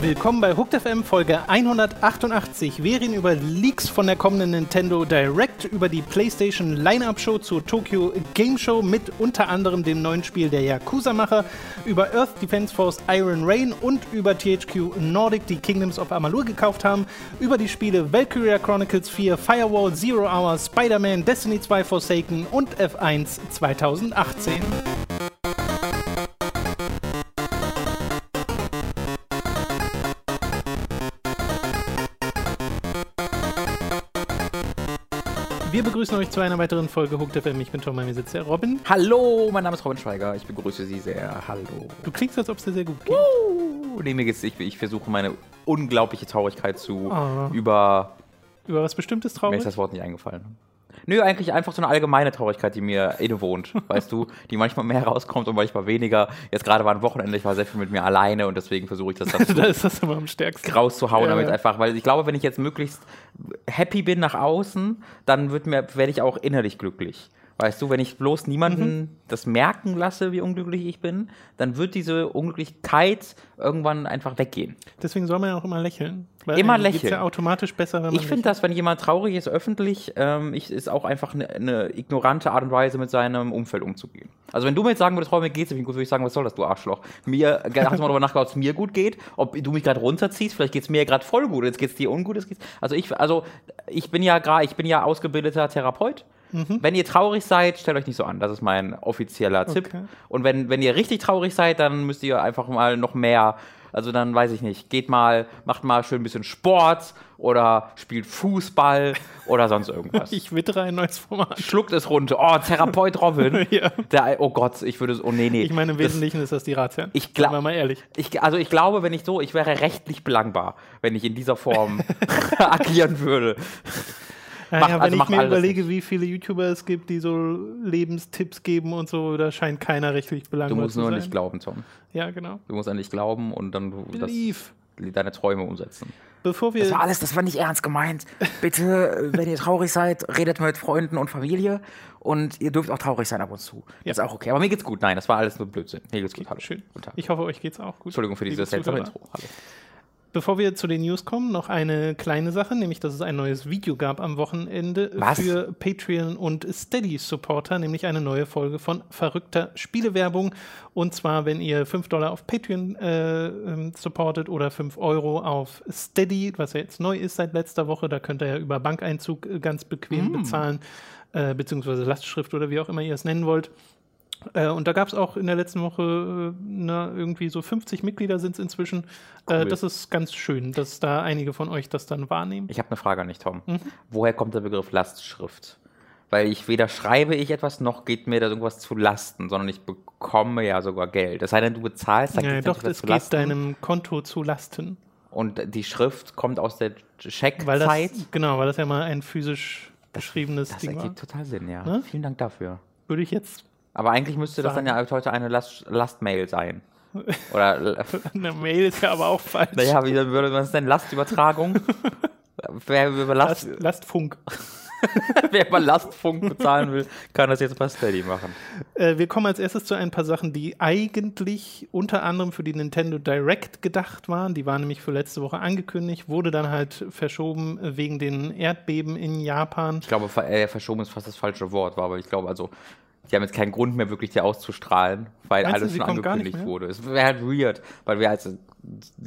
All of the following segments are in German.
Willkommen bei Hooked FM Folge 188. Wir reden über Leaks von der kommenden Nintendo Direct, über die PlayStation Line-Up Show zur Tokyo Game Show mit unter anderem dem neuen Spiel der Yakuza-Macher, über Earth Defense Force Iron Rain und über THQ Nordic, die Kingdoms of Amalur gekauft haben, über die Spiele Valkyria Chronicles 4, Firewall, Zero Hour, Spider-Man, Destiny 2 Forsaken und F1 2018. Wir begrüßen euch zu einer weiteren Folge Hooked FM. Ich bin Tom, mir sitzt der Robin. Hallo, mein Name ist Robin Schweiger. Ich begrüße Sie sehr. Hallo. Du klingst, als ob es dir sehr gut geht. Uh, nee, mir geht's, ich, ich versuche meine unglaubliche Traurigkeit zu Ah. über. Über was Bestimmtes Mir traurig? ist das Wort nicht eingefallen. Nö, eigentlich einfach so eine allgemeine Traurigkeit, die mir innewohnt, weißt du, die manchmal mehr rauskommt und manchmal weniger. Jetzt gerade war ein Wochenende, ich war sehr viel mit mir alleine und deswegen versuche ich das dann da ist das immer am stärksten. rauszuhauen, Ja, damit ja. einfach, weil ich glaube, wenn ich jetzt möglichst happy bin nach außen, dann wird mir, werde ich auch innerlich glücklich. Weißt du, wenn ich bloß niemanden Mhm. das merken lasse, wie unglücklich ich bin, dann wird diese Unglücklichkeit irgendwann einfach weggehen. Deswegen soll man ja auch immer lächeln. Immer einem geht's lächeln. ja automatisch besser, wenn man Ich finde das, wenn jemand traurig ist öffentlich, ähm, ich, ist auch einfach eine, eine ignorante Art und Weise, mit seinem Umfeld umzugehen. Also wenn du mir jetzt sagen würdest, Frau, mir geht's nicht gut, würde ich sagen, was soll das, du Arschloch? Mir, hast du mal darüber nachgedacht, ob es mir gut geht, ob du mich gerade runterziehst, vielleicht geht's mir gerade voll gut, jetzt geht's dir ungut, jetzt geht's, also ich, also ich bin ja gerade, ich bin ja ausgebildeter Therapeut. Mhm. Wenn ihr traurig seid, stellt euch nicht so an. Das ist mein offizieller Tipp. Okay. Und wenn, wenn ihr richtig traurig seid, dann müsst ihr einfach mal noch mehr, also dann weiß ich nicht, geht mal, macht mal schön ein bisschen Sport oder spielt Fußball oder sonst irgendwas. Ich wittere ein neues Format. Schluckt es runter. Oh, Therapeut Robin. Ja. Der, oh Gott, ich würde, oh nee, nee. Ich meine, im Das- Wesentlichen ist das die Ratsherren. Ich glaub- Seien wir mal ehrlich. ich, also ich glaube, wenn ich so, ich wäre rechtlich belangbar, wenn ich in dieser Form agieren würde. Ja, Macht- ja, wenn also ich mir überlege, wie viele YouTuber es gibt, die so Lebenstipps geben und so, da scheint keiner rechtlich Du belangbar musst zu nur sein. nicht glauben, Tom. Ja, genau. Du musst an dich glauben und dann du das, deine Träume umsetzen. Bevor wir Das war alles, das war nicht ernst gemeint. Bitte, wenn ihr traurig seid, redet mit Freunden und Familie und ihr dürft auch traurig sein ab und zu. Ja. Ist auch okay. Aber mir geht's gut. Nein, das war alles nur Blödsinn. Mir geht's gut. Hallo. Schön. Guten Tag. Ich hoffe, euch geht's auch gut. Entschuldigung für dieses seltsame. Intro. Hallo. Bevor wir zu den News kommen, noch eine kleine Sache, nämlich dass es ein neues Video gab am Wochenende Was? für Patreon und Steady-Supporter, nämlich eine neue Folge von verrückter Spielewerbung. Und zwar, wenn ihr 5 Dollar auf Patreon äh, ähm, supportet oder 5 Euro auf Steady, was ja jetzt neu ist seit letzter Woche, da könnt ihr ja über Bankeinzug äh, ganz bequem bezahlen, äh, beziehungsweise Lastschrift oder wie auch immer ihr es nennen wollt. Äh, und da gab es auch in der letzten Woche äh, na, irgendwie so 50 Mitglieder sind es inzwischen. Äh, Cool. das ist ganz schön, dass da einige von euch das dann wahrnehmen. Ich habe eine Frage an dich, Tom. Mhm. Woher kommt der Begriff Lastschrift? Weil ich weder schreibe ich etwas, noch geht mir da irgendwas zu Lasten, sondern ich bekomme ja sogar Geld. Sei denn, du bezahlst, dann Ja, geht's doch, es geht Lasten. deinem Konto zu Lasten. Und die Schrift kommt aus der Weil das, Checkzeit. genau, weil das ja mal ein physisch beschriebenes Das Ding war. ergibt total Sinn, ja. Ne? Vielen Dank dafür. Würde ich jetzt Aber eigentlich müsste das dann ja heute eine Last Lastmail sein. Oder, Eine Mail ist ja aber auch falsch. naja, wie würde man es denn? Lastübertragung? Wer über, Last, Last, Lastfunk. wer über Lastfunk bezahlen will, kann das jetzt bei Steady machen. Äh, wir kommen als erstes zu ein paar Sachen, die eigentlich unter anderem für die Nintendo Direct gedacht waren. Die waren nämlich für letzte Woche angekündigt, wurde dann halt verschoben wegen den Erdbeben in Japan. Ich glaube, ver äh, verschoben ist fast das falsche Wort, war, aber ich glaube, also, die haben jetzt keinen Grund mehr, wirklich die auszustrahlen, weil Meinst du, alles sie schon angekündigt wurde. Es wäre halt weird, weil wir also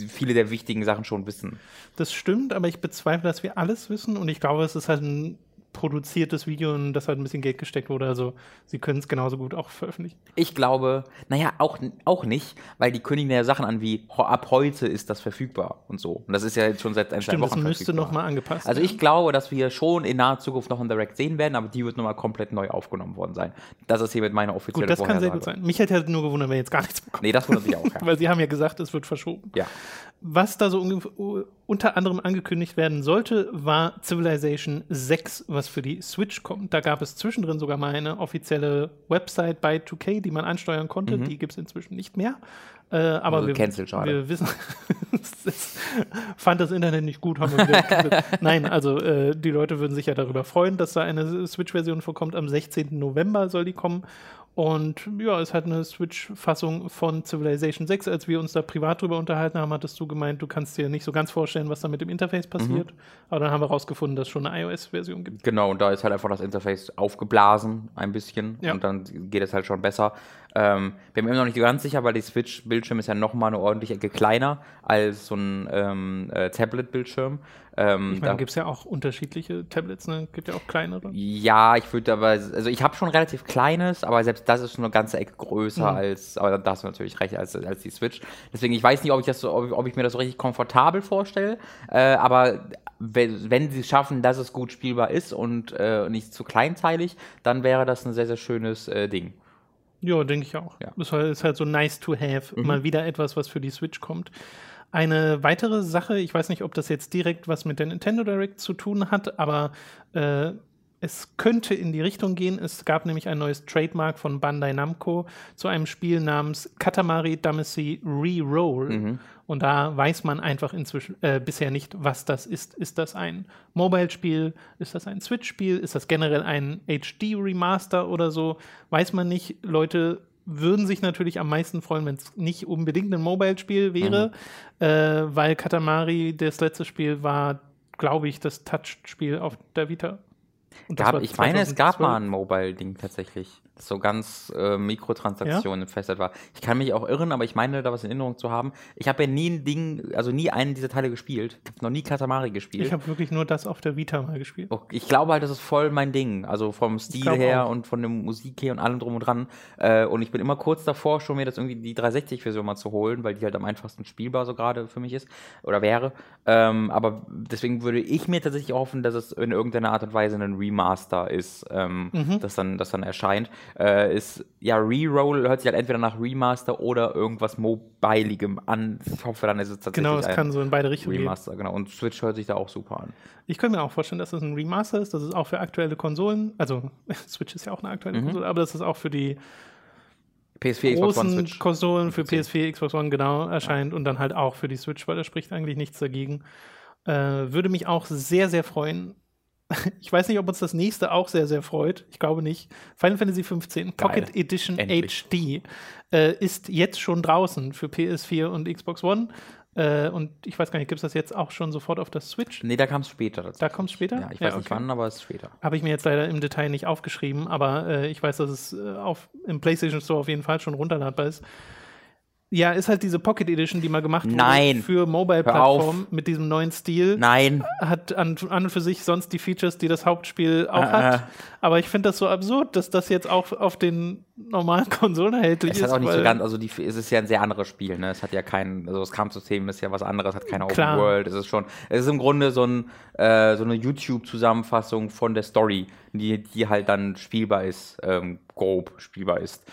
viele der wichtigen Sachen schon wissen. Das stimmt, aber ich bezweifle, dass wir alles wissen und ich glaube, es ist halt ein produziertes Video, in das halt ein bisschen Geld gesteckt wurde. Also sie können es genauso gut auch veröffentlichen. Ich glaube, naja, auch, auch nicht, weil die kündigen ja Sachen an wie ab heute ist das verfügbar und so. Und das ist ja jetzt schon seit ein, zwei Stimmt, das Wochen müsste verfügbar. nochmal angepasst Also ich glaube, dass wir schon in naher Zukunft noch ein Direct sehen werden, aber die wird nochmal komplett neu aufgenommen worden sein. Das ist hiermit meine offizielle Gut, das kann sehr gut sein. Mich hätte halt nur gewundert, wenn wir jetzt gar nichts bekommen. Nee, das wundert mich auch, ja. Weil sie haben ja gesagt, es wird verschoben. ja. Was da so unter anderem angekündigt werden sollte, war Civilization 6, was für die Switch kommt. Da gab es zwischendrin sogar mal eine offizielle Website bei 2K, die man ansteuern konnte. Die gibt es inzwischen nicht mehr. Äh, aber Also wir, schade. wir wissen, es fand das Internet nicht gut, haben wir wieder. Nein, also äh, die Leute würden sich ja darüber freuen, dass da eine Switch-Version vorkommt. Am 16. November soll die kommen. Und ja, es hat eine Switch-Fassung von Civilization 6. Als wir uns da privat drüber unterhalten haben, hattest du gemeint, du kannst dir nicht so ganz vorstellen, was da mit dem Interface passiert. Aber dann haben wir rausgefunden, dass es schon eine iOS-Version gibt. Genau, und da ist halt einfach das Interface aufgeblasen ein bisschen Ja. und dann geht es halt schon besser. Ähm, bin mir immer noch nicht ganz sicher, weil die Switch-Bildschirm ist ja nochmal eine ordentliche Ecke kleiner als so ein ähm, äh, Tablet-Bildschirm. Ähm, Ich meine, gibt es ja auch unterschiedliche Tablets, ne? Gibt ja auch kleinere. Ja, ich würde aber, also ich habe schon relativ kleines, aber selbst das ist schon eine ganze Ecke größer als, aber da hast du natürlich recht, als, als die Switch. Deswegen, ich weiß nicht, ob ich das so, ob, ob ich mir das so richtig komfortabel vorstelle, äh, aber wenn, wenn sie es schaffen, dass es gut spielbar ist und äh, nicht zu kleinteilig, dann wäre das ein sehr, sehr schönes äh, Ding. Ja, denke ich auch. Ja. Mhm. Das ist halt so nice to have. Mal wieder etwas, was für die Switch kommt. Eine weitere Sache, ich weiß nicht, ob das jetzt direkt was mit der Nintendo Direct zu tun hat, aber äh, es könnte in die Richtung gehen. Es gab nämlich ein neues Trademark von Bandai Namco zu einem Spiel namens Katamari Damacy Reroll. Und da weiß man einfach inzwischen äh, bisher nicht, was das ist. Ist das ein Mobile-Spiel? Ist das ein Switch-Spiel? Ist das generell ein HD-Remaster oder so? Weiß man nicht. Leute würden sich natürlich am meisten freuen, wenn es nicht unbedingt ein Mobile-Spiel wäre, äh, weil Katamari, das letzte Spiel, war, glaube ich, das Touch-Spiel auf der Vita. Gab, ich meine, es gab 2012. mal ein Mobile-Ding tatsächlich, so ganz äh, Mikrotransaktionen infestet war. Ich kann mich auch irren, aber ich meine, da was in Erinnerung zu haben. Ich habe ja nie ein Ding, also nie einen dieser Teile gespielt. Ich habe noch nie Katamari gespielt. Ich habe wirklich nur das auf der Vita mal gespielt. Oh, Ich glaube halt, das ist voll mein Ding. Also vom Stil her auch. und von der Musik her und allem drum und dran. Äh, und ich bin immer kurz davor, schon mir das irgendwie die 360-Version mal zu holen, weil die halt am einfachsten spielbar so gerade für mich ist oder wäre. Ähm, aber deswegen würde ich mir tatsächlich hoffen, dass es in irgendeiner Art und Weise ein Remaster ist, ähm, Mhm. das, dann, das dann erscheint. Äh, ist, ja, Reroll hört sich halt entweder nach Remaster oder irgendwas Mobiligem an. Ich hoffe, dann ist es tatsächlich Genau, es kann so in beide Richtungen gehen. Remaster, genau. Und Switch hört sich da auch super an. Ich könnte mir auch vorstellen, dass das ein Remaster ist, dass es auch für aktuelle Konsolen, also Switch ist ja auch eine aktuelle Mhm. Konsole, aber dass es auch für die PS4, Xbox One, Switch. Konsolen für PS4, Xbox One genau erscheint und dann halt auch für die Switch, weil da spricht eigentlich nichts dagegen. Äh, würde mich auch sehr, sehr freuen. Ich weiß nicht, ob uns das nächste auch sehr, sehr freut. Ich glaube nicht. Final Fantasy 15 Pocket Edition Endlich. HD äh, ist jetzt schon draußen für PS4 und Xbox One. Äh, und ich weiß gar nicht, gibt es das jetzt auch schon sofort auf der Switch? Nee, da kam es später. Da kommt es später? Ja, ich weiß nicht okay. wann, aber es ist später. Habe ich mir jetzt leider im Detail nicht aufgeschrieben, aber äh, ich weiß, dass es äh, auf, im PlayStation Store auf jeden Fall schon runterladbar ist. Ja, ist halt diese Pocket Edition, die mal gemacht wurde Nein. für Hör Mobile-Plattformen mit diesem neuen Stil. Nein. Hat an, an und für sich sonst die Features, die das Hauptspiel auch Ah, hat. ah. Aber ich finde das so absurd, dass das jetzt auch auf den normalen Konsolen erhältlich Es ist. hat auch nicht so ganz, also die, es ist ja ein sehr anderes Spiel, ne? Es hat ja kein, also das Kampfsystem ist ja was anderes, hat keine Open Klar. World. Es ist schon, es ist im Grunde so, ein, äh, so eine YouTube-Zusammenfassung von der Story, die, die halt dann spielbar ist, ähm, grob spielbar ist.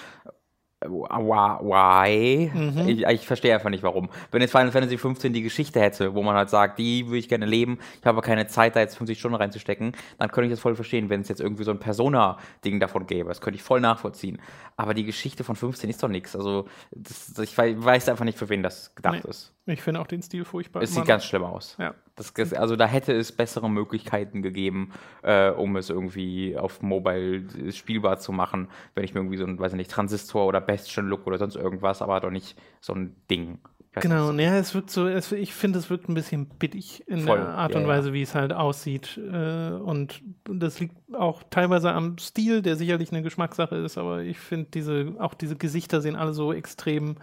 Why? Mhm. Ich, ich verstehe einfach nicht warum. Wenn jetzt Final Fantasy 15 die Geschichte hätte, wo man halt sagt, die würde ich gerne leben, ich habe aber keine Zeit, da jetzt 50 Stunden reinzustecken, dann könnte ich das voll verstehen, wenn es jetzt irgendwie so ein Persona-Ding davon gäbe. Das könnte ich voll nachvollziehen. Aber die Geschichte von 15 ist doch nichts. Also, das, ich wei- weiß einfach nicht, für wen das gedacht Nee. ist. Ich finde auch den Stil furchtbar. Es sieht ganz schlimm aus. Ja. Das, also da hätte es bessere Möglichkeiten gegeben, äh, um es irgendwie auf Mobile äh, spielbar zu machen, wenn ich mir irgendwie so ein, weiß ich nicht, Transistor oder Bastion-Look oder sonst irgendwas, aber doch nicht so ein Ding. Genau, ja, es wirkt so, es, ich finde, es wirkt ein bisschen bittig in Voll, der Art ja, und ja. Weise, wie es halt aussieht. Äh, und das liegt auch teilweise am Stil, der sicherlich eine Geschmackssache ist, aber ich finde, diese, auch diese Gesichter sehen alle so extrem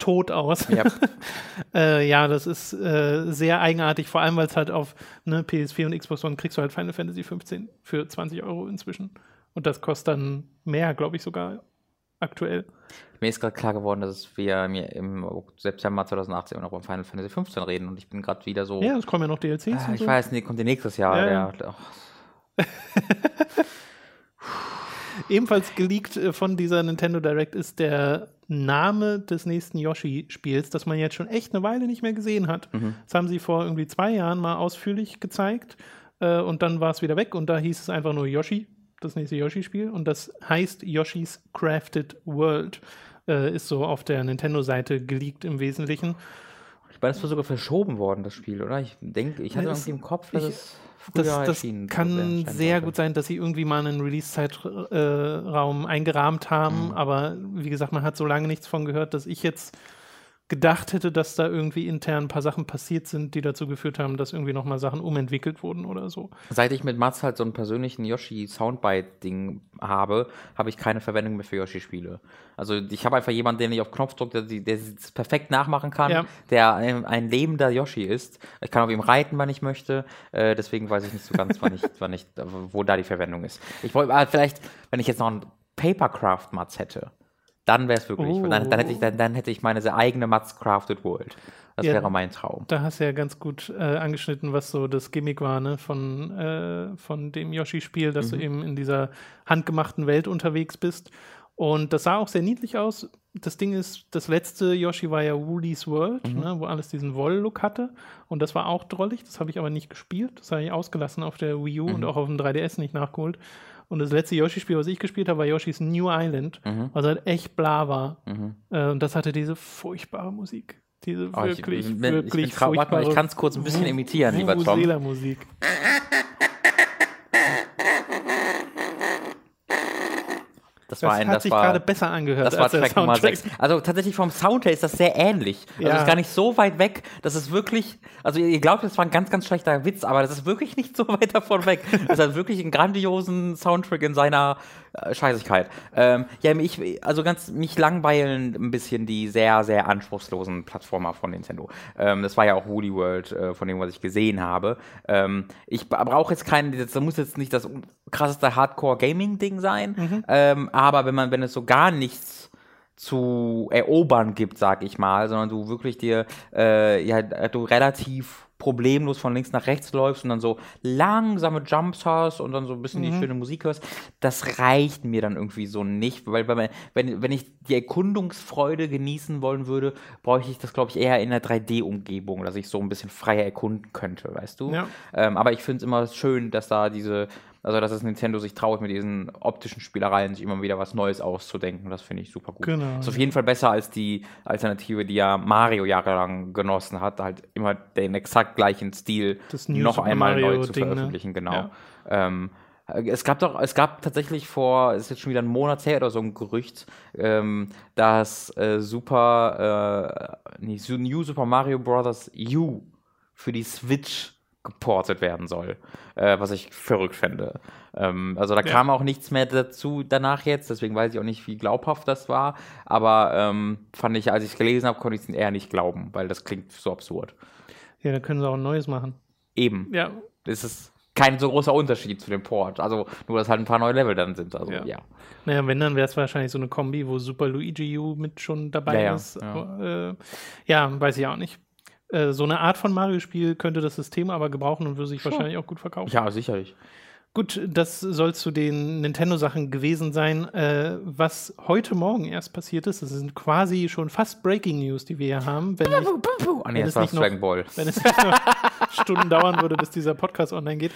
tot aus. Ja. äh, ja, das ist äh, sehr eigenartig, vor allem, weil es halt auf ne, PS4 und Xbox One kriegst du halt Final Fantasy 15 für 20 Euro inzwischen. Und das kostet dann mehr, glaube ich, sogar aktuell. Mir ist gerade klar geworden, dass wir mir im September 2018 noch über Final Fantasy 15 reden und ich bin gerade wieder so. Ja, es kommen ja noch DLCs. Ah, und ich so. weiß nicht, kommt der nächstes Jahr. Ja, der, ja. ach, Ebenfalls geleakt äh, von dieser Nintendo Direct ist der Name des nächsten Yoshi-Spiels, das man jetzt schon echt eine Weile nicht mehr gesehen hat. Mhm. Das haben sie vor irgendwie zwei Jahren mal ausführlich gezeigt äh, und dann war es wieder weg und da hieß es einfach nur Yoshi, das nächste Yoshi-Spiel und das heißt Yoshi's Crafted World. Äh, ist so auf der Nintendo-Seite geleakt im Wesentlichen. Weil das war sogar verschoben worden, das Spiel, oder? Ich denke, ich hatte Es- irgendwie im Kopf, dass ich- es Das, das kann sehr gut sein, dass sie irgendwie mal einen Release-Zeitraum äh, eingerahmt haben, Mhm. aber wie gesagt, man hat so lange nichts von gehört, dass ich jetzt gedacht hätte, dass da irgendwie intern ein paar Sachen passiert sind, die dazu geführt haben, dass irgendwie nochmal Sachen umentwickelt wurden oder so. Seit ich mit Mats halt so einen persönlichen Yoshi-Soundbite-Ding habe, habe ich keine Verwendung mehr für Yoshi-Spiele. Also ich habe einfach jemanden, den ich auf Knopf drücke, der, der es perfekt nachmachen kann, Ja. der ein, ein lebender Yoshi ist. Ich kann auf ihm reiten, wann ich möchte. Äh, deswegen weiß ich nicht so ganz, wann ich, wann ich, wo da die Verwendung ist. Ich wollte ah, vielleicht, wenn ich jetzt noch einen Papercraft-Mats hätte, dann wäre es wirklich. Oh. Dann, dann, hätte ich, dann, dann hätte ich meine eigene Mats Crafted World. Das Ja. wäre mein Traum. Da hast du ja ganz gut äh, angeschnitten, was so das Gimmick war, ne, von, äh, von dem Yoshi-Spiel, dass Mhm. du eben in dieser handgemachten Welt unterwegs bist. Und das sah auch sehr niedlich aus. Das Ding ist, das letzte Yoshi war ja Wooly's World, Mhm. ne, wo alles diesen Woll-Look hatte. Und das war auch drollig. Das habe ich aber nicht gespielt. Das habe ich ausgelassen auf der Wii U Mhm. und auch auf dem 3DS nicht nachgeholt. Und das letzte Yoshi-Spiel, was ich gespielt habe, war Yoshi's New Island, Mhm. was halt echt bla war. Äh, und das hatte diese furchtbare Musik. Diese Oh, ich- wirklich, ich, bin- wirklich ich bin trau- warte mal, ich furchtbare kann es kurz ein bisschen imitieren, lieber Tom. Vuvuzela-Musik. Das Das war ein, hat das sich war, gerade besser angehört Das war Track Nummer Soundtrack. 6. Also tatsächlich vom Sound her ist das sehr ähnlich. Also Ja. es ist gar nicht so weit weg. Das ist wirklich, also ihr glaubt, das war ein ganz, ganz schlechter Witz, aber das ist wirklich nicht so weit davon weg. Das hat wirklich einen grandiosen Soundtrack in seiner Scheißigkeit. Ähm, ja, ich, also ganz, mich langweilen ein bisschen die sehr, sehr anspruchslosen Plattformer von Nintendo. Ähm, das war ja auch Woody World, äh, von dem, was ich gesehen habe. Ähm, ich brauche jetzt keinen, das muss jetzt nicht das krasseste Hardcore-Gaming-Ding sein, ähm, aber wenn man, wenn es so gar nichts zu erobern gibt, sag ich mal, sondern du wirklich dir, äh, ja, du relativ problemlos von links nach rechts läufst und dann so langsame Jumps hast und dann so ein bisschen die schöne Musik hörst, das reicht mir dann irgendwie so nicht, weil weil wenn, wenn ich die Erkundungsfreude genießen wollen würde, bräuchte ich das, glaube ich, eher in einer 3D-Umgebung, dass ich so ein bisschen freier erkunden könnte, weißt du? Ja. Ähm, aber ich finde es immer schön, dass da diese, also dass das Nintendo sich traut, mit diesen optischen Spielereien sich immer wieder was Neues auszudenken. Das finde ich super gut. Genau. Ist auf jeden Fall besser als die Alternative, die ja Mario jahrelang genossen hat, halt immer den exakt gleichen Stil noch Super einmal neu Mario zu Ding, ne? veröffentlichen, genau. Ja. Ähm, äh, es gab doch, es gab tatsächlich vor, es ist jetzt schon wieder ein Monat her oder so ein Gerücht, ähm, dass äh, Super, äh, nee, New Super Mario Bros. U für die Switch geportet werden soll, äh, was ich verrückt fände. Ähm, also da Ja. kam auch nichts mehr dazu danach jetzt, deswegen weiß ich auch nicht, wie glaubhaft das war, aber ähm, fand ich, als ich es gelesen habe, konnte ich es eher nicht glauben, weil das klingt so absurd. Ja, da können sie auch ein neues machen. Eben, Ja, es ist kein so großer Unterschied zu dem Port, also nur, dass halt ein paar neue Level dann sind, also Ja. ja. naja, wenn, dann wäre es wahrscheinlich so eine Kombi, wo Super Luigi U mit schon dabei Ja, ist. ja. Äh, ja, weiß ich auch nicht. Äh, so eine Art von Mario-Spiel könnte das System aber gebrauchen und würde sich wahrscheinlich auch gut verkaufen. Ja, sicherlich. Gut, das soll zu den Nintendo-Sachen gewesen sein. Äh, was heute Morgen erst passiert ist, das sind quasi schon fast Breaking News, die wir hier haben. Wenn nicht, Ah, nee, Wenn das es war nicht noch- Dragon Ball. wenn es nicht noch Stunden dauern würde, bis dieser Podcast online geht.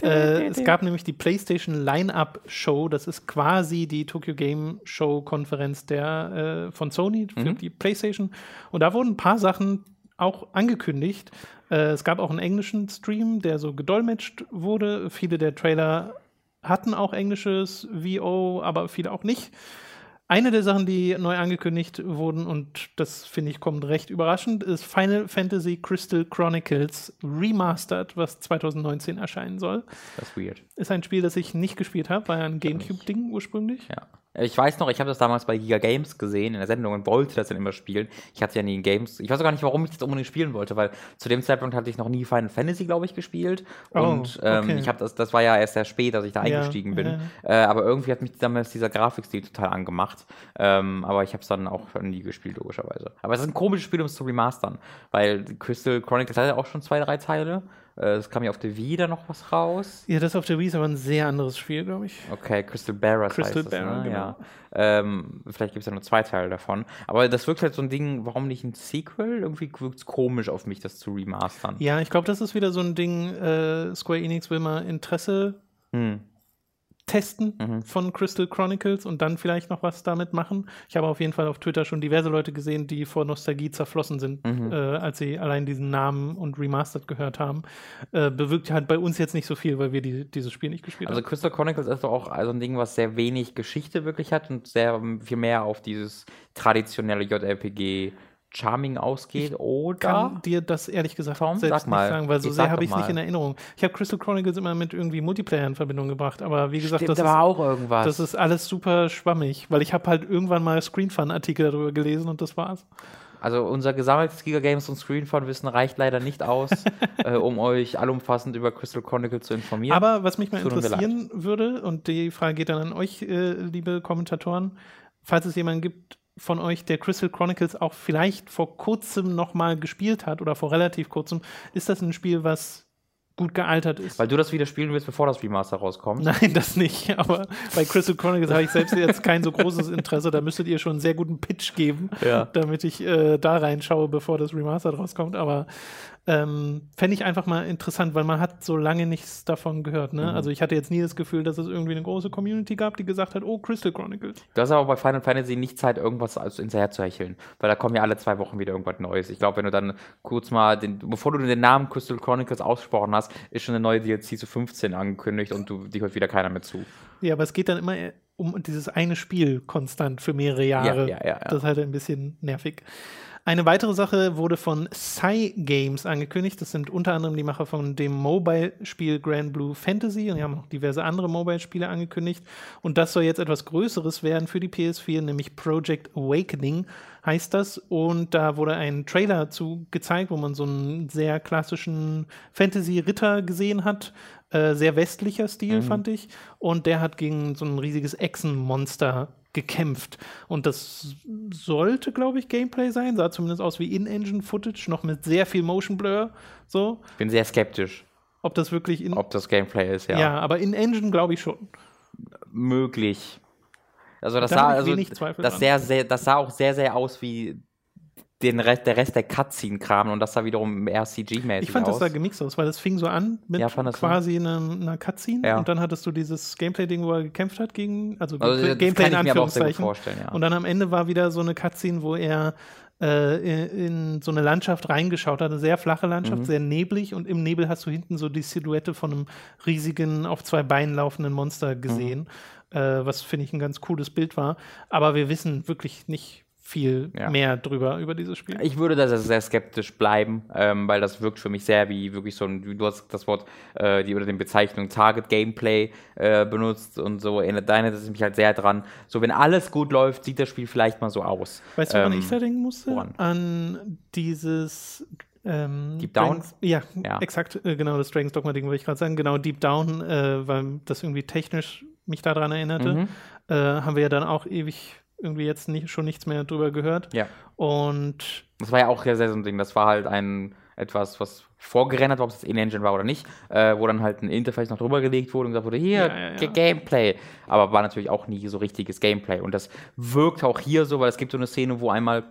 Äh, es gab nämlich die PlayStation Line-Up Show. Das ist quasi die Tokyo Game Show Konferenz der äh, von Sony für die PlayStation. Und da wurden ein paar Sachen auch angekündigt. Äh, es gab auch einen englischen Stream, der so gedolmetscht wurde. Viele der Trailer hatten auch englisches VO, aber viele auch nicht. Eine der Sachen, die neu angekündigt wurden, und das finde ich kommt recht überraschend, ist Final Fantasy Crystal Chronicles Remastered, was 2019 erscheinen soll. Das ist weird. Ist ein Spiel, das ich nicht gespielt habe, war ja ein Gamecube-Ding ursprünglich. Ja. Ich weiß noch, ich habe das damals bei Giga Games gesehen in der Sendung und wollte das dann immer spielen. Ich hatte ja nie in Games. Ich weiß auch gar nicht, warum ich das unbedingt spielen wollte, weil zu dem Zeitpunkt hatte ich noch nie Final Fantasy, glaube ich, gespielt. Oh, und ähm, okay. ich habe das, das war ja erst sehr spät, dass ich da Ja, eingestiegen bin. ja. Äh, aber irgendwie hat mich damals dieser Grafikstil total angemacht. Ähm, aber ich habe es dann auch nie gespielt, logischerweise. Aber es ist ein komisches Spiel, um es zu remastern, weil Crystal Chronicles hat ja auch schon zwei, drei Teile. Äh, Es kam ja auf der Wii da noch was raus. Ja, das auf der Wii ist aber ein sehr anderes Spiel, glaube ich. Okay, Crystal Bearers Crystal heißt das, Bearer, ne? genau. ja. Ähm, vielleicht gibt es ja nur zwei Teile davon. Aber das wirkt halt so ein Ding, warum nicht ein Sequel? Irgendwie wirkt es komisch auf mich, das zu remastern. Ja, ich glaube, das ist wieder so ein Ding, äh, Square Enix will mal Interesse Hm. Testen Mhm. von Crystal Chronicles und dann vielleicht noch was damit machen. Ich habe auf jeden Fall auf Twitter schon diverse Leute gesehen, die vor Nostalgie zerflossen sind, Mhm. äh, als sie allein diesen Namen und Remastered gehört haben. Äh, bewirkt halt bei uns jetzt nicht so viel, weil wir die, dieses Spiel nicht gespielt Also haben. Crystal Chronicles ist doch auch also ein Ding, was sehr wenig Geschichte wirklich hat und sehr viel mehr auf dieses traditionelle JRPG Charming ausgeht, oder? kann dir das ehrlich gesagt Tom, selbst sag mal. nicht sagen, weil so Ich sehr habe ich es nicht in Erinnerung. Ich habe Crystal Chronicles immer mit irgendwie Multiplayer in Verbindung gebracht, aber wie gesagt, Stimmt das ist, auch irgendwas. das ist alles super schwammig, weil ich habe halt irgendwann mal Screenfun-Artikel darüber gelesen und das war's. Also unser gesammeltes Giga Games und Screenfun-Wissen reicht leider nicht aus, äh, um euch allumfassend über Crystal Chronicles zu informieren. Aber was mich mal Tut interessieren würde, und die Frage geht dann an euch, äh, liebe Kommentatoren, falls es jemanden gibt von euch, der Crystal Chronicles auch vielleicht vor kurzem noch mal gespielt hat oder vor relativ kurzem, ist das ein Spiel, was gut gealtert ist? Weil du das wieder spielen willst, bevor das Remaster rauskommt. Nein, das nicht. Aber bei Crystal Chronicles habe ich selbst jetzt kein so großes Interesse. Da müsstet ihr schon einen sehr guten Pitch geben, Ja. damit ich äh, da reinschaue, bevor das Remastered rauskommt. Aber ähm, fände ich einfach mal interessant, weil man hat so lange nichts davon gehört. Mhm. Ne? Also ich hatte jetzt nie das Gefühl, dass es irgendwie eine große Community gab, die gesagt hat, oh, Crystal Chronicles. Du hast aber bei Final Fantasy nicht Zeit, irgendwas hinterher zu hecheln, weil da kommen ja alle zwei Wochen wieder irgendwas Neues. Ich glaube, wenn du dann kurz mal, den, bevor du den Namen Crystal Chronicles ausgesprochen hast, ist schon eine neue DLC zu 15 angekündigt und du, die hört wieder keiner mehr zu. Ja, aber es geht dann immer um dieses eine Spiel konstant für mehrere Jahre. ja, ja, ja. Das ist halt ein bisschen nervig. Eine weitere Sache wurde von Psy Games angekündigt. Das sind unter anderem die Macher von dem Mobile-Spiel Grand Blue Fantasy und die haben noch diverse andere Mobile-Spiele angekündigt. Und das soll jetzt etwas Größeres werden für die PS4, nämlich Project Awakening heißt das. Und da wurde ein Trailer zu gezeigt, wo man so einen sehr klassischen Fantasy-Ritter gesehen hat. Äh, sehr westlicher Stil, fand ich. Und der hat gegen so ein riesiges Echsenmonster gekämpft. Und das sollte, glaube ich, Gameplay sein. Sah zumindest aus wie In-Engine-Footage, noch mit sehr viel Motion Blur. So, Bin sehr skeptisch, ob das wirklich in. ob das Gameplay ist, ja. ja. aber In-Engine glaube ich schon. Möglich. Also das Da sah, also das, sehr, sehr, das sah auch sehr, sehr aus wie den Rest, der Rest der Cutscene-Kram und das sah wiederum eher CG-mäßig Ich fand, aus. das sah gemixt aus, weil das fing so an mit Ja, quasi einer, einer Cutscene Ja. und dann hattest du dieses Gameplay-Ding, wo er gekämpft hat gegen, also, Also, Gameplay in Anführungszeichen. ja. Und dann am Ende war wieder so eine Cutscene, wo er äh, in, so eine Landschaft reingeschaut hat, eine sehr flache Mhm. Landschaft, sehr neblig und im Nebel hast du hinten so die Silhouette von einem riesigen, auf zwei Beinen laufenden Monster gesehen, Mhm. äh, was finde ich ein ganz cooles Bild war. Aber wir wissen wirklich nicht viel Ja. mehr drüber über dieses Spiel. Ich würde da sehr, skeptisch bleiben, ähm, weil das wirkt für mich sehr wie wirklich so ein, du hast das Wort, äh, die oder den Bezeichnung Target Gameplay äh, benutzt und so, erinnert deine, das ist mich halt sehr dran. So, wenn alles gut läuft, sieht das Spiel vielleicht mal so aus. Weißt du, woran Ähm, ich da denken musste? woran? An dieses ähm, Deep Down? Dragons- Ja, Ja. exakt, äh, genau, das Dragons Dogma-Ding wollte ich gerade sagen. Genau, Deep Down, äh, weil das irgendwie technisch mich daran erinnerte. Mhm. Äh, haben wir ja dann auch ewig irgendwie jetzt nicht, schon nichts mehr drüber gehört. Ja. Und Das war ja auch sehr, sehr so ein Ding. Das war halt ein etwas, was vorgerendert war, ob es jetzt In-Engine war oder nicht, äh, wo dann halt ein Interface noch drüber gelegt wurde und gesagt wurde, hier, Ja, ja, ja. Gameplay. Aber war natürlich auch nie so richtiges Gameplay. Und das wirkt auch hier so, weil es gibt so eine Szene, wo einmal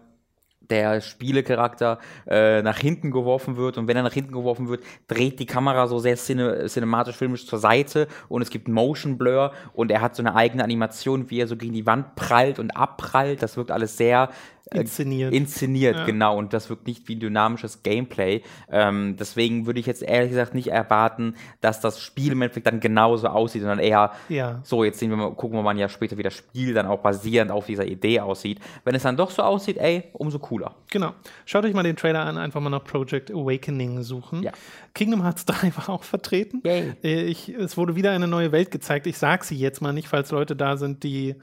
der Spielecharakter äh, nach hinten geworfen wird. Und wenn er nach hinten geworfen wird, dreht die Kamera so sehr cine cinematisch filmisch zur Seite. Und es gibt Motion Blur. Und er hat so eine eigene Animation, wie er so gegen die Wand prallt und abprallt. Das wirkt alles sehr Inszeniert. Inszeniert, Ja. genau. Und das wirkt nicht wie ein dynamisches Gameplay. Ähm, deswegen würde ich jetzt ehrlich gesagt nicht erwarten, dass das Spiel im Endeffekt dann genauso aussieht, sondern eher Ja. so, jetzt sehen wir mal, gucken wir mal ja später, wie das Spiel dann auch basierend auf dieser Idee aussieht. Wenn es dann doch so aussieht, ey, umso cooler. Genau. Schaut euch mal den Trailer an, einfach mal nach Project Awakening suchen. Ja. Kingdom Hearts 3 war auch vertreten. Yay. Äh, Ich, es wurde wieder eine neue Welt gezeigt. Ich sage sie jetzt mal nicht, falls Leute da sind, die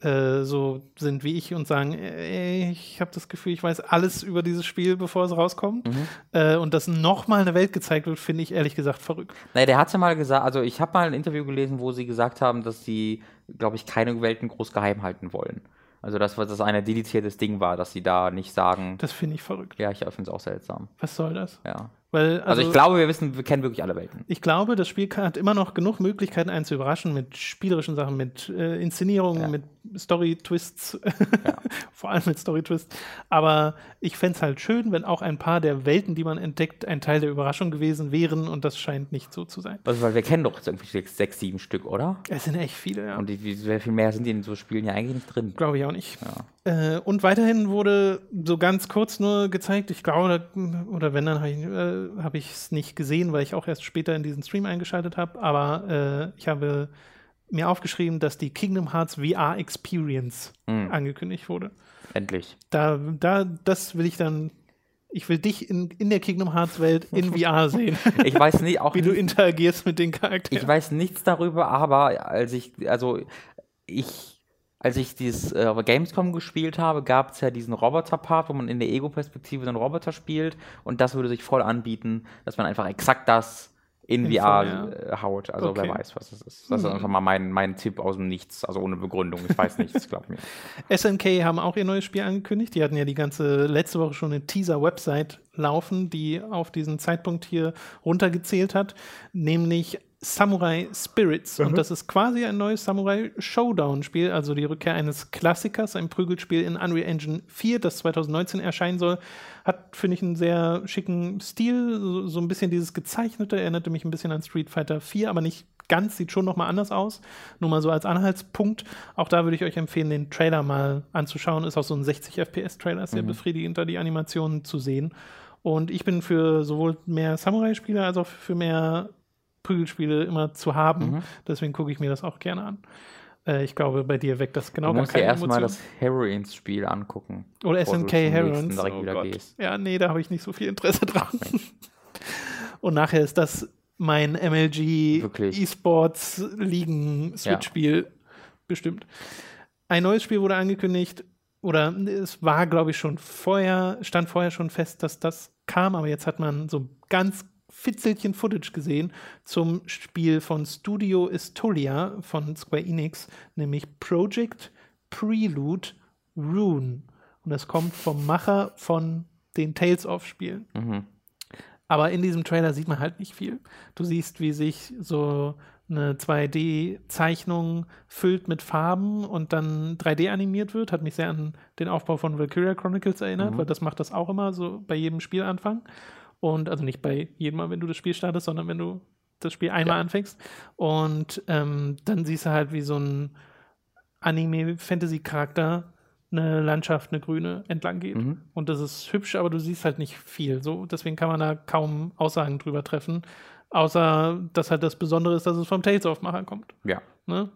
äh, so sind wie ich und sagen, äh, ich habe das Gefühl, ich weiß alles über dieses Spiel, bevor es rauskommt. Mhm. Äh, und dass nochmal eine Welt gezeigt wird, finde ich ehrlich gesagt verrückt. Naja, der hat ja mal gesagt, also ich habe mal ein Interview gelesen, wo sie gesagt haben, dass sie, glaube ich, keine Welten groß geheim halten wollen. Also dass das ein dediziertes Ding war, dass sie da nicht sagen, Das finde ich verrückt. ja, ich finde es auch seltsam. Was soll das? Ja. Weil, Also, ich glaube, wir wissen, wir kennen wirklich alle Welten. Ich glaube, das Spiel hat immer noch genug Möglichkeiten, einen zu überraschen mit spielerischen Sachen, mit äh, Inszenierungen, Ja. mit Story-Twists, vor allem mit Story-Twists. Aber ich fände es halt schön, wenn auch ein paar der Welten, die man entdeckt, ein Teil der Überraschung gewesen wären und das scheint nicht so zu sein. Also, weil wir kennen doch jetzt irgendwie sechs, sechs, sieben Stück, oder? Es sind echt viele, ja. Und die, wie viel mehr sind die in so Spielen ja eigentlich nicht drin? Glaube ich auch nicht. Äh, und weiterhin wurde so ganz kurz nur gezeigt, ich glaube, oder wenn, dann habe ich es äh, hab nicht gesehen, weil ich auch erst später in diesen Stream eingeschaltet habe, aber äh, ich habe mir aufgeschrieben, dass die Kingdom Hearts VR Experience angekündigt wurde. Endlich. Da, da, das will ich dann, ich will dich in, in der Kingdom Hearts Welt in VR sehen, Ich weiß nicht, auch wie du interagierst mit den ich Charakteren. weiß nichts darüber, aber als ich, also ich, als ich dieses äh, Gamescom gespielt habe, gab es ja diesen Roboter-Part, wo man in der Ego-Perspektive den Roboter spielt und das würde sich voll anbieten, dass man einfach exakt das in, VR VR. äh, haut. Also Okay. wer weiß, was das ist. Das ist einfach mal mein, mein Tipp aus dem Nichts, also ohne Begründung. Ich weiß nichts, glaub mir. SNK haben auch ihr neues Spiel angekündigt. Die hatten ja die ganze letzte Woche schon eine Teaser-Website laufen, die auf diesen Zeitpunkt hier runtergezählt hat, nämlich Samurai Spirits. Und das ist quasi ein neues Samurai Showdown-Spiel, also die Rückkehr eines Klassikers, ein Prügelspiel in Unreal Engine 4, das 2019 erscheinen soll. Hat, finde ich, einen sehr schicken Stil, so, so ein bisschen dieses Gezeichnete, erinnerte mich ein bisschen an Street Fighter 4, aber nicht ganz, sieht schon noch mal anders aus. Nur mal so als Anhaltspunkt. Auch da würde ich euch empfehlen, den Trailer mal anzuschauen. Ist auch so ein 60 FPS-Trailer, sehr befriedigend, da die Animationen zu sehen. Und ich bin für sowohl mehr Samurai-Spiele als auch für mehr Prügelspiele immer zu haben. Deswegen gucke ich mir das auch gerne an. Äh, ich glaube, bei dir weckt das genau Du gar musst keine erstmal Emotion. das Heroines-Spiel angucken. Oder SNK direkt Oh. Ja, nee, da habe ich nicht so viel Interesse dran. Und nachher ist das mein MLG. E-Sports Ligen Switch-Spiel bestimmt. Ein neues Spiel wurde angekündigt, oder es war, glaube ich, schon vorher, stand vorher schon fest, dass das kam, aber jetzt hat man so ganz Fitzelchen Footage gesehen zum Spiel von Studio Estolia von Square Enix, nämlich Project Prelude Rune. Und das kommt vom Macher von den Tales of Spielen. Mhm. Aber in diesem Trailer sieht man halt nicht viel. Du siehst, wie sich so eine 2D-Zeichnung füllt mit Farben und dann 3D animiert wird. Hat mich sehr an den Aufbau von Valkyria Chronicles erinnert, weil das macht das auch immer so bei jedem Spielanfang. Und also nicht bei jedem Mal, wenn du das Spiel startest, sondern wenn du das Spiel einmal anfängst. Und ähm, dann siehst du halt, wie so ein Anime-Fantasy-Charakter eine Landschaft, eine grüne, entlang geht. Und das ist hübsch, aber du siehst halt nicht viel. So, deswegen kann man da kaum Aussagen drüber treffen. Außer, dass halt das Besondere ist, dass es vom Tales of Macher kommt. Ja. Ne?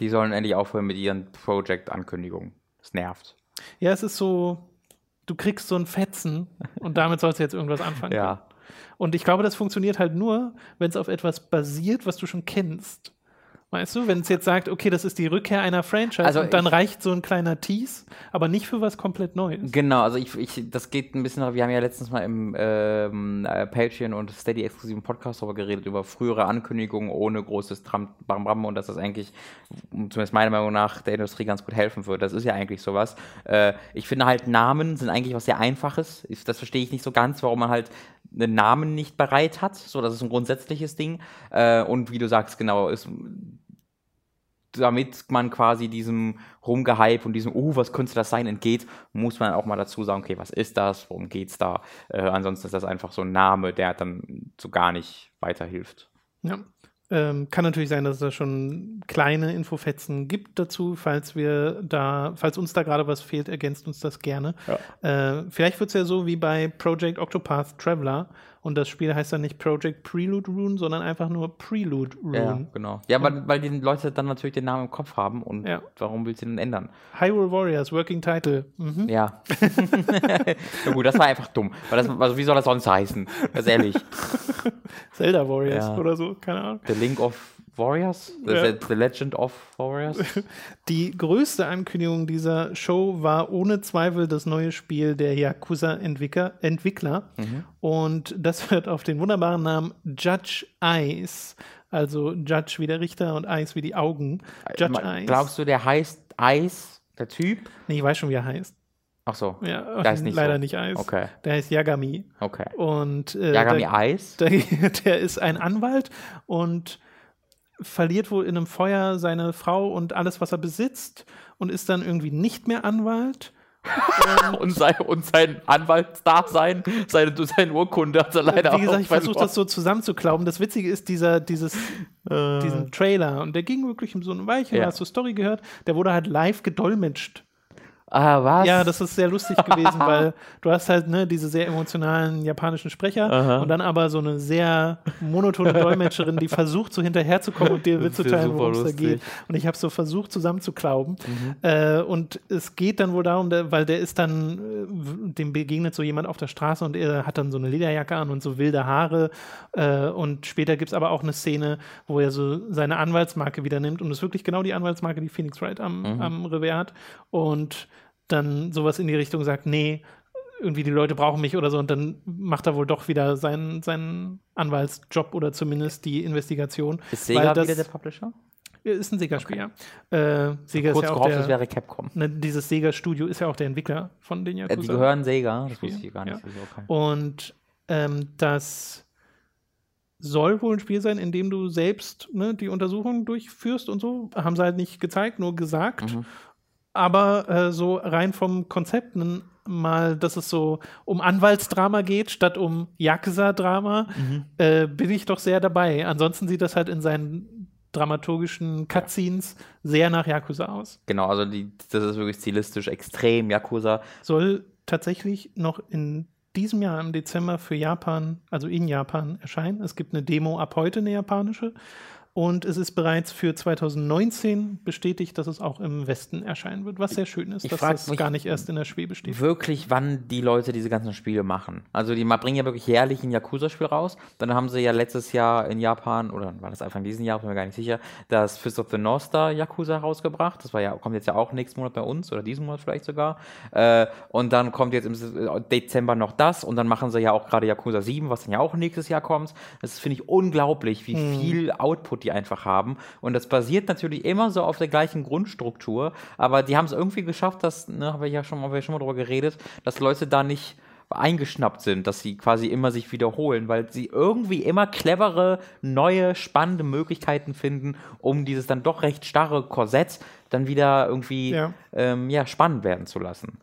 Die sollen endlich aufhören mit ihren Project-Ankündigungen. Das nervt. Ja, es ist so, du kriegst so ein Fetzen und damit sollst du jetzt irgendwas anfangen. Ja. Und ich glaube, das funktioniert halt nur, wenn es auf etwas basiert, was du schon kennst. Weißt du, wenn es jetzt sagt, okay, das ist die Rückkehr einer Franchise Also und dann ich- reicht so ein kleiner Tease, aber nicht für was komplett Neues. Genau, also ich, ich, das geht ein bisschen, wir haben ja letztens mal im ähm, äh, Patreon und Steady exklusiven Podcast darüber geredet, über frühere Ankündigungen ohne großes Tram Bam Bam und dass das eigentlich, zumindest meiner Meinung nach, der Industrie ganz gut helfen wird. Das ist ja eigentlich sowas. Äh, ich finde halt, Namen sind eigentlich was sehr Einfaches. Ich, das verstehe ich nicht so ganz, warum man halt einen Namen nicht bereit hat. So, das ist ein grundsätzliches Ding. Äh, und wie du sagst, genau, ist damit man quasi diesem Rumgehype und diesem, oh, was könnte das sein, entgeht, muss man auch mal dazu sagen, okay, was ist das, worum geht's da? Äh, ansonsten ist das einfach so ein Name, der dann so gar nicht weiterhilft. Ja. Ähm, kann natürlich sein, dass es da schon kleine Infofetzen gibt dazu. Falls wir da, falls uns da gerade was fehlt, ergänzt uns das gerne. Äh, vielleicht wird es ja so wie bei Project Octopath Traveler und das Spiel heißt dann nicht Project Prelude Rune, sondern einfach nur Prelude Rune. Ja, genau. Ja, weil, weil die Leute dann natürlich den Namen im Kopf haben und Ja. warum willst du den ändern? Hyrule Warriors, Working Title. Mhm. Ja. Na gut, das war einfach dumm. Das, also wie soll das sonst heißen? Ganz ehrlich. Zelda Warriors Ja. oder so, keine Ahnung. The Link of Warriors? The, Ja. the Legend of Warriors? Die größte Ankündigung dieser Show war ohne Zweifel das neue Spiel der Yakuza-Entwickler. Entwickler. Und das wird auf den wunderbaren Namen Judge Eyes, also Judge wie der Richter und Eyes wie die Augen. Judge Eyes. Glaubst du, der heißt Eis, der Typ? Nee, ich weiß schon, wie er heißt. Ach so. Ja, Der heißt nicht leider so. nicht Eis. Okay. Der heißt Yagami. Okay. Und äh, Yagami der, Eis? der, der ist ein Anwalt und verliert wohl in einem Feuer seine Frau und alles, was er besitzt und ist dann irgendwie nicht mehr Anwalt. Und sein, und sein Anwaltsdasein, seine, seine Urkunde hat er leider Wie gesagt, auch ich versuche das so zusammenzuklauben. Das Witzige ist dieser, dieses, Äh. diesen Trailer und der ging wirklich um so ein Weilchen, Ja. hast du Story gehört, der wurde halt live gedolmetscht. Ah, was? Ja, das ist sehr lustig gewesen, weil du hast halt ne, diese sehr emotionalen japanischen Sprecher Aha. und dann aber so eine sehr monotone Dolmetscherin, die versucht, so hinterherzukommen und dir mitzuteilen, worum es da. Mhm. geht. Und ich habe so versucht, zusammenzuklauben. Äh, und es geht dann wohl darum, der, weil der ist dann, äh, dem begegnet so jemand auf der Straße und er hat dann so eine Lederjacke an und so wilde Haare. Äh, und später gibt es aber auch eine Szene, wo er so seine Anwaltsmarke wieder nimmt und es ist wirklich genau die Anwaltsmarke, die Phoenix Wright am, Mhm. am Revers hat. Und dann sowas in die Richtung sagt, nee, irgendwie die Leute brauchen mich oder so und dann macht er wohl doch wieder seinen, seinen Anwaltsjob oder zumindest die Investigation. Ist Sega das wieder der Publisher? ist ein Sega-Spiel, ja. Äh, Sega Kurz ist ja auch gehofft, der, es wäre Capcom. ne, dieses Sega-Studio ist ja auch der Entwickler von den Äh, Yakuza. die gehören Sega, das wusste ich gar nicht. ja. Okay. Und ähm, das soll wohl ein Spiel sein, in dem du selbst ne, die Untersuchung durchführst und so. Haben sie halt nicht gezeigt, nur gesagt. Mhm. Aber äh, so rein vom Konzept mal, dass es so um Anwaltsdrama geht, statt um Yakuza-Drama, Mhm. äh, bin ich doch sehr dabei. Ansonsten sieht das halt in seinen dramaturgischen Cutscenes sehr nach Yakuza aus. Genau, also die, das ist wirklich stilistisch extrem Yakuza. soll tatsächlich noch in diesem Jahr im Dezember für Japan, also in Japan erscheinen. Es gibt eine Demo ab heute, eine japanische. Und es ist bereits für 2019 bestätigt, dass es auch im Westen erscheinen wird, was sehr schön ist, Ich dass das gar nicht erst in der Schwebe steht. Wirklich, wann die Leute diese ganzen Spiele machen. Also die bringen ja wirklich jährlich ein Yakuza-Spiel raus. Dann haben sie ja letztes Jahr in Japan, oder war das Anfang diesen Jahres, bin mir gar nicht sicher, das Fist of the North Star Yakuza rausgebracht. Das war ja, kommt jetzt ja auch nächsten Monat bei uns oder diesen Monat vielleicht sogar. Äh, und dann kommt jetzt im S- Dezember noch das und dann machen sie ja auch gerade Yakuza 7, was dann ja auch nächstes Jahr kommt. Das finde ich unglaublich, wie viel Output die einfach haben. Und das basiert natürlich immer so auf der gleichen Grundstruktur, aber die haben es irgendwie geschafft, dass, ne, habe ich ja schon mal, haben wir schon mal drüber geredet, dass Leute da nicht eingeschnappt sind, dass sie quasi immer sich wiederholen, weil sie irgendwie immer clevere, neue, spannende Möglichkeiten finden, um dieses dann doch recht starre Korsett dann wieder irgendwie Ja. ähm, ja, spannend werden zu lassen.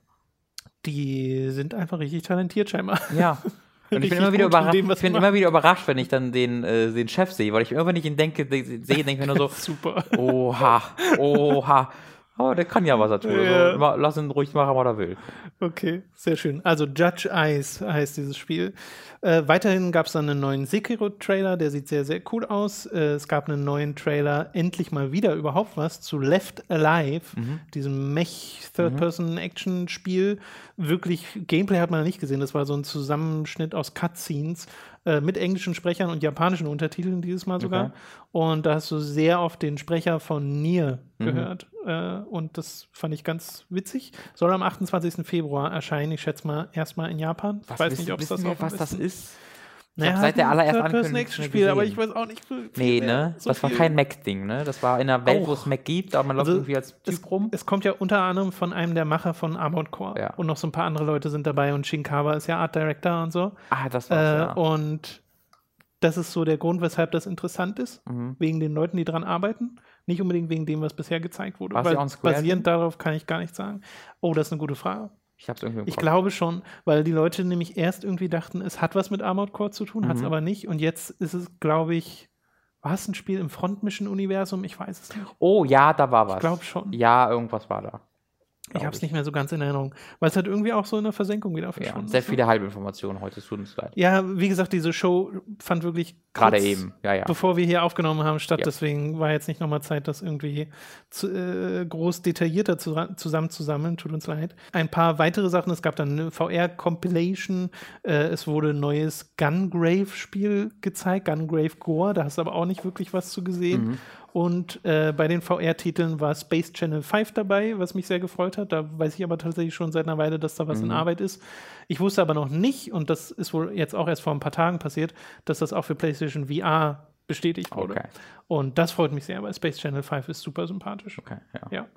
Die sind einfach richtig talentiert scheinbar. Ja. Und ich bin immer wieder, gut in überra dem, ich bin immer wieder überrascht, wenn ich dann den, äh, den Chef sehe, weil ich immer, wenn ich ihn denke, de- sehe, denke ich mir nur so, Super. oha, oha. Aber der kann ja was er tut. Ja. Also, lass ihn ruhig machen, was er will. Okay, sehr schön. Also Judge Eyes heißt dieses Spiel. Äh, weiterhin gab es dann einen neuen Sekiro-Trailer, der sieht sehr, sehr cool aus. Äh, es gab einen neuen Trailer, endlich mal wieder überhaupt was, zu Left Alive, diesem Mech-Third-Person-Action-Spiel. Wirklich, Gameplay hat man nicht gesehen, das war so ein Zusammenschnitt aus Cutscenes äh, mit englischen Sprechern und japanischen Untertiteln dieses Mal sogar. Okay. Und da hast du sehr oft den Sprecher von Nier gehört. Äh, und das fand ich ganz witzig. Soll am 28. Februar erscheinen. Ich schätze mal erstmal in Japan. Ich weiß nicht, ob es das wir, auch am was das besten- ist? Naja, seit der ein allerersten Ankündigung Third-Person-Action-Spiel, aber ich weiß auch nicht viel. Nee, mehr. ne? So das war viel. kein Mac-Ding, ne? Das war in einer Welt, wo es Mac gibt, aber man läuft Also, irgendwie als Typ es, rum. es kommt ja unter anderem von einem der Macher von Armored Core. Ja. Und noch so ein paar andere Leute sind dabei. Und Shinkawa ist ja Art Director und so. Ah, das Äh, war's, ja. Und das ist so der Grund, weshalb das interessant ist. Mhm. Wegen den Leuten, die dran arbeiten. Nicht unbedingt wegen dem, was bisher gezeigt wurde. War's Weil ja basierend darauf kann ich gar nicht sagen. Oh, das ist eine gute Frage. Ich hab's irgendwie Ich glaube schon, weil die Leute nämlich erst irgendwie dachten, es hat was mit Armored Core zu tun, hat es Mhm. aber nicht. Und jetzt ist es, glaube ich, war es ein Spiel im Front Mission Universum? Ich weiß es nicht. Oh, ja, da war was. Ich glaube schon. Ja, irgendwas war da. Ich habe es nicht mehr so ganz in Erinnerung, weil es halt irgendwie auch so in der Versenkung wieder Ja, verschwunden sehr ist, ne? viele Halbinformationen heute, es tut uns leid. Ja, wie gesagt, diese Show fand wirklich Gerade eben, ja, ja. bevor wir hier aufgenommen haben, statt. Ja. Deswegen war jetzt nicht nochmal Zeit, das irgendwie zu, äh, groß detaillierter zu, zusammenzusammeln. Tut uns leid. Ein paar weitere Sachen. Es gab dann eine VR-Compilation. Äh, es wurde ein neues Gungrave-Spiel gezeigt. Gungrave Gore. Da hast du aber auch nicht wirklich was zu gesehen. Mhm. Und äh, bei den VR-Titeln war Space Channel 5 dabei, was mich sehr gefreut hat. Da weiß ich aber tatsächlich schon seit einer Weile, dass da was Mhm. in Arbeit ist. Ich wusste aber noch nicht, und das ist wohl jetzt auch erst vor ein paar Tagen passiert, dass das auch für PlayStation VR bestätigt wurde. Okay. Und das freut mich sehr, weil Space Channel 5 ist super sympathisch. Okay, ja. Ja.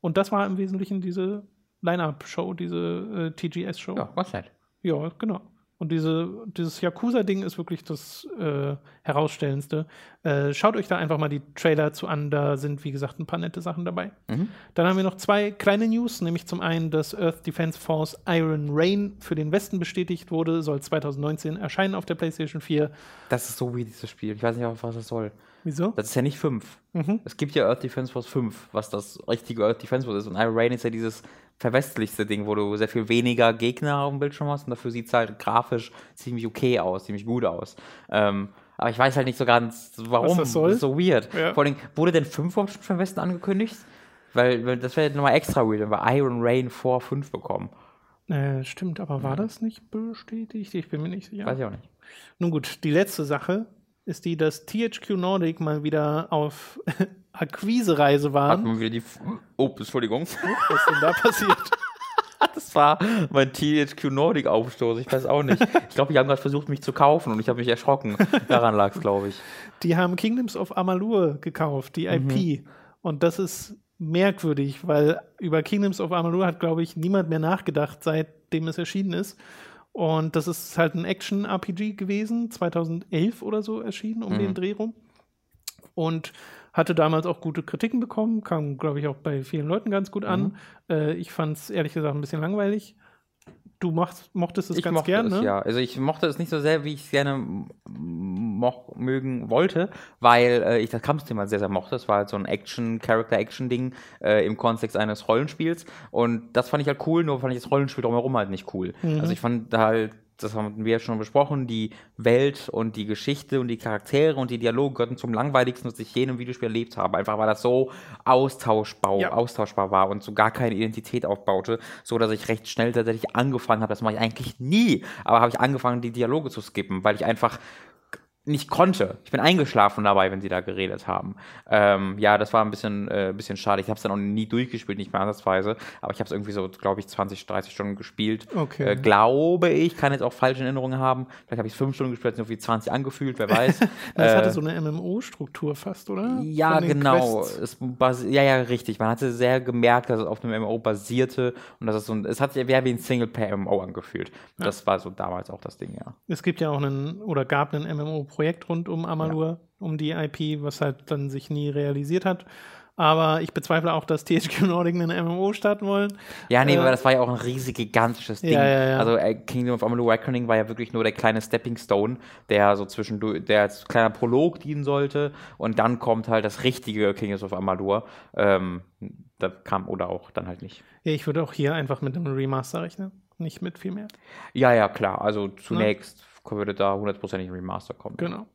Und das war im Wesentlichen diese Line-Up-Show, diese äh, TGS-Show. Ja, was nett. Ja, genau. Und diese, dieses Yakuza-Ding ist wirklich das äh, Herausstellendste. Äh, schaut euch da einfach mal die Trailer zu an. Da sind, wie gesagt, ein paar nette Sachen dabei. Dann haben wir noch zwei kleine News, nämlich zum einen, dass Earth Defense Force Iron Rain für den Westen bestätigt wurde, soll 2019 erscheinen auf der PlayStation 4. Das ist so wie dieses Spiel. Ich weiß nicht, was das soll. Wieso? Das ist ja nicht 5. Es gibt ja Earth Defense Force 5, was das richtige Earth Defense Force ist. Und Iron Rain ist ja dieses verwestlichste Ding, wo du sehr viel weniger Gegner auf dem Bildschirm hast und dafür sieht es halt grafisch ziemlich okay aus, ziemlich gut aus. Ähm, aber ich weiß halt nicht so ganz, warum. das soll. ist so weird. Ja. Vor allem, wurde denn 5 überhaupt schon vom Westen angekündigt? Weil, das wäre nochmal extra weird, wenn wir Iron Rain vor 5 bekommen. Äh, stimmt, aber war das nicht bestätigt? Ich bin mir nicht sicher. Weiß ich auch nicht. Nun gut, die letzte Sache ist die, dass THQ Nordic mal wieder auf Akquise-Reise waren. man wieder die. F oh, Entschuldigung. Was ist denn da passiert? Das war mein THQ Nordic Aufstoß. Ich weiß auch nicht. Ich glaube, die haben gerade versucht, mich zu kaufen und ich habe mich erschrocken. Daran lag es, glaube ich. Die haben Kingdoms of Amalur gekauft, die IP. Und das ist merkwürdig, weil über Kingdoms of Amalur hat, glaube ich, niemand mehr nachgedacht, seitdem es erschienen ist. Und das ist halt ein Action-RPG gewesen, 2011 oder so erschienen, um den Dreh rum. Und hatte damals auch gute Kritiken bekommen, kam, glaube ich, auch bei vielen Leuten ganz gut an. Äh, ich fand es ehrlich gesagt ein bisschen langweilig. Du machst, mochtest es Ich ganz mochte gern, es, ne? ja. Also ich mochte es nicht so sehr, wie ich es gerne moch, mögen wollte, weil äh, ich das Kampfthema sehr, sehr mochte. Es war halt so ein Action, Character-Action-Ding äh, im Kontext eines Rollenspiels. Und das fand ich halt cool, nur fand ich das Rollenspiel drumherum halt nicht cool. Mhm. Also ich fand halt, das haben wir ja schon besprochen, die Welt und die Geschichte und die Charaktere und die Dialoge gehörten zum langweiligsten, was ich je in einem Videospiel erlebt habe. Einfach weil das so austauschbar, Ja. austauschbar war und so gar keine Identität aufbaute, so dass ich recht schnell tatsächlich angefangen habe, das mache ich eigentlich nie, aber habe ich angefangen, die Dialoge zu skippen, weil ich einfach nicht konnte. Ich bin eingeschlafen dabei, wenn sie da geredet haben. Ähm, ja, das war ein bisschen, äh, bisschen schade. Ich habe es dann auch nie durchgespielt, nicht mehr ansatzweise. Aber ich habe es irgendwie so, glaube ich, 20, 30 Stunden gespielt. Okay. Äh, glaube ich, kann jetzt auch falsche Erinnerungen haben. Vielleicht habe ich es fünf Stunden gespielt, sich irgendwie 20 angefühlt, wer weiß. Das Äh, hatte so eine MMO-Struktur fast, oder? ja, genau. Ja, ja, richtig. Man hatte sehr gemerkt, dass es auf einem MMO basierte und dass es so ein, es hat sich eher wie ein Singleplayer-MMO angefühlt. Das war so damals auch das Ding, ja. Es gibt ja auch einen, oder gab ein MMO-Projekt rund um Amalur, um die IP, was halt dann sich nie realisiert hat. Aber ich bezweifle auch, dass THQ Nordic einen MMO starten wollen. Ja, nee, Äh, aber das war ja auch ein riesig gigantisches Ding. Ja, ja, ja. Also äh, Kingdom of Amalur Reckoning war ja wirklich nur der kleine Stepping Stone, der so zwischendurch, der als kleiner Prolog dienen sollte und dann kommt halt das richtige Kingdoms of Amalur. Ähm, da kam oder auch dann halt nicht. Ja, ich würde auch hier einfach mit einem Remaster rechnen, nicht mit viel mehr. Ja, ja, klar. Also zunächst würde da hundertprozentig ein Remaster kommen. Genau.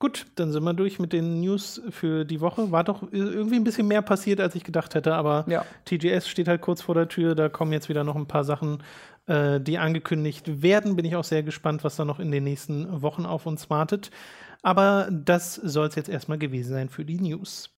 Gut, dann sind wir durch mit den News für die Woche. War doch irgendwie ein bisschen mehr passiert, als ich gedacht hätte, aber Ja. TGS steht halt kurz vor der Tür. Da kommen jetzt wieder noch ein paar Sachen, äh, die angekündigt werden. Bin ich auch sehr gespannt, was da noch in den nächsten Wochen auf uns wartet. Aber das soll es jetzt erstmal gewesen sein für die News.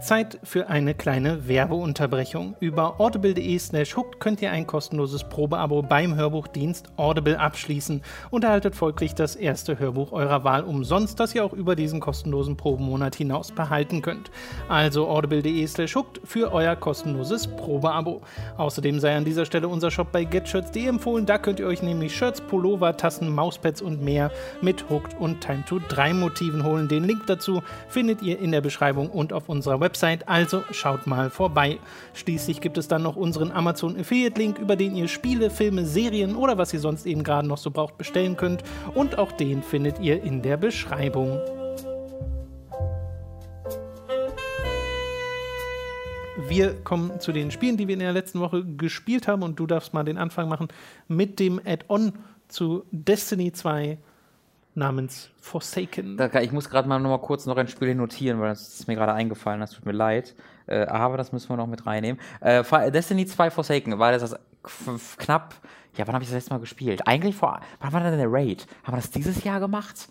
Zeit für eine kleine Werbeunterbrechung. Über audible.de slash hooked könnt ihr ein kostenloses Probeabo beim Hörbuchdienst Audible abschließen und erhaltet folglich das erste Hörbuch eurer Wahl umsonst, das ihr auch über diesen kostenlosen Probemonat hinaus behalten könnt. Also audible.de slash hooked für euer kostenloses Probeabo. Außerdem sei an dieser Stelle unser Shop bei getshirts.de empfohlen. Da könnt ihr euch nämlich Shirts, Pullover, Tassen, Mauspads und mehr mit Hooked und Time to 3 Motiven holen. Den Link dazu findet ihr in der Beschreibung und auf unserer Website. Also schaut mal vorbei. Schließlich gibt es dann noch unseren Amazon Affiliate Link, über den ihr Spiele, Filme, Serien oder was ihr sonst eben gerade noch so braucht bestellen könnt. Und auch den findet ihr in der Beschreibung. Wir kommen zu den Spielen, die wir in der letzten Woche gespielt haben und du darfst mal den Anfang machen mit dem Add-on zu Destiny 2 namens Forsaken. Ich muss gerade mal mal kurz noch ein Spiel notieren, weil das ist mir gerade eingefallen, das tut mir leid. Äh, aber das müssen wir noch mit reinnehmen. Äh, Destiny 2 Forsaken, war das, das knapp. Ja, wann habe ich das letzte Mal gespielt? Eigentlich vor. Wann war denn der Raid? Haben wir das dieses Jahr gemacht?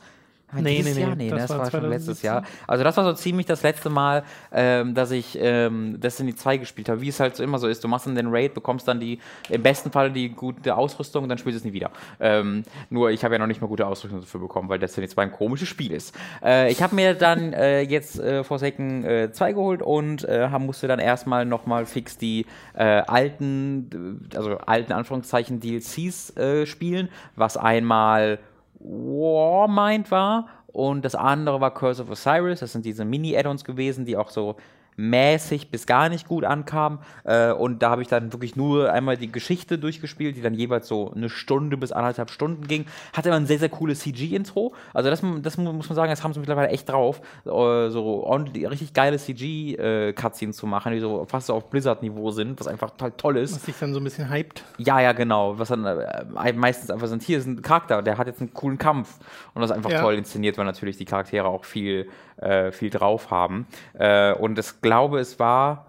Nee, Dieses nee, Jahr? nee, nee das das, war war, schon letztes 2017. Jahr. Also das war so ziemlich das letzte Mal, ähm, dass ich ähm, Destiny 2 gespielt habe, wie es halt so immer so ist. Du machst dann den Raid, bekommst dann die, im besten Fall die gute Ausrüstung und dann spielst du es nie wieder. Ähm, nur ich habe ja noch nicht mal gute Ausrüstung dafür bekommen, weil Destiny 2 ein komisches Spiel ist. Äh, ich habe mir dann äh, jetzt äh, Forsaken äh, 2 geholt und äh, musste dann erstmal nochmal fix die äh, alten, also alten Anführungszeichen DLCs äh, spielen, was einmal Warmind war und das andere war Curse of Osiris. Das sind diese Mini-Add-ons gewesen, die auch so mäßig bis gar nicht gut ankamen. Äh, und da habe ich dann wirklich nur einmal die Geschichte durchgespielt, die dann jeweils so eine Stunde bis anderthalb Stunden ging. Hatte immer ein sehr, sehr cooles CG-Intro. Also das, das mu- muss man sagen, das haben sie mittlerweile echt drauf, äh, so ordentlich, richtig geile CG-Cutscenes zu machen, die so fast so auf Blizzard-Niveau sind, was einfach total toll ist. Was sich dann so ein bisschen hypt. Ja, ja, genau. Was dann äh, meistens einfach sind, hier ist ein Charakter, der hat jetzt einen coolen Kampf. Und das ist einfach Ja. toll inszeniert, weil natürlich die Charaktere auch viel, äh, viel drauf haben. Äh, und ich glaube, es war.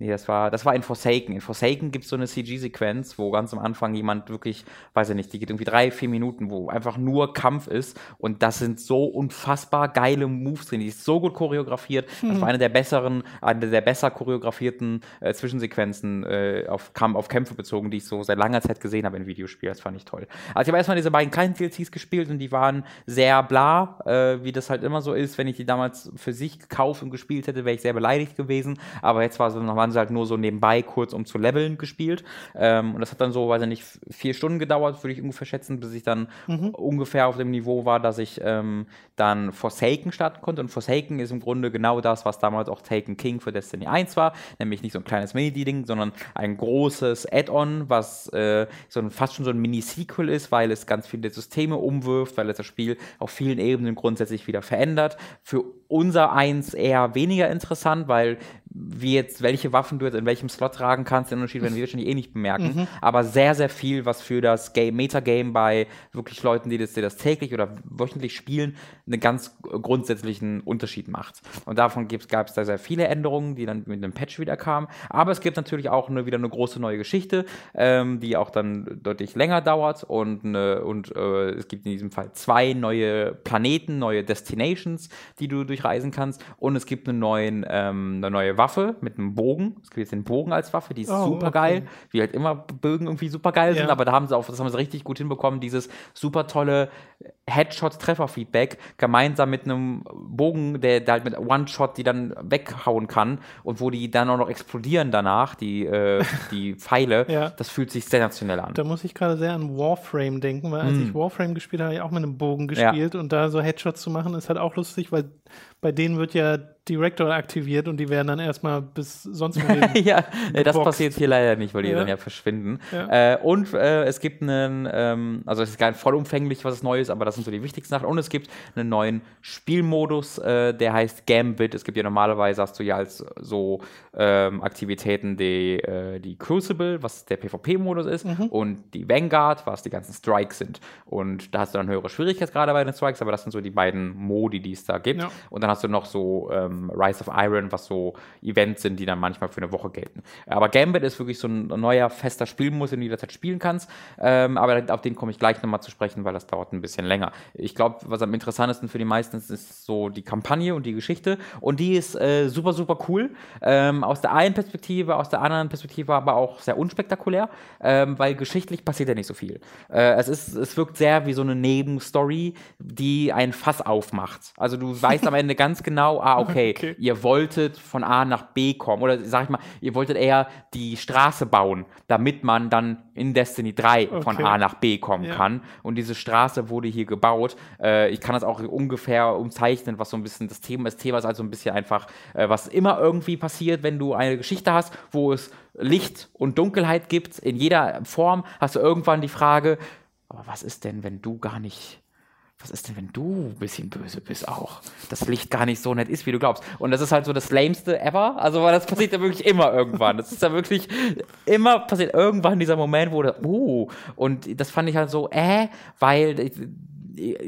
Nee, das war, das war in Forsaken. In Forsaken gibt es so eine CG-Sequenz, wo ganz am Anfang jemand wirklich, weiß ich nicht, die geht irgendwie drei, vier Minuten, wo einfach nur Kampf ist. Und das sind so unfassbar geile Moves drin. Die ist so gut choreografiert. Das war eine der besseren, eine der besser choreografierten äh, Zwischensequenzen äh, auf, Kampf, auf Kämpfe bezogen, die ich so seit langer Zeit gesehen habe in Videospielen. Das fand ich toll. Also ich habe erstmal diese beiden kleinen DLCs gespielt und die waren sehr bla, äh, wie das halt immer so ist. Wenn ich die damals für sich gekauft und gespielt hätte, wäre ich sehr beleidigt gewesen. Aber jetzt war so, noch waren sie halt nur so nebenbei kurz um zu leveln gespielt. Ähm, und das hat dann so, weiß ich nicht, vier Stunden gedauert, würde ich ungefähr schätzen, bis ich dann ungefähr auf dem Niveau war, dass ich ähm, dann Forsaken starten konnte. Und Forsaken ist im Grunde genau das, was damals auch Taken King für Destiny 1 war. Nämlich nicht so ein kleines Mini-Ding, sondern ein großes Add-on, was äh, so ein, fast schon so ein Mini-Sequel ist, weil es ganz viele Systeme umwirft, weil es das Spiel auf vielen Ebenen grundsätzlich wieder verändert. Für unser Eins eher weniger interessant, weil wie jetzt, welche Waffen du jetzt in welchem Slot tragen kannst, den Unterschied werden wir wahrscheinlich eh nicht bemerken. Aber sehr, sehr viel, was für das Game, Metagame bei wirklich Leuten, die das, die das täglich oder wöchentlich spielen, einen ganz grundsätzlichen Unterschied macht. Und davon gab es da sehr viele Änderungen, die dann mit einem Patch wieder kamen. Aber es gibt natürlich auch eine, wieder eine große neue Geschichte, ähm, die auch dann deutlich länger dauert. Und, eine, und äh, es gibt in diesem Fall zwei neue Planeten, neue Destinations, die du durchreisen kannst. Und es gibt einen neuen, ähm, eine neue Waffe mit einem Bogen. Es gibt jetzt den Bogen als Waffe, die ist Oh, super okay. geil. Wie halt immer Bögen irgendwie super geil sind, Ja. aber da haben sie auch, das haben sie richtig gut hinbekommen, dieses super tolle Headshot-Treffer-Feedback gemeinsam mit einem Bogen, der, der halt mit One-Shot die dann weghauen kann und wo die dann auch noch explodieren danach, die, äh, die Pfeile. Ja. Das fühlt sich sensationell an. Da muss ich gerade sehr an Warframe denken, weil als Hm. ich Warframe gespielt habe, habe ich auch mit einem Bogen gespielt und da so Headshots zu machen, ist halt auch lustig, weil bei denen wird ja Director aktiviert und die werden dann erstmal bis sonst wohin. ja, äh, das geboxt. passiert hier leider nicht, weil die Ja. dann ja verschwinden. Ja. Äh, und äh, es gibt einen, ähm, also es ist gar nicht vollumfänglich was Neues, aber das sind so die wichtigsten Sachen. Und es gibt einen neuen Spielmodus, äh, der heißt Gambit. Es gibt ja normalerweise, hast du ja als so ähm, Aktivitäten die, äh, die Crucible, was der PvP-Modus ist, Mhm. und die Vanguard, was die ganzen Strikes sind. Und da hast du dann höhere Schwierigkeitsgrade bei den Strikes, aber das sind so die beiden Modi, die es da gibt. Ja. Und dann hast du noch so ähm, Rise of Iron, was so Events sind, die dann manchmal für eine Woche gelten. Aber Gambit ist wirklich so ein neuer, fester Spielmodus, den du jederzeit spielen kannst. Ähm, aber auf den komme ich gleich nochmal zu sprechen, weil das dauert ein bisschen länger. Ich glaube, was am interessantesten für die meisten ist, ist so die Kampagne und die Geschichte. Und die ist äh, super, super cool. Ähm, aus der einen Perspektive, aus der anderen Perspektive aber auch sehr unspektakulär, ähm, weil geschichtlich passiert ja nicht so viel. Äh, es, ist, es wirkt sehr wie so eine Nebenstory, die ein Fass aufmacht. Also du weißt am Ende ganz genau, ah, okay, Okay. ihr wolltet von A nach B kommen. Oder sag ich mal, ihr wolltet eher die Straße bauen, damit man dann in Destiny 3 von Okay. A nach B kommen Ja. kann. Und diese Straße wurde hier gebaut. Äh, ich kann das auch ungefähr umzeichnen, was so ein bisschen das Thema ist. Das Thema ist also ein bisschen einfach, äh, was immer irgendwie passiert, wenn du eine Geschichte hast, wo es Licht und Dunkelheit gibt. In jeder Form hast du irgendwann die Frage, aber was ist denn, wenn du gar nicht was ist denn, wenn du ein bisschen böse bist auch? Das Licht gar nicht so nett ist, wie du glaubst. Und das ist halt so das Lameste ever. Also, weil das passiert ja wirklich immer irgendwann. Das ist ja wirklich immer passiert irgendwann dieser Moment, wo du, uh, und das fand ich halt so, äh, weil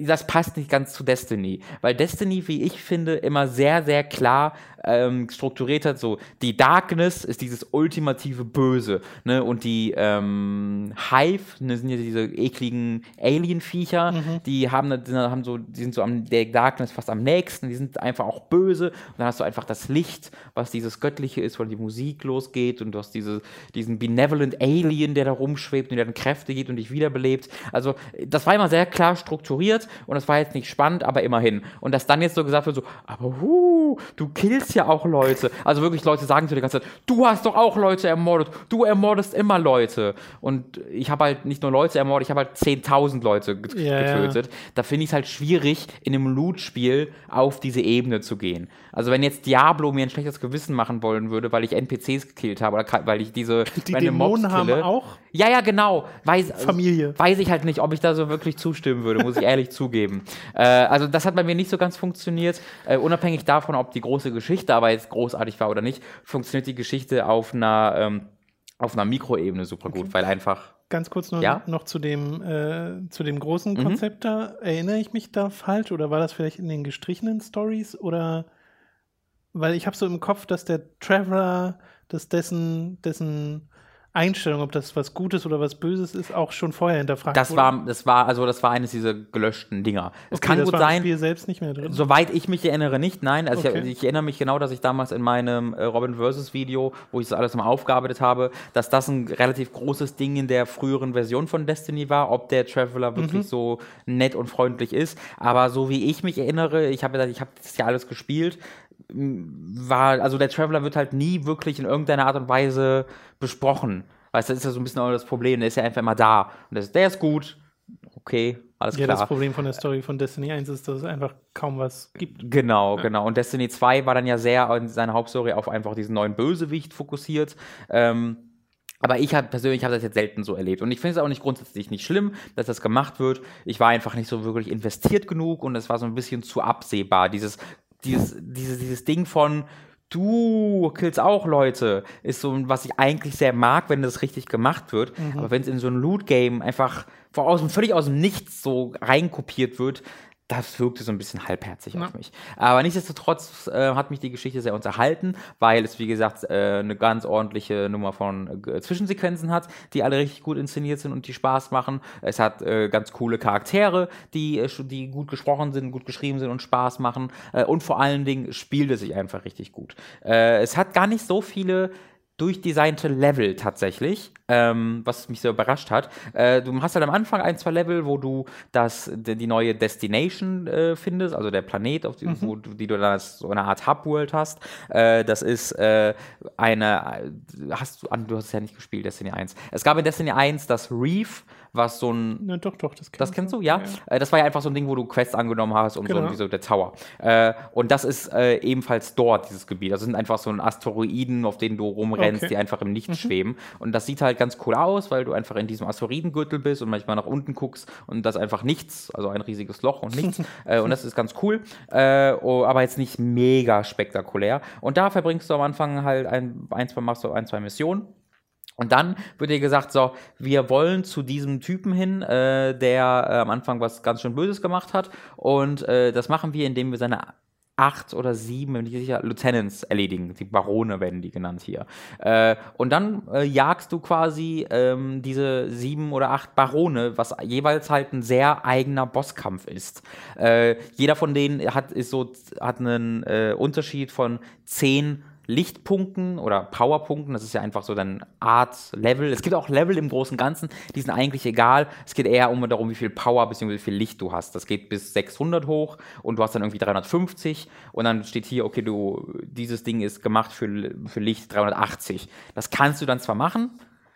das passt nicht ganz zu Destiny. Weil Destiny, wie ich finde, immer sehr, sehr klar ähm, strukturiert hat, so die Darkness ist dieses ultimative Böse, ne? Und die ähm, Hive, ne, sind ja diese ekligen Alien-Viecher, die haben, die haben so, die sind so am der Darkness fast am nächsten, die sind einfach auch böse. Und dann hast du einfach das Licht, was dieses Göttliche ist, weil die Musik losgeht und du hast diese, diesen benevolent Alien, der da rumschwebt und der dann Kräfte gibt und dich wiederbelebt. Also das war immer sehr klar strukturiert und das war jetzt nicht spannend, aber immerhin. Und dass dann jetzt so gesagt wird, so, aber hu, du killst ja auch Leute. Also wirklich Leute sagen zu dir die ganze Zeit, du hast doch auch Leute ermordet, du ermordest immer Leute. Und ich habe halt nicht nur Leute ermordet, ich habe halt 10.000 Leute get Ja, ja. getötet. Da finde ich es halt schwierig, in einem Loot-Spiel auf diese Ebene zu gehen. Also wenn jetzt Diablo mir ein schlechtes Gewissen machen wollen würde, weil ich NPCs gekillt habe oder weil ich diese Die meine Mobs Dämonen haben kille, auch ja, ja, genau. Weiß, Familie. Weiß ich halt nicht, ob ich da so wirklich zustimmen würde, muss ich ehrlich zugeben. Äh, also das hat bei mir nicht so ganz funktioniert. Äh, unabhängig davon, ob die große Geschichte aber jetzt großartig war oder nicht, funktioniert die Geschichte auf einer, ähm, auf einer Mikroebene super gut, weil einfach Ganz kurz nur Ja? noch zu dem, äh, zu dem großen Konzept da. Erinnere ich mich da falsch oder war das vielleicht in den gestrichenen Stories oder weil ich habe so im Kopf, dass der Traveler, dass dessen, dessen Einstellung, ob das was Gutes oder was Böses ist, auch schon vorher hinterfragt das wurde. war, das war, also das war eines dieser gelöschten Dinger. Es Okay, kann das gut war im sein, Spiel selbst nicht mehr drin. Soweit ich mich erinnere, nicht, nein. Also Okay. ich, ich erinnere mich genau, dass ich damals in meinem äh, Robin vs. Video, wo ich das alles mal aufgearbeitet habe, dass das ein relativ großes Ding in der früheren Version von Destiny war, ob der Traveler wirklich so nett und freundlich ist. Aber so wie ich mich erinnere, ich habe ich habe das ja alles gespielt, war, also der Traveler wird halt nie wirklich in irgendeiner Art und Weise besprochen. Weißt du, das ist ja so ein bisschen auch das Problem, der ist ja einfach immer da. Und das, der ist gut, okay, alles ja, klar. das Problem von der Story von Destiny 1 ist, dass es einfach kaum was gibt. Genau, genau. Und Destiny 2 war dann ja sehr in seiner Hauptstory auf einfach diesen neuen Bösewicht fokussiert. Ähm, aber ich habe persönlich habe das jetzt selten so erlebt. Und ich finde es auch nicht grundsätzlich nicht schlimm, dass das gemacht wird. Ich war einfach nicht so wirklich investiert genug und es war so ein bisschen zu absehbar. Dieses, dieses, dieses, dieses Ding von Du killst auch Leute, ist so, was ich eigentlich sehr mag, wenn das richtig gemacht wird. Aber wenn es in so ein Loot-Game einfach vor aus, völlig aus dem Nichts so reinkopiert wird, das wirkte so ein bisschen halbherzig auf mich. Aber nichtsdestotrotz äh, hat mich die Geschichte sehr unterhalten, weil es, wie gesagt, äh, eine ganz ordentliche Nummer von äh, Zwischensequenzen hat, die alle richtig gut inszeniert sind und die Spaß machen. Es hat äh, ganz coole Charaktere, die, äh, die gut gesprochen sind, gut geschrieben sind und Spaß machen. Äh, und vor allen Dingen spielt es sich einfach richtig gut. Es hat gar nicht so viele durchdesignte Level tatsächlich, ähm, was mich sehr überrascht hat. Äh, du hast halt am Anfang ein, zwei Level, wo du das, die, neue Destination äh, findest, also der Planet, auf die, wo du, die du dann als so eine Art Hub-World hast. Äh, das ist äh, eine, hast du, du hast es ja nicht gespielt, Destiny 1. Es gab in Destiny 1 das Reef, was so ein Na, doch, doch, das, das kennst du, ja? Äh, Das war ja einfach so ein Ding, wo du Quests angenommen hast und so Genau. wie so der Tower. Äh, und das ist äh, ebenfalls dort, dieses Gebiet. Das sind einfach so ein Asteroiden, auf denen du rumrennst, Okay. die einfach im Nichts schweben. Und das sieht halt ganz cool aus, weil du einfach in diesem Asteroidengürtel bist und manchmal nach unten guckst und das einfach nichts, also ein riesiges Loch und nichts. äh, und das ist ganz cool, äh, oh, aber jetzt nicht mega spektakulär. Und da verbringst du am Anfang halt ein, ein zwei, machst du ein, zwei Missionen. Und dann wird dir gesagt, so, wir wollen zu diesem Typen hin, äh, der äh, am Anfang was ganz schön Böses gemacht hat. Und äh, das machen wir, indem wir seine acht oder sieben, bin ich sicher, Lieutenants erledigen. Die Barone werden die genannt hier. Äh, und dann äh, jagst du quasi ähm, diese sieben oder acht Barone, was jeweils halt ein sehr eigener Bosskampf ist. Äh, jeder von denen hat, ist so, hat einen äh, Unterschied von zehn Lichtpunkten oder Powerpunkten, das ist ja einfach so dann Art Level. Es gibt auch Level im Großen und Ganzen, die sind eigentlich egal. Es geht eher um darum, wie viel Power bzw. wie viel Licht du hast. Das geht bis 600 hoch und du hast dann irgendwie 350 und dann steht hier, okay, du dieses Ding ist gemacht für, für Licht 380. Das kannst du dann zwar machen,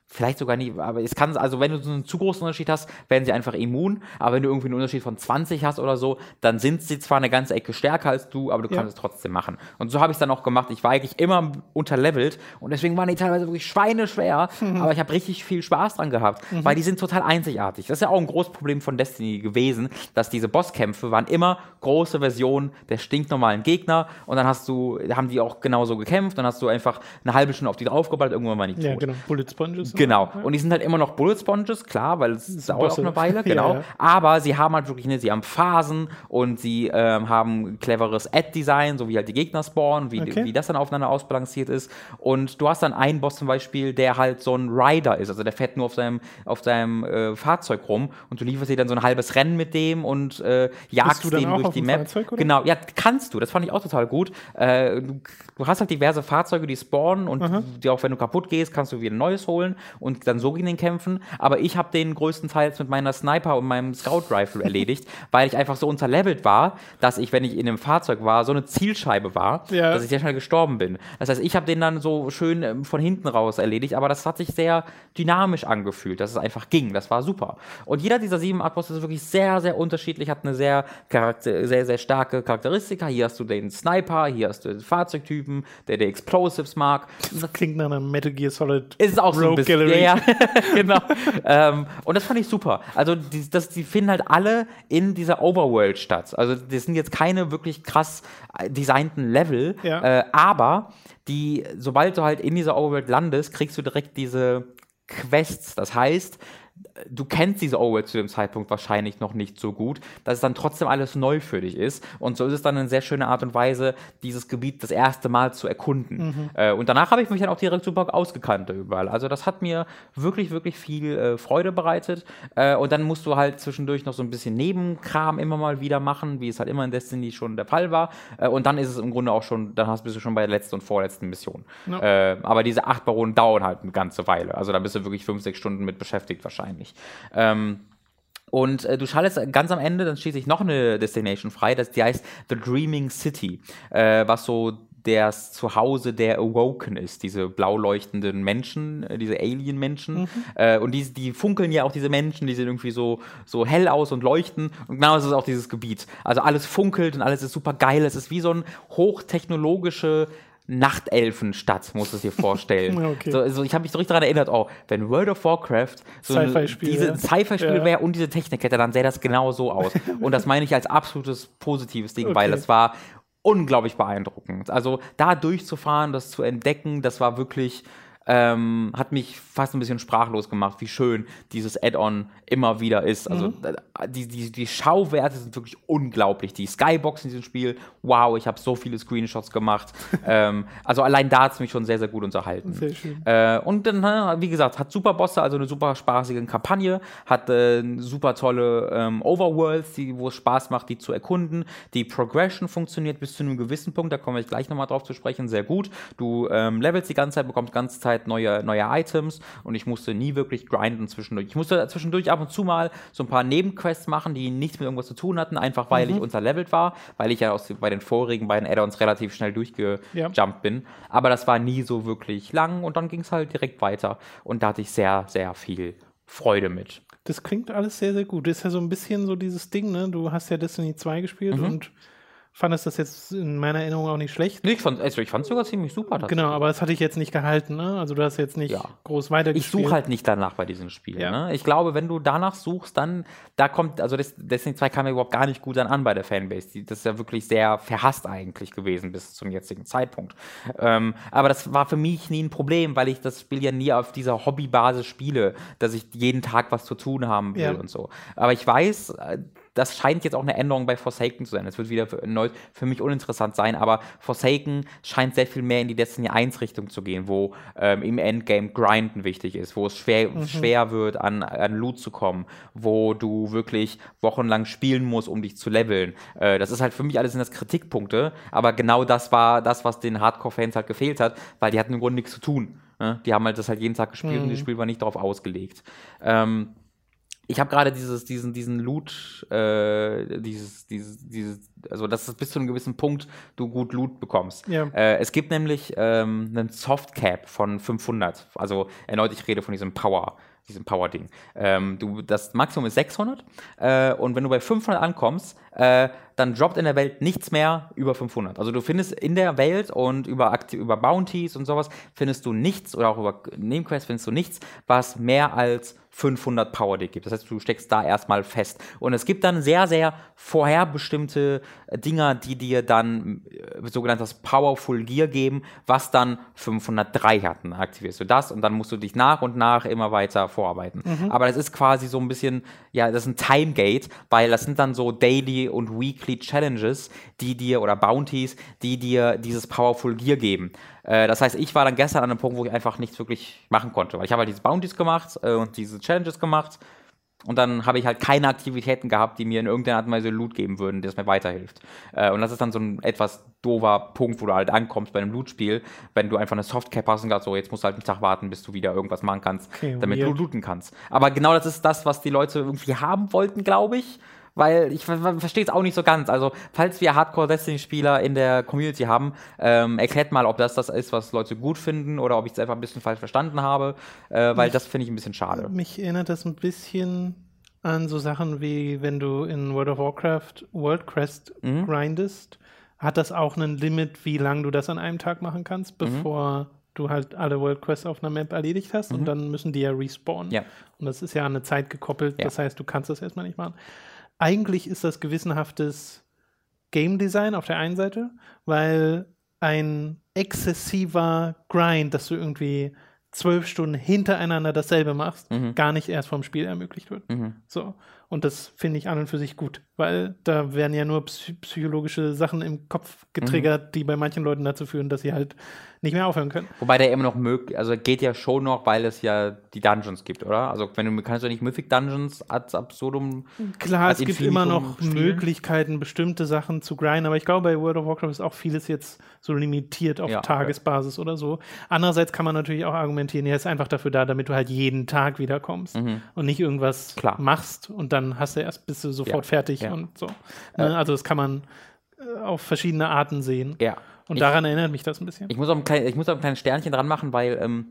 Vielleicht sogar nie, aber es kann, also wenn du so einen zu großen Unterschied hast, werden sie einfach immun, aber wenn du irgendwie einen Unterschied von 20 hast oder so, dann sind sie zwar eine ganze Ecke stärker als du, aber du Ja. kannst es trotzdem machen. Und so habe ich es dann auch gemacht. Ich war eigentlich immer unterlevelt und deswegen waren die teilweise wirklich schweineschwer, aber ich habe richtig viel Spaß dran gehabt, weil die sind total einzigartig. Das ist ja auch ein großes Problem von Destiny gewesen, dass diese Bosskämpfe waren immer große Versionen der stinknormalen Gegner und dann hast du, haben die auch genauso gekämpft, dann hast du einfach eine halbe Stunde auf die draufgeballert, irgendwann waren die tot. Ja, genau. Bullet Sponges. Genau. Und die sind halt immer noch Bullet Sponges, klar, weil es dauert auch eine Weile, Ja, genau. ja. Aber sie haben halt wirklich, ne, sie haben Phasen und sie ähm, haben cleveres Ad-Design, so wie halt die Gegner spawnen, wie, Okay. wie das dann aufeinander ausbalanciert ist. Und du hast dann einen Boss zum Beispiel, der halt so ein Rider ist, also der fährt nur auf seinem, auf seinem äh, Fahrzeug rum und du lieferst dir dann so ein halbes Rennen mit dem und äh, jagst den auch durch die Map. Fahrzeug, oder? Genau, ja, kannst du. Das fand ich auch total gut. Äh, du, du hast halt diverse Fahrzeuge, die spawnen und die auch wenn du kaputt gehst, kannst du wieder ein neues holen und dann so gegen den kämpfen. Aber ich habe den größtenteils mit meiner Sniper und meinem Scout Rifle erledigt, weil ich einfach so unterlevelt war, dass ich, wenn ich in einem Fahrzeug war, so eine Zielscheibe war, Ja. dass ich sehr schnell gestorben bin. Das heißt, ich habe den dann so schön ähm, von hinten raus erledigt, aber das hat sich sehr dynamisch angefühlt, dass es einfach ging. Das war super. Und jeder dieser sieben Art Bosse ist wirklich sehr, sehr unterschiedlich, hat eine sehr, charakter sehr, sehr starke Charakteristika. Hier hast du den Sniper, hier hast du den Fahrzeugtypen, der die Explosives mag. Das klingt nach einer Metal Gear Solid Ist auch so ein bisschen. Gallery. Ja, ja, genau. ähm, und das fand ich super. Also, die, das, die finden halt alle in dieser Overworld statt. Also, das sind jetzt keine wirklich krass äh, designten Level, Ja. äh, aber die, sobald du halt in dieser Overworld landest, kriegst du direkt diese Quests. Das heißt, du kennst diese Overworld zu dem Zeitpunkt wahrscheinlich noch nicht so gut, dass es dann trotzdem alles neu für dich ist. Und so ist es dann eine sehr schöne Art und Weise, dieses Gebiet das erste Mal zu erkunden. Äh, und danach habe ich mich dann auch direkt super ausgekannt überall. Also das hat mir wirklich, wirklich viel äh, Freude bereitet. Äh, und dann musst du halt zwischendurch noch so ein bisschen Nebenkram immer mal wieder machen, wie es halt immer in Destiny schon der Fall war. Äh, und dann ist es im Grunde auch schon, dann hast, bist du schon bei der letzten und vorletzten Mission. Ja. Äh, aber diese acht Baronen dauern halt eine ganze Weile. Also da bist du wirklich fünf, sechs Stunden mit beschäftigt wahrscheinlich. Ähm, und äh, du schaltest ganz am Ende dann schließlich noch eine Destination frei, das, die heißt The Dreaming City, äh, was so das Zuhause der Awoken ist, diese blau leuchtenden Menschen, äh, diese Alien-Menschen. Äh, und die, die funkeln ja auch, diese Menschen, die sehen irgendwie so, so hell aus und leuchten. Und genau so ist auch dieses Gebiet. Also alles funkelt und alles ist super geil. Es ist wie so ein hochtechnologische Nachtelfenstadt, musst du es dir vorstellen. Okay. so, also ich habe mich so richtig daran erinnert, oh, wenn World of Warcraft so ein- Sci-Fi-Spiel, diese ja. Sci-Fi-Spiel Ja. wäre und diese Technik hätte, dann sähe das genau so aus. Und das meine ich als absolutes positives Ding, weil Okay. das war unglaublich beeindruckend. Also da durchzufahren, das zu entdecken, das war wirklich, ähm, hat mich fast ein bisschen sprachlos gemacht, wie schön dieses Add-on immer wieder ist. Also äh, die, die, die Schauwerte sind wirklich unglaublich. Die Skybox in diesem Spiel, wow, ich habe so viele Screenshots gemacht. ähm, also allein da hat es mich schon sehr, sehr gut unterhalten. Sehr schön. Äh, und dann, wie gesagt, hat super Bosse, also eine super spaßige Kampagne, hat äh, super tolle ähm, Overworlds, die, wo es Spaß macht, die zu erkunden. Die Progression funktioniert bis zu einem gewissen Punkt, da kommen wir gleich nochmal drauf zu sprechen, sehr gut. Du ähm, levelst die ganze Zeit, bekommst die ganze Zeit neue, neue Items und ich musste nie wirklich grinden zwischendurch. Ich musste zwischendurch ab und zu mal so ein paar Nebenquests machen, die nichts mit irgendwas zu tun hatten, einfach weil ich unterlevelt war, weil ich ja aus, bei den vorigen beiden Add-ons relativ schnell durchgejumpt Ja. bin. Aber das war nie so wirklich lang und dann ging es halt direkt weiter. Und da hatte ich sehr, sehr viel Freude mit. Das klingt alles sehr, sehr gut. Das ist ja so ein bisschen so dieses Ding, ne? Du hast ja Destiny 2 gespielt Mhm. und fandest das jetzt in meiner Erinnerung auch nicht schlecht. Nee, ich fand es also ich fand's sogar ziemlich super. Genau, aber das hatte ich jetzt nicht gehalten, ne? Also du hast jetzt nicht Ja. groß Ich weitergespielt. suche halt nicht danach bei diesen Spielen. Ja. Ne? Ich glaube, wenn du danach suchst, dann, da kommt, also das, Destiny 2 kam ja überhaupt gar nicht gut dann an bei der Fanbase. Die, das ist ja wirklich sehr verhasst eigentlich gewesen bis zum jetzigen Zeitpunkt. Ähm, aber das war für mich nie ein Problem, weil ich das Spiel ja nie auf dieser Hobbybasis spiele, dass ich jeden Tag was zu tun haben will Ja. und so. Aber ich weiß, äh, das scheint jetzt auch eine Änderung bei Forsaken zu sein. Das wird wieder für, erneut für mich uninteressant sein, aber Forsaken scheint sehr viel mehr in die Destiny 1 Richtung zu gehen, wo ähm, im Endgame Grinden wichtig ist, wo es schwer, schwer wird, an, an Loot zu kommen, wo du wirklich wochenlang spielen musst, um dich zu leveln. Äh, das ist halt für mich alles in das Kritikpunkte, aber genau das war das, was den Hardcore-Fans halt gefehlt hat, weil die hatten im Grunde nichts zu tun. Ne? Die haben halt das halt jeden Tag gespielt und das Spiel war nicht darauf ausgelegt. Ähm, ich habe gerade dieses, diesen, diesen Loot, äh, dieses, dieses, dieses, also dass bis zu einem gewissen Punkt du gut Loot bekommst. Ja. Äh, es gibt nämlich ähm, einen Softcap von 500. Also erneut, ich rede von diesem Power. diesem Power-Ding. Ähm, du, das Maximum ist 600 äh, und wenn du bei 500 ankommst, äh, dann droppt in der Welt nichts mehr über 500. Also du findest in der Welt und über, Akti über Bounties und sowas findest du nichts oder auch über Nebenquests findest du nichts, was mehr als 500 Power Dick gibt. Das heißt, du steckst da erstmal fest. Und es gibt dann sehr, sehr vorherbestimmte Dinger, die dir dann äh, sogenanntes Powerful Gear geben, was dann 503 hat. Dann aktivierst du das und dann musst du dich nach und nach immer weiter vorarbeiten. Aber das ist quasi so ein bisschen, ja, das ist ein Time Gate, weil das sind dann so Daily und Weekly Challenges, die dir, oder Bounties, die dir dieses Powerful Gear geben. Äh, das heißt, ich war dann gestern an einem Punkt, wo ich einfach nichts wirklich machen konnte. Weil ich habe halt diese Bounties gemacht äh, und diese Challenges gemacht. Und dann habe ich halt keine Aktivitäten gehabt, die mir in irgendeiner Art und Weise Loot geben würden, das mir weiterhilft. Äh, und das ist dann so ein etwas doofer Punkt, wo du halt ankommst bei einem Loot-Spiel, wenn du einfach eine Softcap hast und sagst, so, jetzt musst du halt einen Tag warten, bis du wieder irgendwas machen kannst, Okay, damit weird. du looten kannst. Aber genau das ist das, was die Leute irgendwie haben wollten, glaube ich. Weil ich ver ver- verstehe es auch nicht so ganz. Also, falls wir Hardcore-Destiny-Spieler in der Community haben, ähm, erklärt mal, ob das das ist, was Leute gut finden oder ob ich es einfach ein bisschen falsch verstanden habe, äh, weil das finde ich ein bisschen schade. Mich erinnert das ein bisschen an so Sachen wie, wenn du in World of Warcraft World Crest Mhm. grindest, hat das auch ein Limit, wie lange du das an einem Tag machen kannst, Mhm. bevor du halt alle World Quests auf einer Map erledigt hast und dann müssen die ja respawnen. Mhm. Ja. Und das ist ja an eine Zeit gekoppelt, Ja. das heißt, du kannst das erstmal nicht machen. Eigentlich ist das gewissenhaftes Game Design auf der einen Seite, weil ein exzessiver Grind, dass du irgendwie zwölf Stunden hintereinander dasselbe machst, Mhm. gar nicht erst vom Spiel ermöglicht wird. So. Und das finde ich an und für sich gut, weil da werden ja nur psy psychologische Sachen im Kopf getriggert, die bei manchen Leuten dazu führen, dass sie halt nicht mehr aufhören können. Wobei der immer noch möglich, also geht ja schon noch, weil es ja die Dungeons gibt, oder? Also wenn du kannst du nicht Mythic Dungeons ad absurdum. Klar, es gibt infinitum immer noch spielen. Möglichkeiten, bestimmte Sachen zu grinden, aber ich glaube, bei World of Warcraft ist auch vieles jetzt so limitiert auf Ja, Tagesbasis oder so. Andererseits kann man natürlich auch argumentieren, er ist einfach dafür da, damit du halt jeden Tag wiederkommst und nicht irgendwas Mhm. Klar. machst und dann hast du erst, bist du sofort Ja, fertig ja. und so. Ne? Also das kann man äh, auf verschiedene Arten sehen. Ja. Und Ich- daran erinnert mich das ein bisschen. Ich muss auch ein, klein, ich muss auch ein kleines Sternchen dran machen, weil ähm,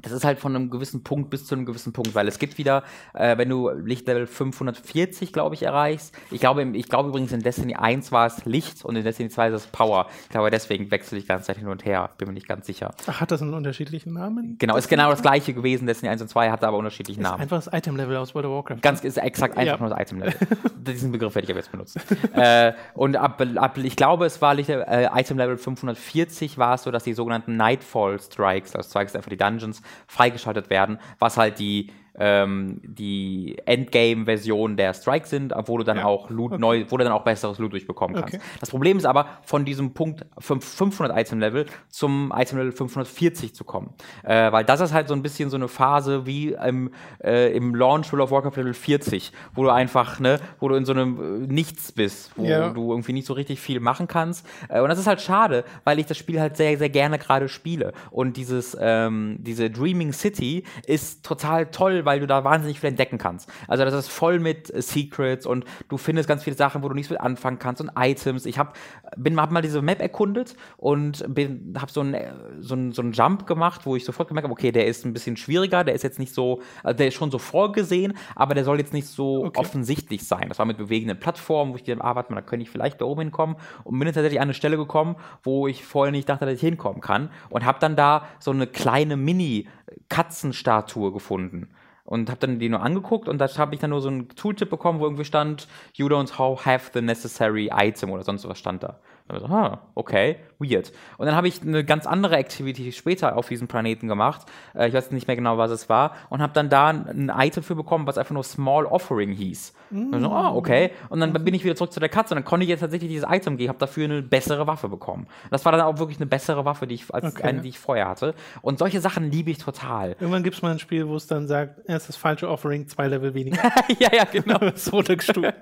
das ist halt von einem gewissen Punkt bis zu einem gewissen Punkt, weil es gibt wieder, äh, wenn du Lichtlevel 540, glaube ich, erreichst. Ich glaube, ich glaube übrigens in Destiny 1 war es Licht und in Destiny 2 ist es Power. Ich glaube, deswegen wechsle ich die ganze Zeit hin und her. Bin mir nicht ganz sicher. Ach, hat das einen unterschiedlichen Namen? Genau, ist genau das gleiche gewesen. Destiny 1 und 2 hatte aber unterschiedliche Ist Namen. einfach das Item-Level aus World of Warcraft. Ganz ist exakt einfach Ja. nur das Item-Level. Diesen Begriff werde ich aber jetzt benutzen. äh, und ab, ab, ich glaube, es war Licht- äh, Item-Level 540 war es so, dass die sogenannten Nightfall-Strikes, also Strikes einfach die Dungeons, freigeschaltet werden, was halt die ähm, die Endgame-Version der Strikes sind, wo du dann Ja. auch Loot neu, wo du dann auch besseres Loot durchbekommen kannst. Okay. Das Problem ist aber, von diesem Punkt 5 500 Item-Level zum Item-Level 540 zu kommen. Äh, weil das ist halt so ein bisschen so eine Phase wie im, äh, im Launch World of Warcraft Level 40, wo du einfach, ne, wo du in so einem äh, Nichts bist, wo Ja. du irgendwie nicht so richtig viel machen kannst. Äh, und das ist halt schade, weil ich das Spiel halt sehr, sehr gerne gerade spiele. Und dieses, ähm, diese Dreaming City ist total toll, weil du da wahnsinnig viel entdecken kannst. Also das ist voll mit äh, Secrets und du findest ganz viele Sachen, wo du nichts mit anfangen kannst und Items. Ich hab, bin hab mal diese Map erkundet und bin, hab so einen äh, so so einen Jump gemacht, wo ich sofort gemerkt habe, okay, der ist ein bisschen schwieriger, der ist jetzt nicht so, also der ist schon so vorgesehen, aber der soll jetzt nicht so Okay. offensichtlich sein. Das war mit bewegenden Plattformen, wo ich dachte, ah, warte mal, da könnte ich vielleicht da oben hinkommen und bin dann tatsächlich an eine Stelle gekommen, wo ich vorher nicht dachte, dass ich hinkommen kann und habe dann da so eine kleine Mini-Katzenstatue gefunden und habe dann die nur angeguckt und da habe ich dann nur so einen Tooltip bekommen, wo irgendwie stand, you don't have the necessary item oder sonst was stand da. Dann so, ah, okay, weird. Und dann habe ich eine ganz andere Activity später auf diesem Planeten gemacht. Äh, ich weiß nicht mehr genau, was es war. Und habe dann da ein Item für bekommen, was einfach nur Small Offering hieß. Und dann so, ah, okay. Und dann bin ich wieder zurück zu der Katze und dann konnte ich jetzt tatsächlich dieses Item geben, habe dafür eine bessere Waffe bekommen. Das war dann auch wirklich eine bessere Waffe, die ich, als Okay. eine, die ich vorher hatte. Und solche Sachen liebe ich total. Irgendwann gibt es mal ein Spiel, wo es dann sagt, er ist das falsche Offering, zwei Level weniger. ja, ja, genau. das ist runtergestuft.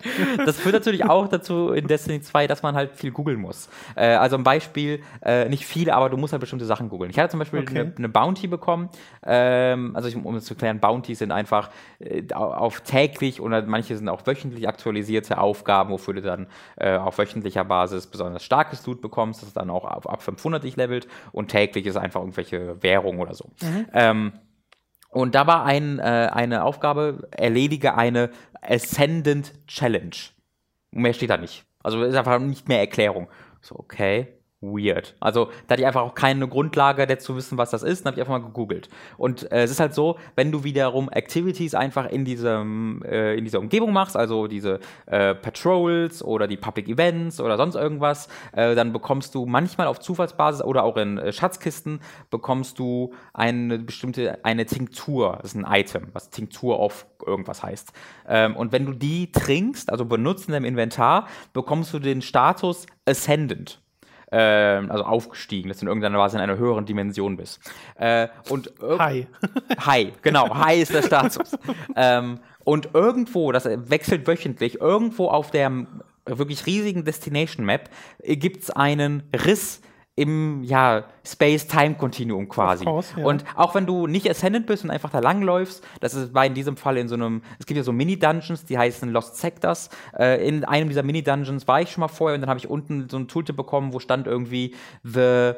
Das führt natürlich auch dazu in Destiny 2, dass man halt viel googeln muss. Äh, also ein Beispiel, äh, nicht viele, aber du musst halt bestimmte Sachen googeln. Ich hatte zum Beispiel Okay. eine, eine Bounty bekommen. Ähm, also ich, um es zu klären, Bounties sind einfach äh, au- auf täglich oder manche sind auch wöchentlich aktualisierte Aufgaben, wofür du dann äh, auf wöchentlicher Basis besonders starkes Loot bekommst, das dann auch ab, ab 500 dich levelt und täglich ist einfach irgendwelche Währung oder so. Ähm, Und da war ein, äh, eine Aufgabe, erledige eine Ascendant Challenge. Mehr steht da nicht. Also ist einfach nicht mehr Erklärung. So, okay weird. Also da hatte ich einfach auch keine Grundlage dazu wissen, was das ist, dann habe ich einfach mal gegoogelt. Und äh, es ist halt so, wenn du wiederum Activities einfach in diesem äh, in dieser Umgebung machst, also diese äh, Patrols oder die Public Events oder sonst irgendwas, äh, dann bekommst du manchmal auf Zufallsbasis oder auch in äh, Schatzkisten bekommst du eine bestimmte eine Tinktur, das ist ein Item, was Tinktur of irgendwas heißt. Ähm, und wenn du die trinkst, also benutzt in deinem Inventar, bekommst du den Status Ascendant ähm, also aufgestiegen, dass du in irgendeiner Weise in einer höheren Dimension bist. Äh, und Hi. Hi, genau, Hi ist der Status. ähm, und irgendwo, das wechselt wöchentlich, irgendwo auf der wirklich riesigen Destination Map äh, gibt es einen Riss im ja, Space-Time-Kontinuum quasi. Course, ja. Und auch wenn du nicht Ascendant bist und einfach da langläufst, das ist, war in diesem Fall in so einem, es gibt ja so Mini-Dungeons, die heißen Lost Sectors. Äh, in einem dieser Mini-Dungeons war ich schon mal vorher und dann habe ich unten so ein Tooltip bekommen, wo stand irgendwie The,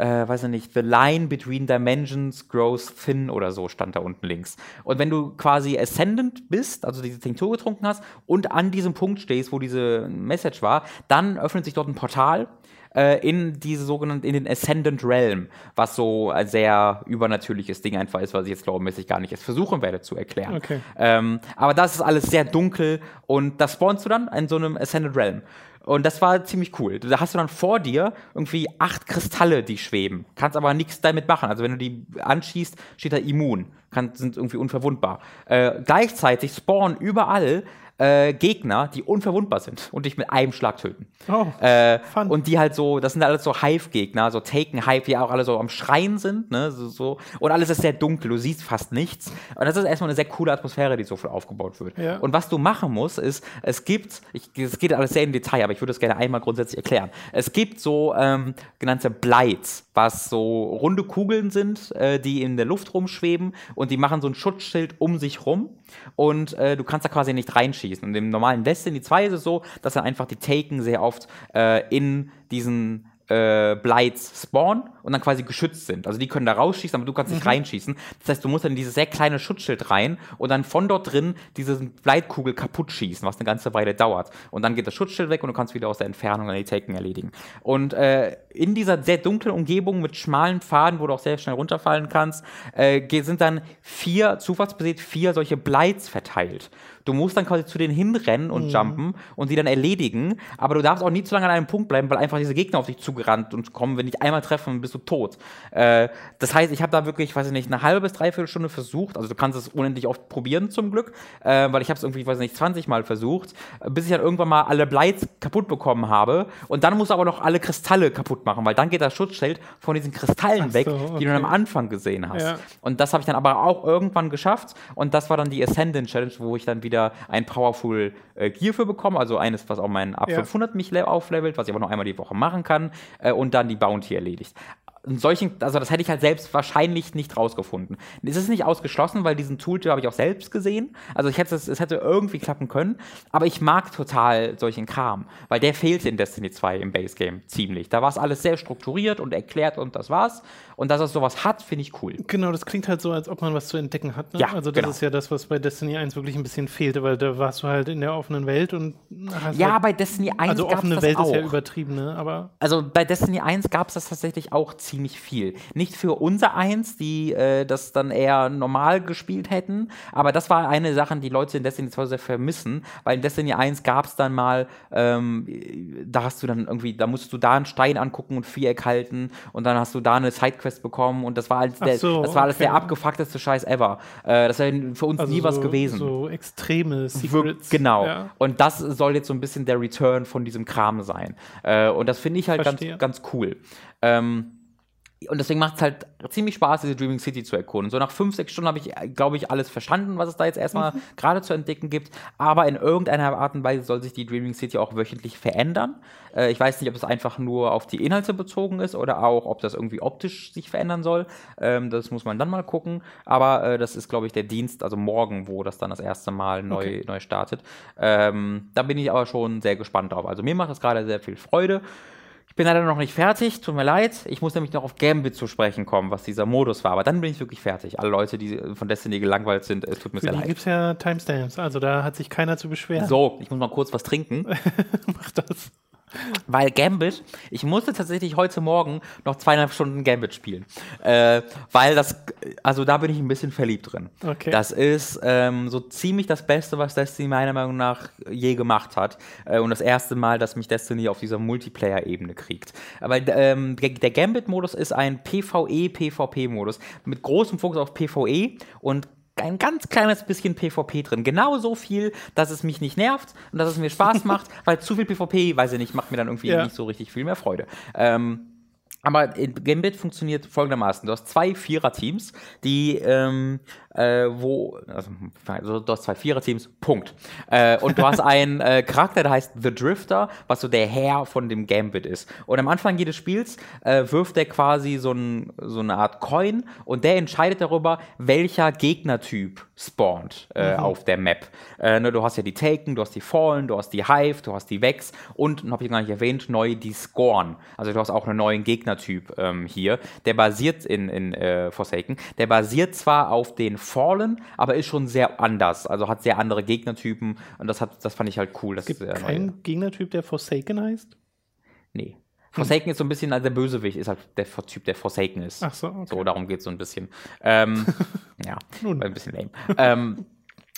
äh, weiß ich nicht, The Line Between Dimensions Grows Thin oder so stand da unten links. Und wenn du quasi Ascendant bist, also diese Tinktur getrunken hast und an diesem Punkt stehst, wo diese Message war, dann öffnet sich dort ein Portal äh, in diese sogenannten, in den Ascendant Realm, was so ein sehr übernatürliches Ding einfach ist, was ich jetzt glaubenmäßig gar nicht erst versuchen werde zu erklären. Okay. Ähm, aber das ist alles sehr dunkel und das spawnst du dann in so einem Ascendant Realm. Und das war ziemlich cool. Da hast du dann vor dir irgendwie acht Kristalle, die schweben. Kannst aber nichts damit machen. Also wenn du die anschießt, steht da immun. Kann, sind irgendwie unverwundbar. Äh, gleichzeitig spawnen überall äh, Gegner, die unverwundbar sind und dich mit einem Schlag töten. Oh, äh, fun. und die halt so, das sind alles so Hive-Gegner, so Taken-Hive, die auch alle so am Schreien sind, ne, so, so. Und alles ist sehr dunkel, du siehst fast nichts. Und das ist erstmal eine sehr coole Atmosphäre, die so viel aufgebaut wird. Ja. Und was du machen musst, ist, es gibt, es geht alles sehr in Detail, aber ich würde es gerne einmal grundsätzlich erklären. Es gibt so ähm, genannte Blights, was so runde Kugeln sind, äh, die in der Luft rumschweben und die machen so ein Schutzschild um sich rum und äh, du kannst da quasi nicht reinschießen. Und im normalen Destiny 2 ist es so, dass dann einfach die Taken sehr oft äh, in diesen äh, Blights spawnen und dann quasi geschützt sind. Also die können da rausschießen, aber du kannst nicht reinschießen. Das heißt, du musst dann in dieses sehr kleine Schutzschild rein und dann von dort drin diese Bleitkugel kaputt schießen, was eine ganze Weile dauert. Und dann geht das Schutzschild weg und du kannst wieder aus der Entfernung dann die Taken erledigen. Und äh, in dieser sehr dunklen Umgebung mit schmalen Pfaden, wo du auch sehr schnell runterfallen kannst, äh, sind dann vier, zufallsbasiert vier solche Blights verteilt. Du musst dann quasi zu denen hinrennen und jumpen und die dann erledigen, aber du darfst auch nie zu lange an einem Punkt bleiben, weil einfach diese Gegner auf dich zugerannt und kommen, wenn dich einmal treffen, bist du tot. Äh, das heißt, ich habe da wirklich, weiß ich nicht, eine halbe bis dreiviertel Stunde versucht, also du kannst es unendlich oft probieren zum Glück, äh, weil ich habe es irgendwie, weiß ich nicht, 20 Mal versucht, bis ich dann irgendwann mal alle Blights kaputt bekommen habe und dann musst du aber noch alle Kristalle kaputt machen, weil dann geht das Schutzschild von diesen Kristallen Ach weg, so, die du okay. am Anfang gesehen hast. Ja. Und das habe ich dann aber auch irgendwann geschafft. Und das war dann die Ascendant Challenge, wo ich dann wieder ein Powerful äh, Gear für bekomme. Also eines, was auch mein Ab Ja. 500 mich le- auflevelt, was ich aber noch einmal die Woche machen kann. Äh, und dann die Bounty erledigt. Solchen, also das hätte ich halt selbst wahrscheinlich nicht rausgefunden. Es ist nicht ausgeschlossen, weil diesen Tool habe ich auch selbst gesehen. Also ich hätte es, es hätte irgendwie klappen können. Aber ich mag total solchen Kram, weil der fehlte in Destiny 2 im Base Game ziemlich. Da war es alles sehr strukturiert und erklärt und das war's. Und dass es sowas hat, finde ich cool. Genau, das klingt halt so, als ob man was zu entdecken hat. Ne? Ja, also das genau. ist ja das, was bei Destiny 1 wirklich ein bisschen fehlte, weil da warst du halt in der offenen Welt und hast Ja, halt, bei Destiny 1 also offene Welt auch. ist ja übertrieben, ne? Aber Also bei Destiny 1 gab es das tatsächlich auch ziemlich viel. Nicht für unser Eins, die äh, das dann eher normal gespielt hätten, aber das war eine Sache, die Leute in Destiny 2 sehr vermissen, weil in Destiny 1 gab es dann mal, ähm, da hast du dann irgendwie, da musst du da einen Stein angucken und Viereck halten und dann hast du da eine Sidequest bekommen und das war alles, der, so, das war alles okay. der abgefuckteste Scheiß ever. Äh, das wäre für uns also nie so, was gewesen. So extreme Secrets. Genau. Ja. Und das soll jetzt so ein bisschen der Return von diesem Kram sein. Äh, und das finde ich halt ganz, Verstehe. ganz cool. Ähm, und deswegen macht es halt ziemlich Spaß, diese Dreaming City zu erkunden. So nach fünf, sechs Stunden habe ich, glaube ich, alles verstanden, was es da jetzt erstmal Mhm. gerade zu entdecken gibt. Aber in irgendeiner Art und Weise soll sich die Dreaming City auch wöchentlich verändern. Äh, ich weiß nicht, ob es einfach nur auf die Inhalte bezogen ist oder auch, ob das irgendwie optisch sich verändern soll. Ähm, das muss man dann mal gucken. Aber äh, das ist, glaube ich, der Dienst, also morgen, wo das dann das erste Mal neu, Okay. neu startet. Ähm, da bin ich aber schon sehr gespannt drauf. Also mir macht das gerade sehr viel Freude. Ich bin leider noch nicht fertig, tut mir leid. Ich muss nämlich noch auf Gambit zu sprechen kommen, was dieser Modus war. Aber dann bin ich wirklich fertig. Alle Leute, die von Destiny gelangweilt sind, es tut mir Für sehr leid. gibt es ja Timestamps, also da hat sich keiner zu beschweren. So, ich muss mal kurz was trinken. Mach das. Weil Gambit, ich musste tatsächlich heute Morgen noch zweieinhalb Stunden Gambit spielen. Äh, weil das, also da bin ich ein bisschen verliebt drin. Okay. Das ist ähm, so ziemlich das Beste, was Destiny meiner Meinung nach je gemacht hat. Äh, und das erste Mal, dass mich Destiny auf dieser Multiplayer-Ebene kriegt. Aber ähm, der der Gambit-Modus ist ein PvE-PvP-Modus mit großem Fokus auf PvE und ein ganz kleines bisschen PvP drin. Genau so viel, dass es mich nicht nervt und dass es mir Spaß macht, weil zu viel PvP, weiß ich nicht, macht mir dann irgendwie Ja. nicht so richtig viel mehr Freude. Ähm, aber in Gambit funktioniert folgendermaßen. Du hast zwei Vierer-Teams, die, ähm, äh, wo, also, also du hast zwei Vierer-Teams, Punkt. Äh, und du hast einen äh, Charakter, der heißt The Drifter, was so der Herr von dem Gambit ist. Und am Anfang jedes Spiels äh, wirft er quasi so, ein, so eine Art Coin und der entscheidet darüber, welcher Gegnertyp spawnt äh, auf der Map. Äh, ne, du hast ja die Taken, du hast die Fallen, du hast die Hive, du hast die Vex und, habe ich gar nicht erwähnt, neu die Scorn. Also du hast auch einen neuen Gegnertyp ähm, hier. Der basiert in, in Forsaken. Der basiert zwar auf den Fallen, aber ist schon sehr anders. Also hat sehr andere Gegnertypen und das, hat, das fand ich halt cool. Das Gibt ist der neue. kein Gegnertyp, der Forsaken heißt? Nee. Forsaken ist so ein bisschen, also der Bösewicht ist halt der Typ, der Forsaken ist. Ach so, okay. So, darum geht es so ein bisschen. Ähm, ja, Nun. ein bisschen lame. ähm,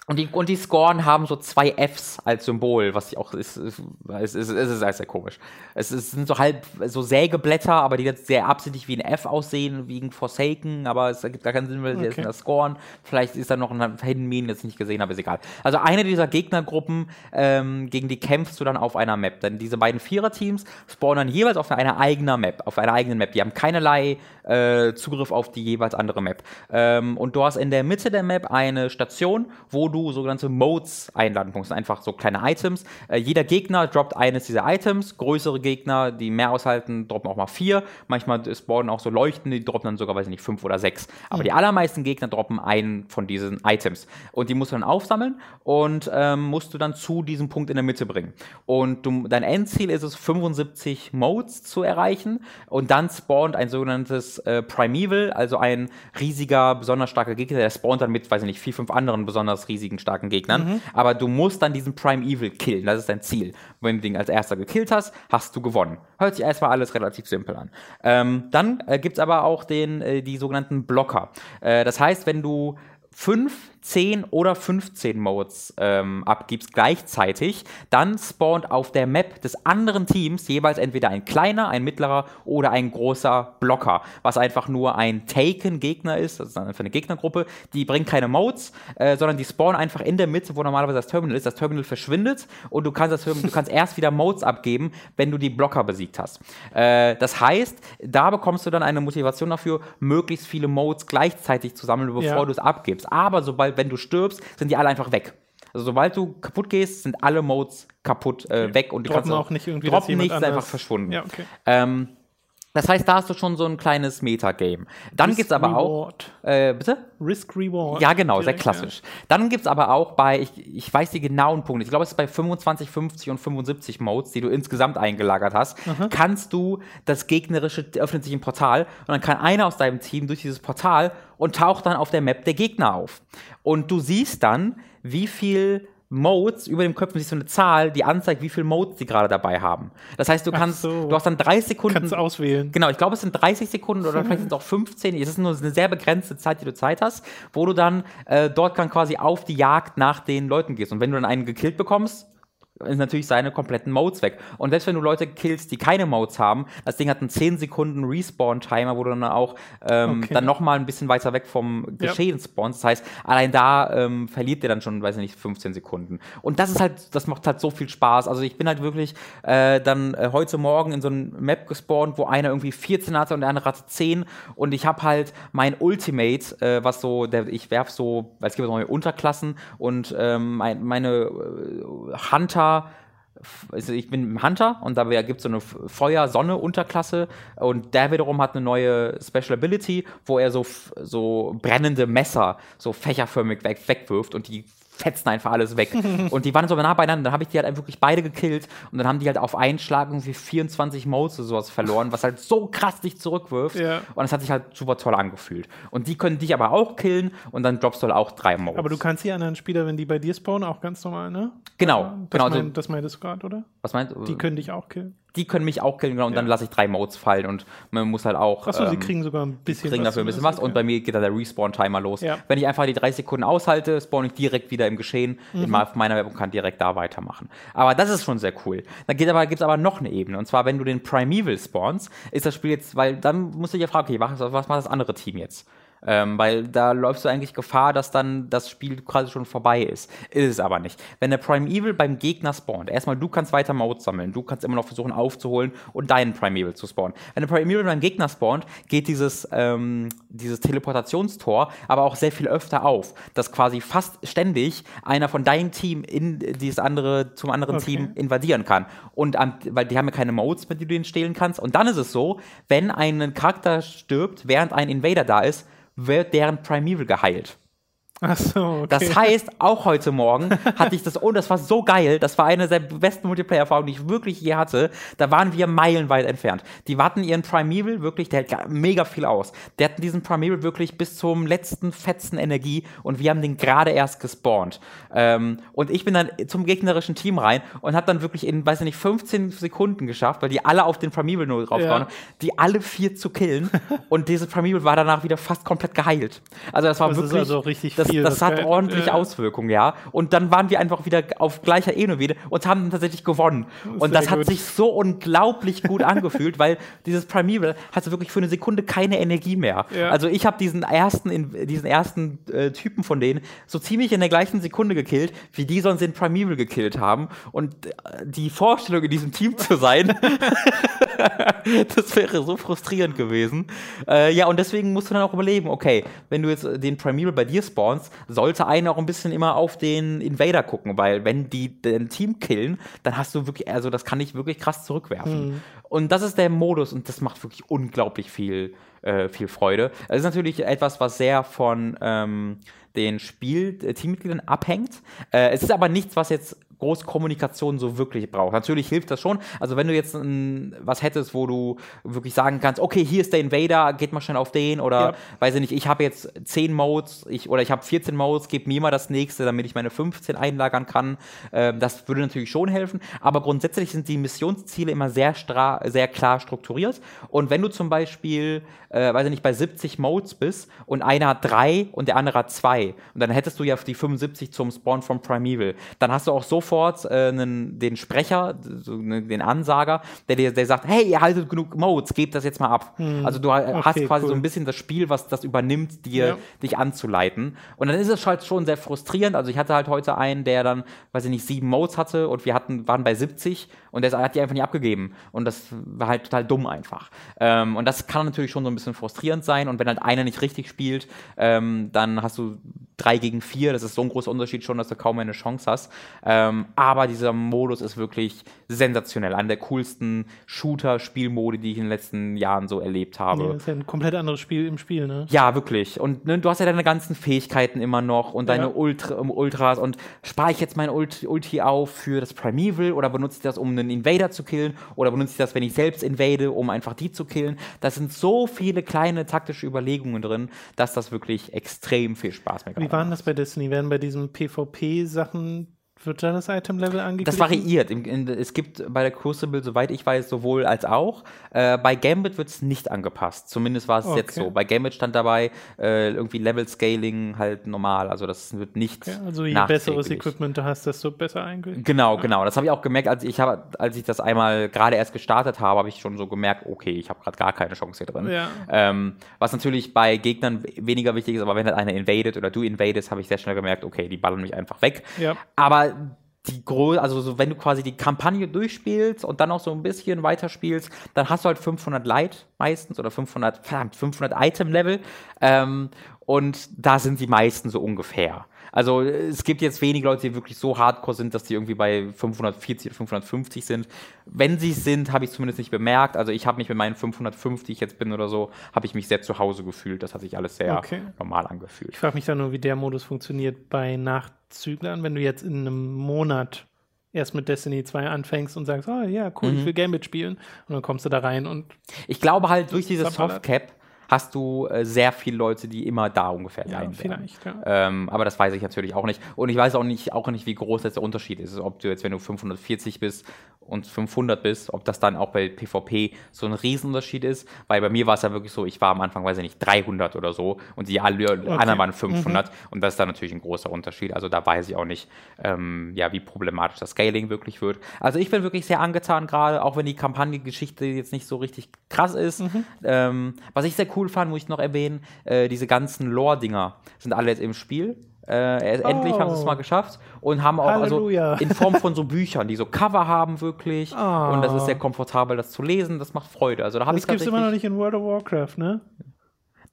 und die, und die Scorn haben so zwei Fs als Symbol, was ich auch ist, ist, ist, ist, ist, ist sehr komisch. Es, ist, sind so halb so Sägeblätter, aber die jetzt sehr absichtlich wie ein F aussehen, wegen Forsaken, aber es ergibt gar keinen Sinn, weil Okay. in der Scorn. Vielleicht ist da noch ein Hidden Mean, jetzt nicht gesehen habe, ist egal. Also eine dieser Gegnergruppen, ähm, gegen die kämpfst du dann auf einer Map. Denn diese beiden Viererteams spawnen jeweils auf einer eigenen Map, auf einer eigenen Map. Die haben keinerlei äh, Zugriff auf die jeweils andere Map. Ähm, und du hast in der Mitte der Map eine Station, wo du sogenannte Modes einladen kannst. Einfach so kleine Items. Äh, jeder Gegner droppt eines dieser Items. Größere Gegner, die mehr aushalten, droppen auch mal vier. Manchmal spawnen auch so Leuchten, die droppen dann sogar, weiß ich nicht, fünf oder sechs. Aber die allermeisten Gegner droppen einen von diesen Items. Und die musst du dann aufsammeln und ähm, musst du dann zu diesem Punkt in der Mitte bringen. Und du, dein Endziel ist es, 75 Modes zu erreichen. Und dann spawnt ein sogenanntes äh, Primeval, also ein riesiger, besonders starker Gegner. Der spawnt dann mit, weiß ich nicht, vier, fünf anderen besonders riesigen, starken Gegnern. Aber du musst dann diesen Primeval killen. Das ist dein Ziel. Wenn du den als erster gekillt hast, hast du gewonnen. Hört sich erstmal alles relativ simpel an. Ähm, dann äh, gibt es aber auch den, äh, die sogenannten Blocker. Äh, das heißt, wenn du fünf, 10 oder 15 Modes ähm, abgibst gleichzeitig, dann spawnt auf der Map des anderen Teams jeweils entweder ein kleiner, ein mittlerer oder ein großer Blocker, was einfach nur ein Taken-Gegner ist, das ist einfach eine Gegnergruppe, die bringt keine Modes, äh, sondern die spawnen einfach in der Mitte, wo normalerweise das Terminal ist. Das Terminal verschwindet und du kannst, das, Terminal- du kannst erst wieder Modes abgeben, wenn du die Blocker besiegt hast. Äh, das heißt, da bekommst du dann eine Motivation dafür, möglichst viele Modes gleichzeitig zu sammeln, bevor Ja. du es abgibst. Aber sobald, wenn du stirbst, sind die alle einfach weg. Also sobald du kaputt gehst, sind alle Modes kaputt äh, weg und die Droppen kannst auch nicht irgendwie, droppen nichts, ist einfach verschwunden. Ja, okay. Ähm, das heißt, da hast du schon so ein kleines Metagame. Dann Risk gibt es aber Reward. auch. Äh, bitte? Risk Reward. Ja, genau, sehr klassisch. Dann gibt es aber auch bei, ich, ich weiß die genauen Punkte, ich glaube, es ist bei 25, 50 und 75 Modes, die du insgesamt eingelagert hast, kannst du das gegnerische, öffnet sich ein Portal und dann kann einer aus deinem Team durch dieses Portal und taucht dann auf der Map der Gegner auf. Und du siehst dann, wie viel Modes, über dem Köpfen siehst du eine Zahl, die anzeigt, wie viele Modes die gerade dabei haben. Das heißt, du kannst, so. du hast dann 30 Ja. Sekunden. Kannst auswählen. Genau, ich glaube, es sind 30 Sekunden oder vielleicht sind es auch 15. Es ist nur eine sehr begrenzte Zeit, die du Zeit hast, wo du dann äh, dort dann quasi auf die Jagd nach den Leuten gehst. Und wenn du dann einen gekillt bekommst, ist natürlich seine kompletten Modes weg. Und selbst wenn du Leute killst, die keine Modes haben, das Ding hat einen 10 Sekunden Respawn-Timer, wo du dann auch ähm, Okay. dann nochmal ein bisschen weiter weg vom Geschehen spawnst. Das heißt, allein da ähm, verliert ihr dann schon, weiß ich nicht, 15 Sekunden. Und das ist halt, das macht halt so viel Spaß. Also ich bin halt wirklich äh, dann äh, heute Morgen in so ein Map gespawnt, wo einer irgendwie 14 hatte und der andere hatte 10. Und ich habe halt mein Ultimate, äh, was so, der, ich werf so, weil es gibt so neue Unterklassen und ähm, mein, meine äh, Hunter also ich bin ein Hunter und da gibt es so eine Feuer-Sonne-Unterklasse und der wiederum hat eine neue Special Ability, wo er so, so brennende Messer so fächerförmig weg, wegwirft und die fetzen einfach alles weg. und die waren so nah beieinander, dann habe ich die halt wirklich beide gekillt und dann haben die halt auf einen Schlag irgendwie 24 Modes oder sowas verloren, was halt so krass dich zurückwirft. Ja. Und das hat sich halt super toll angefühlt. Und die können dich aber auch killen und dann droppst du halt auch drei Modes. Aber du kannst die anderen Spieler, wenn die bei dir spawnen, auch ganz normal, ne? Genau, Das, genau. Also, mein, das meintest du gerade, oder? was meinst du? Die können dich auch killen. Die können mich auch killen, genau, und dann Ja. lasse ich drei Modes fallen und man muss halt auch. Achso, sie ähm, kriegen sogar ein bisschen kriegen dafür ein bisschen was zumindest, und bei mir geht dann der Respawn-Timer los. Ja. Wenn ich einfach die 30 Sekunden aushalte, spawn ich direkt wieder im Geschehen Mhm. in meiner Werbung kann direkt da weitermachen. Aber das ist schon sehr cool. Dann geht aber, gibt's aber noch eine Ebene und zwar, wenn du den Primeval spawnst, ist das Spiel jetzt, weil dann musst du dich ja fragen, okay, was, was macht das andere Team jetzt? Ähm, weil da läufst du eigentlich Gefahr, dass dann das Spiel quasi schon vorbei ist. Ist es aber nicht. Wenn der Primeval beim Gegner spawnt, erstmal du kannst weiter Modes sammeln, du kannst immer noch versuchen aufzuholen und deinen Primeval zu spawnen. Wenn der Primeval beim Gegner spawnt, geht dieses, ähm, dieses Teleportationstor aber auch sehr viel öfter auf, dass quasi fast ständig einer von deinem Team in dieses andere zum anderen Okay. Team invadieren kann. Und am, weil die haben ja keine Modes, mit denen du den stehlen kannst. Und dann ist es so, wenn ein Charakter stirbt, während ein Invader da ist, wird deren Primeval geheilt. Achso, okay. Das heißt, auch heute Morgen hatte ich das, und das war so geil, das war eine der besten Multiplayer-Erfahrungen, die ich wirklich je hatte. Da waren wir meilenweit entfernt. Die hatten ihren Primeval wirklich, der hält mega viel aus. Der hatten diesen Primeval wirklich bis zum letzten Fetzen Energie und wir haben den gerade erst gespawnt. Ähm, und ich bin dann zum gegnerischen Team rein und habe dann wirklich in, weiß ich nicht, 15 Sekunden geschafft, weil die alle auf den Primeval nur drauf Ja. waren, die alle vier zu killen und diese Primeval war danach wieder fast komplett geheilt. Also das war Das ist wirklich, also richtig das, viel, das, das hat ordentlich ja. Auswirkungen, ja. Und dann waren wir einfach wieder auf gleicher Ebene wieder und haben tatsächlich gewonnen. Und Sehr das hat gut. sich so unglaublich gut angefühlt, weil dieses Primeval hatte wirklich für eine Sekunde keine Energie mehr. Ja. Also ich habe diesen ersten, in, diesen ersten äh, Typen von denen so ziemlich in der gleichen Sekunde gekillt, wie die sonst den Primeval gekillt haben. Und äh, die Vorstellung, in diesem Team zu sein, das wäre so frustrierend gewesen. Äh, ja, und deswegen musst du dann auch überlegen, okay, wenn du jetzt äh, den Primeval bei dir spawnst, sollte einer auch ein bisschen immer auf den Invader gucken, weil wenn die dein Team killen, dann hast du wirklich, also das kann dich wirklich krass zurückwerfen. Und das ist der Modus und das macht wirklich unglaublich viel, äh, viel Freude. Es ist natürlich etwas, was sehr von ähm, den Spiel äh, Teammitgliedern abhängt. Äh, es ist aber nichts, was jetzt groß Kommunikation so wirklich braucht. Natürlich hilft das schon. Also wenn du jetzt ein, was hättest, wo du wirklich sagen kannst, okay, hier ist der Invader, geht mal schnell auf den oder Ja. weiß ich nicht, ich habe jetzt 10 Modes ich, oder ich habe 14 Modes, gib mir mal das nächste, damit ich meine 15 einlagern kann. Ähm, das würde natürlich schon helfen. Aber grundsätzlich sind die Missionsziele immer sehr, sehr klar strukturiert. Und wenn du zum Beispiel, äh, weiß ich nicht, bei 70 Modes bist und einer hat drei und der andere hat zwei und dann hättest du ja die 75 zum Spawn von Primeval, dann hast du auch sofort äh, einen, den Sprecher, so, ne, den Ansager, der dir der sagt, hey, ihr haltet genug Modes, gebt das jetzt mal ab. Also du ha- hast Okay, quasi cool. so ein bisschen das Spiel, was das übernimmt, dir Ja. dich anzuleiten. Und dann ist es halt schon sehr frustrierend. Also ich hatte halt heute einen, der dann, weiß ich nicht, sieben Modes hatte und wir hatten, waren bei 70 und der hat die einfach nicht abgegeben. Und das war halt total dumm einfach. Ähm, und das kann natürlich schon so ein bisschen frustrierend sein. Und wenn halt einer nicht richtig spielt, ähm, dann hast du drei gegen vier. Das ist so ein großer Unterschied schon, dass du kaum eine Chance hast. Ähm, aber dieser Modus ist wirklich sensationell. Einer der coolsten Shooter-Spielmodi, die ich in den letzten Jahren so erlebt habe. Nee, das ist ja ein komplett anderes Spiel im Spiel, ne? Ja, wirklich. Und ne, du hast ja deine ganzen Fähigkeiten immer noch und deine Ja. Ultra, um, Ultras. Und spare ich jetzt mein Ult Ulti auf für das Primeval oder benutze ich das, um einen Invader zu killen? Oder benutze ich das, wenn ich selbst invade, um einfach die zu killen? Da sind so viele kleine taktische Überlegungen drin, dass das wirklich extrem viel Spaß mir Wie war denn das bei Destiny? Werden bei diesen PvP-Sachen, wird da das Item-Level angeglichen? Das variiert. Im, in, es gibt bei der Crucible, soweit ich weiß, sowohl als auch. Äh, bei Gambit wird es nicht angepasst. Zumindest war es jetzt Okay. so. Bei Gambit stand dabei äh, irgendwie Level Scaling halt normal. Also das wird nicht. Ja, also je besseres Equipment du hast, desto besser eingestellt. Genau, genau. Das habe ich auch gemerkt, als ich, hab, als ich das einmal gerade erst gestartet habe, habe ich schon so gemerkt, okay, ich habe gerade gar keine Chance hier drin. Ja. Ähm, was natürlich bei Gegnern weniger wichtig ist, aber wenn halt einer invadet oder du invadest, habe ich sehr schnell gemerkt, okay, die ballern mich einfach weg. Ja. Aber die Gro also so, wenn du quasi die Kampagne durchspielst und dann auch so ein bisschen weiterspielst, dann hast du halt 500 Light meistens oder 500, verdammt, 500 Item-Level. Ähm, und da sind die meisten so ungefähr. Also es gibt jetzt wenige Leute, die wirklich so hardcore sind, dass die irgendwie bei 540 oder 550 sind. Wenn sie es sind, habe ich zumindest nicht bemerkt. Also ich habe mich mit meinen 550, die ich jetzt bin oder so, habe ich mich sehr zu Hause gefühlt. Das hat sich alles sehr Okay. normal angefühlt. Ich frage mich dann nur, wie der Modus funktioniert bei Nachzüglern, wenn du jetzt in einem Monat erst mit Destiny 2 anfängst und sagst, oh ja, cool, Mhm. ich will Gambit spielen. Und dann kommst du da rein und Ich glaube halt, durch diese Zappalert. Softcap hast du äh, sehr viele Leute, die immer da ungefähr ja, sein werden. vielleicht, ja. Ähm, aber das weiß ich natürlich auch nicht. Und ich weiß auch nicht, auch nicht, wie groß jetzt der Unterschied ist. Ob du jetzt, wenn du 540 bist und 500 bist, ob das dann auch bei PvP so ein Riesenunterschied ist. Weil bei mir war es ja wirklich so, ich war am Anfang, weiß ich nicht, 300 oder so und die alle anderen waren 500. Und das ist dann natürlich ein großer Unterschied. Also da weiß ich auch nicht, ähm, ja, wie problematisch das Scaling wirklich wird. Also ich bin wirklich sehr angetan gerade, auch wenn die Kampagnengeschichte jetzt nicht so richtig krass ist. Ähm, was ich sehr cool fand, muss ich noch erwähnen, äh, diese ganzen Lore-Dinger sind alle jetzt im Spiel. Äh, endlich haben sie es Oh. mal geschafft und haben auch Halleluja. also in Form von so Büchern, die so Cover haben wirklich Ah. und das ist sehr komfortabel, das zu lesen, das macht Freude. Also da habe ich Das gibt es immer noch nicht in World of Warcraft, ne?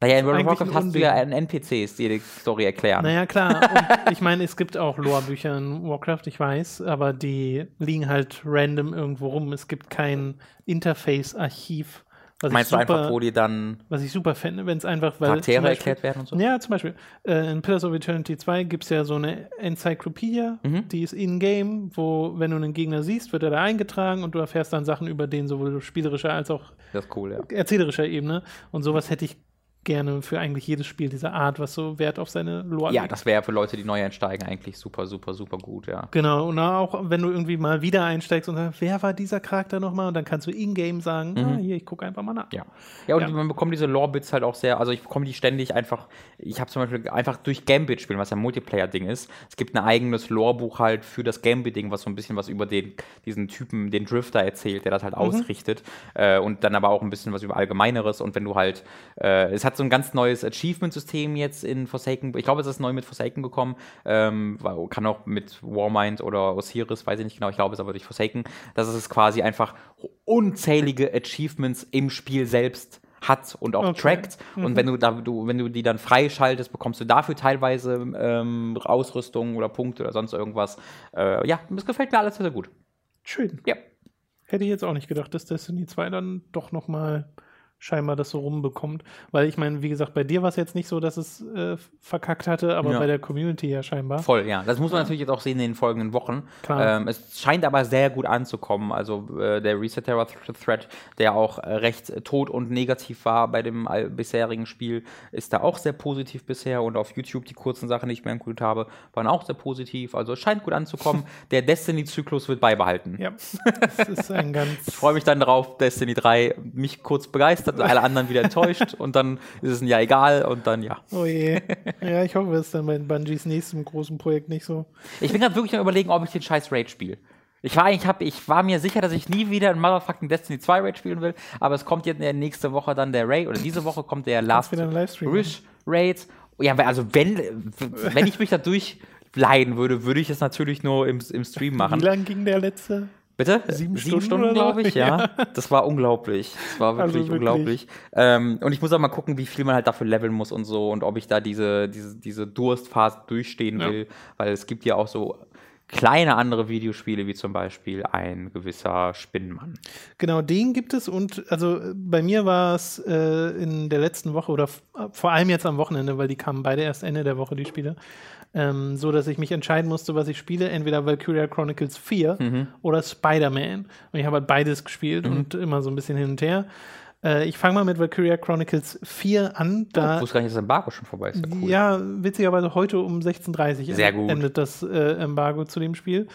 Naja, in World of Warcraft hast du ja einen NPCs, die die Story erklären. Naja, klar. Und ich meine, es gibt auch Lore-Bücher in Warcraft, ich weiß, aber die liegen halt random irgendwo rum. Es gibt kein Interface-Archiv. Was Meinst ich du super, einfach, wo die dann Was ich super fände, wenn es einfach, weil Charaktere Beispiel- erklärt werden und so? Ja, zum Beispiel. Äh, in Pillars of Eternity 2 gibt es ja so eine Enzyklopädie, Mhm. die ist in-game, wo, wenn du einen Gegner siehst, wird er da eingetragen und du erfährst dann Sachen über den, sowohl spielerischer als auch cool, ja. erzählerischer Ebene. Und sowas hätte ich gerne für eigentlich jedes Spiel dieser Art, was so Wert auf seine Lore Ja, legt. das wäre für Leute, die neu einsteigen, eigentlich super, super, super gut, ja. Genau, und auch wenn du irgendwie mal wieder einsteigst und sagst, wer war dieser Charakter nochmal? Und dann kannst du in-game sagen, ah, hier, ich gucke einfach mal nach. Mhm. Ja. Ja, und Ja. man bekommt diese Lore-Bits halt auch sehr, also ich bekomme die ständig einfach, ich habe zum Beispiel einfach durch Gambit spielen, was ja ein Multiplayer-Ding ist. Es gibt ein eigenes Lore-Buch halt für das Gambit-Ding, was so ein bisschen was über den, diesen Typen, den Drifter erzählt, der das halt ausrichtet. Äh, und dann aber auch ein bisschen was über Allgemeineres. Und wenn du halt, äh, es hat so ein ganz neues Achievement-System jetzt in Forsaken, ich glaube, es ist neu mit Forsaken gekommen, ähm, kann auch mit Warmind oder Osiris, weiß ich nicht genau, ich glaube es ist aber durch Forsaken, dass es quasi einfach unzählige Achievements im Spiel selbst hat und auch Okay. trackt. Und wenn du, da, du, wenn du die dann freischaltest, bekommst du dafür teilweise ähm, Ausrüstung oder Punkte oder sonst irgendwas. Äh, ja, das gefällt mir alles sehr, sehr gut. Schön. Ja. Hätte ich jetzt auch nicht gedacht, dass Destiny 2 dann doch noch mal scheinbar das so rumbekommt. Weil ich meine, wie gesagt, bei dir war es jetzt nicht so, dass es äh, verkackt hatte, aber Ja. bei der Community ja scheinbar. Voll, ja. Das muss man natürlich jetzt auch sehen in den folgenden Wochen. Klar. Ähm, es scheint aber sehr gut anzukommen. Also äh, der Reset Terror Thread, der auch äh, recht äh, tot und negativ war bei dem all- bisherigen Spiel, ist da auch sehr positiv bisher. Und auf YouTube die kurzen Sachen, die ich mir angeguckt habe, waren auch sehr positiv. Also es scheint gut anzukommen. der Destiny-Zyklus wird beibehalten. Ja, das ist ein ganz. Ich freue mich dann drauf, Destiny 3 mich kurz begeistert, alle anderen wieder enttäuscht und dann ist es ein Jahr egal und dann ja. Oh je. Ja, ich hoffe, es ist dann bei Bungies nächstem großen Projekt nicht so. Ich bin gerade wirklich am überlegen, ob ich den scheiß Raid spiele. Ich war, ich, hab, ich war mir sicher, dass ich nie wieder ein Motherfucking Destiny 2 Raid spielen will, aber es kommt jetzt nächste Woche dann der Raid, oder diese Woche kommt der Last Rish Raid. Ja, also wenn, wenn ich mich da durchleiden würde, würde ich es natürlich nur im, im Stream Wie machen. lang ging der letzte? Bitte? Sieben Stunden oder so? glaube ich, ja. Das war unglaublich. Das war Also wirklich, wirklich. unglaublich. Ähm, und ich muss auch mal gucken, wie viel man halt dafür leveln muss und so und ob ich da diese, diese, diese Durstphase durchstehen Ja. will. Weil es gibt ja auch so kleine andere Videospiele, wie zum Beispiel ein gewisser Spinnenmann. Genau, den gibt es und also bei mir war es äh, in der letzten Woche oder vor allem jetzt am Wochenende, weil die kamen beide erst Ende der Woche, die Spiele, ähm, so dass ich mich entscheiden musste, was ich spiele, entweder Valkyria Chronicles 4 Mhm. oder Spider-Man. Und ich habe halt beides gespielt und immer so ein bisschen hin und her. Äh, ich fange mal mit Valkyria Chronicles 4 an. Ich Da, wusste gar nicht, dass das Embargo schon vorbei ist. Ja, cool. ja, witzigerweise heute um 16.30 Uhr endet das äh, Embargo zu dem Spiel.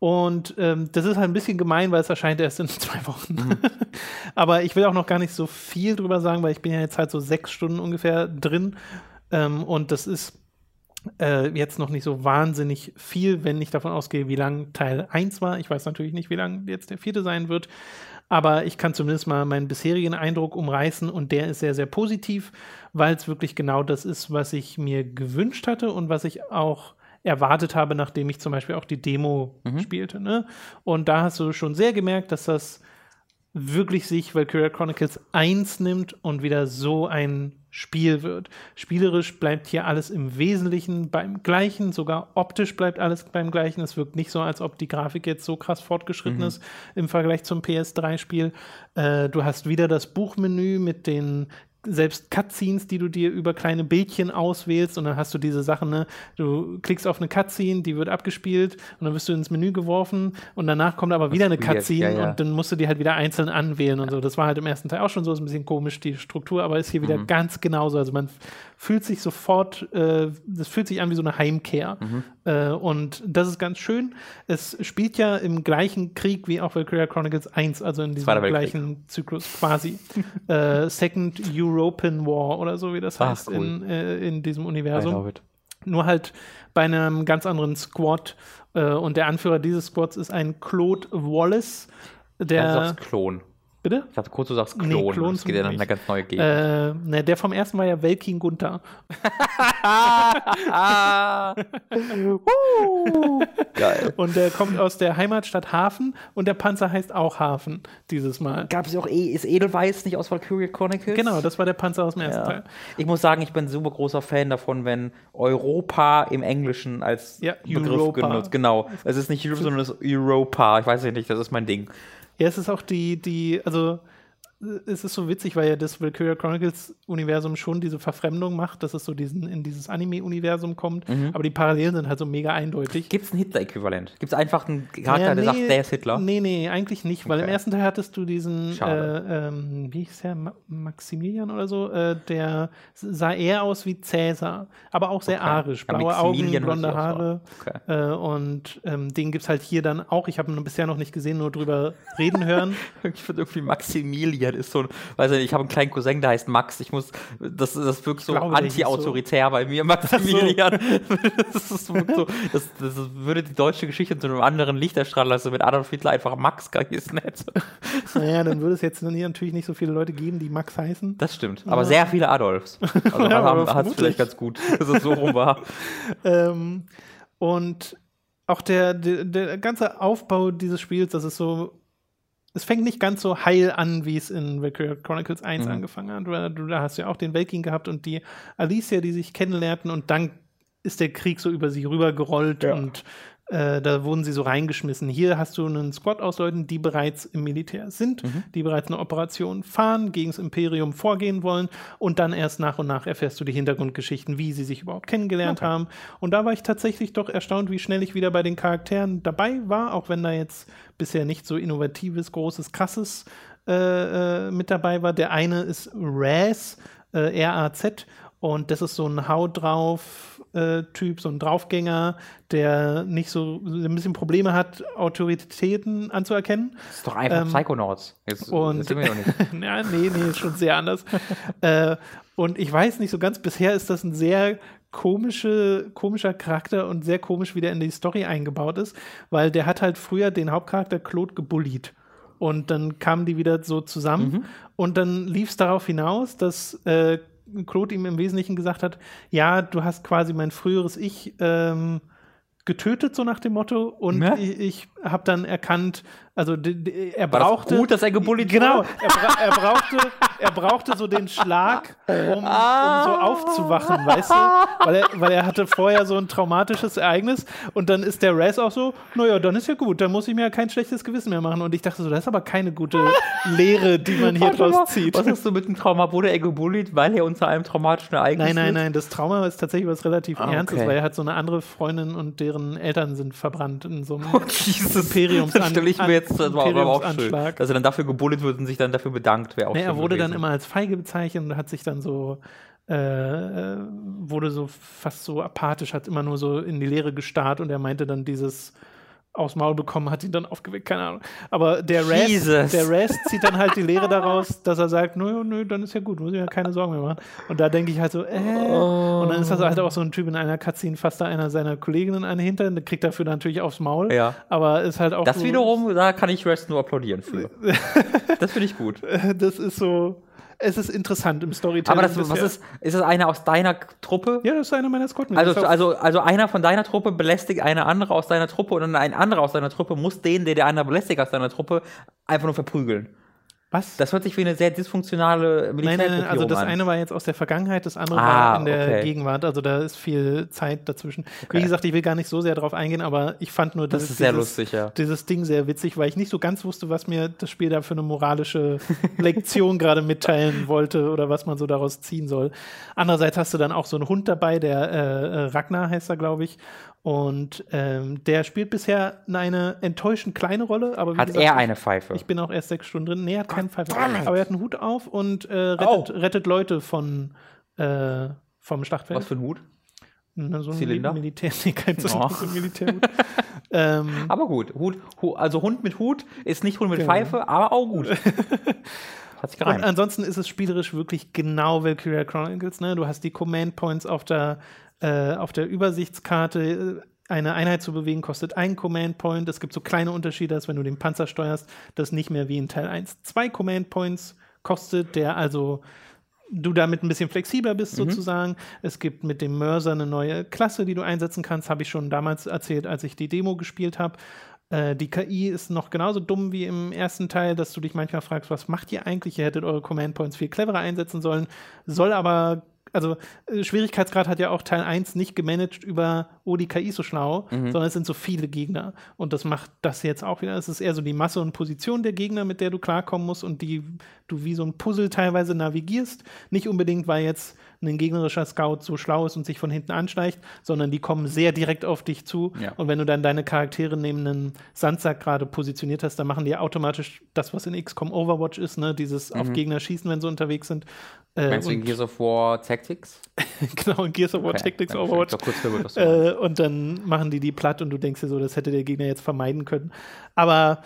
Und ähm, das ist halt ein bisschen gemein, weil es erscheint erst in zwei Wochen. Mhm. Aber ich will auch noch gar nicht so viel drüber sagen, weil ich bin ja jetzt halt so sechs Stunden ungefähr drin. Ähm, und das ist äh, jetzt noch nicht so wahnsinnig viel, wenn ich davon ausgehe, wie lang Teil 1 war. Ich weiß natürlich nicht, wie lang jetzt der vierte sein wird. Aber ich kann zumindest mal meinen bisherigen Eindruck umreißen und der ist sehr, sehr positiv, weil es wirklich genau das ist, was ich mir gewünscht hatte und was ich auch erwartet habe, nachdem ich zum Beispiel auch die Demo spielte. Ne? Und da hast du schon sehr gemerkt, dass das wirklich sich Valkyria Chronicles 1 nimmt und wieder so ein Spiel wird. Spielerisch bleibt hier alles im Wesentlichen beim Gleichen, sogar optisch bleibt alles beim Gleichen. Es wirkt nicht so, als ob die Grafik jetzt so krass fortgeschritten ist im Vergleich zum PS3-Spiel. Äh, du hast wieder das Buchmenü mit den selbst Cutscenes, die du dir über kleine Bildchen auswählst und dann hast du diese Sachen, ne? du klickst auf eine Cutscene, die wird abgespielt und dann wirst du ins Menü geworfen und danach kommt aber wieder eine Cutscene ja, ja. und dann musst du die halt wieder einzeln anwählen und so. Das war halt im ersten Teil auch schon so, ist ein bisschen komisch, die Struktur, aber ist hier wieder Mhm. ganz genauso. Also man fühlt sich sofort, äh, das fühlt sich an wie so eine Heimkehr. Mhm. Äh, und das ist ganz schön. Es spielt ja im gleichen Krieg wie auch Valkyria Chronicles 1, also in diesem gleichen Zyklus quasi. äh, Second European War oder so, wie das Ach, heißt cool. in, äh, in diesem Universum. Nur halt bei einem ganz anderen Squad. Äh, und der Anführer dieses Squads ist ein Claude Wallace. Der, sagst Klon. Bitte? Ich dachte kurz, du sagst Nee, Klon. Klon das geht ja in eine ganz neue Gegend. Äh, ne, der vom ersten war ja Welkin Gunther. uh. Geil. Und der kommt aus der Heimatstadt Hafen und der Panzer heißt auch Hafen dieses Mal. Gab es auch, E- ist Edelweiß nicht aus Valkyria Chronicles? Genau, das war der Panzer aus dem ersten Ja. Teil. Ich muss sagen, ich bin ein super großer Fan davon, wenn Europa im Englischen als Ja, Begriff Europa. genutzt. Genau. Es ist nicht Europe, sondern es ist Europa. Ich weiß nicht, das ist mein Ding. Ja, es ist auch die, die, also es ist so witzig, weil ja das Valkyria Chronicles Universum schon diese Verfremdung macht, dass es so diesen, in dieses Anime-Universum kommt, Mhm. aber die Parallelen sind halt so mega eindeutig. Gibt es ein Hitler-Äquivalent? Gibt es einfach einen Charakter, Ja, der sagt, der ist Hitler? Nee, nee, eigentlich nicht, weil im Okay. ersten Teil hattest du diesen, äh, ähm, wie hieß der, Ma Maximilian oder so, äh, der sah eher aus wie Cäsar, aber auch sehr Okay. arisch, Ja, blaue Augen, hört sich blonde. Haare Okay. äh, und ähm, den gibt es halt hier dann auch, ich habe ihn bisher noch nicht gesehen, nur drüber reden hören. Ich finde irgendwie Maximilian ist so weiß ich nicht, ich habe einen kleinen Cousin, der heißt Max. Ich muss, das, das wirkt so der anti-autoritär bei mir, Maximilian. Das, ist so, das, das würde die deutsche Geschichte zu einem anderen Licht erstrahlen lassen, wenn Adolf Hitler einfach Max geheißen hätte. naja, dann würde es jetzt natürlich nicht so viele Leute geben, die Max heißen. Das stimmt. Aber sehr viele Adolfs. Also Ja, hat es vielleicht ganz gut, dass es so rum war. Ähm, und auch der, der, der ganze Aufbau dieses Spiels, das ist so. Es fängt nicht ganz so heil an, wie es in Valkyria Chronicles 1 Mhm. angefangen hat. Du, du da hast ja auch den Welkin gehabt und die Alicia, die sich kennenlernten und dann ist der Krieg so über sie rübergerollt Ja. und äh, da wurden sie so reingeschmissen. Hier hast du einen Squad aus Leuten, die bereits im Militär sind, Mhm. die bereits eine Operation fahren, gegen das Imperium vorgehen wollen und dann erst nach und nach erfährst du die Hintergrundgeschichten, wie sie sich überhaupt kennengelernt haben. Und da war ich tatsächlich doch erstaunt, wie schnell ich wieder bei den Charakteren dabei war, auch wenn da jetzt bisher nicht so innovatives, großes, krasses äh, äh, mit dabei war. Der eine ist Raz, äh, R-A-Z, und das ist so ein Hau drauf. Typ, so ein Draufgänger, der nicht so ein bisschen Probleme hat, Autoritäten anzuerkennen. Das ist doch einfach Ähm, Psychonauts. Jetzt, und- das sind wir doch nicht. ja, nee, nee, ist schon sehr anders. äh, und ich weiß nicht so ganz, bisher ist das ein sehr komische, komischer Charakter und sehr komisch, wie der in die Story eingebaut ist, weil der hat halt früher den Hauptcharakter Claude gebullied. Und dann kamen die wieder so zusammen und dann lief es darauf hinaus, dass äh, Claude ihm im Wesentlichen gesagt hat, ja, du hast quasi mein früheres Ich ähm, getötet, so nach dem Motto. Und Ne? ich, ich habe dann erkannt, also er War das brauchte. gut, dass er gebullied Genau, er, bra er, brauchte, er brauchte so den Schlag, um, um so aufzuwachen, weißt du? Weil er, weil er hatte vorher so ein traumatisches Ereignis und dann ist der Raz auch so, naja, dann ist ja gut, dann muss ich mir ja kein schlechtes Gewissen mehr machen. Und ich dachte so, das ist aber keine gute Lehre, die man hier draus zieht. Was hast du mit dem Trauma? Wurde er gebullied, weil er unter einem traumatischen Ereignis Nein, nein, nein, das Trauma ist tatsächlich was relativ Ah, Ernstes, okay. weil er hat so eine andere Freundin und deren Eltern sind verbrannt in so einem Oh, Jesus. Imperiums- Das stelle ich mir jetzt das war aber auch schön, dass er dann dafür gebullet wird und sich dann dafür bedankt. Wäre auch Nee, schön er wurde dann gewesen. immer als feige bezeichnet und hat sich dann so, äh, äh, wurde so fast so apathisch, hat immer nur so in die Leere gestarrt und er meinte dann dieses aufs Maul bekommen, hat ihn dann aufgeweckt, keine Ahnung. Aber der Jesus. der Raz zieht dann halt die Lehre daraus, dass er sagt, nö, nö, dann ist ja gut, muss ich mir keine Sorgen mehr machen. Und da denke ich halt so, äh, und dann ist das halt auch so ein Typ in einer Cutscene, fasst da einer seiner Kolleginnen eine hinter, kriegt dafür natürlich aufs Maul. Ja. Aber ist halt auch Das so, wiederum, da kann ich Rest nur applaudieren für. das finde ich gut. das ist so, es ist interessant im Storytelling. Aber das, was ist, ist das einer aus deiner Truppe? Ja, das ist einer meiner Squadmates. Also, also, also einer von deiner Truppe belästigt eine andere aus deiner Truppe und dann ein anderer aus deiner Truppe muss den, der der andere belästigt aus deiner Truppe, einfach nur verprügeln. Was? Das hört sich wie eine sehr dysfunktionale Nein, nein, nein, also Militärgruppierung das an. eine war jetzt aus der Vergangenheit, das andere Ah, war in der okay. Gegenwart. Also da ist viel Zeit dazwischen. Okay. Wie gesagt, ich will gar nicht so sehr drauf eingehen, aber ich fand nur Das sehr dieses, lustig, ja. dieses Ding sehr witzig, weil ich nicht so ganz wusste, was mir das Spiel da für eine moralische Lektion gerade mitteilen wollte oder was man so daraus ziehen soll. Andererseits hast du dann auch so einen Hund dabei, der äh, äh, Ragnar heißt er, glaube ich. Und ähm, der spielt bisher eine enttäuschend kleine Rolle, aber wie Hat gesagt, er eine Pfeife? ich bin auch erst sechs Stunden drin. Nee, er hat keinen Pfeife. Aber er hat einen Hut auf und äh, rettet, Oh. rettet Leute von, äh, vom Schlachtfeld. Was für ein Hut? Na, so ein Zylinder? Mil- Militär, nee, kein so, Oh. so Militärhut. ähm, Aber gut, Hut, Hu- also Hund mit Hut ist nicht Hund mit Genau. Pfeife, aber auch gut. Hat sich und gereimt. ansonsten ist es spielerisch wirklich genau Valkyria Chronicles. Ne? Du hast die Command Points auf der, äh, auf der Übersichtskarte. Eine Einheit zu bewegen kostet einen Command Point. Es gibt so kleine Unterschiede, dass wenn du den Panzer steuerst, das nicht mehr wie in Teil 1 zwei Command Points kostet, der also du damit ein bisschen flexibler bist sozusagen. Es gibt mit dem Mörser eine neue Klasse, die du einsetzen kannst, habe ich schon damals erzählt, als ich die Demo gespielt habe. Äh, die KI ist noch genauso dumm wie im ersten Teil, dass du dich manchmal fragst, was macht ihr eigentlich? Ihr hättet eure Command Points viel cleverer einsetzen sollen. Soll aber, also äh, Schwierigkeitsgrad hat ja auch Teil 1 nicht gemanagt über, oh, die KI ist so schlau, sondern es sind so viele Gegner. Und das macht das jetzt auch wieder. Es ist eher so die Masse und Position der Gegner, mit der du klarkommen musst und die du wie so ein Puzzle teilweise navigierst. Nicht unbedingt, weil jetzt ein gegnerischer Scout so schlau ist und sich von hinten anschleicht, sondern die kommen sehr direkt auf dich zu. Ja. Und wenn du dann deine Charaktere neben einen Sandsack gerade positioniert hast, dann machen die automatisch das, was in XCOM Overwatch ist, ne? dieses auf Gegner schießen, wenn sie unterwegs sind. Äh, Meinst du in Gears of War Tactics? genau, in Gears of War Okay. Tactics Overwatch. Kurz. Äh, und dann machen die die platt und du denkst dir so, das hätte der Gegner jetzt vermeiden können. Aber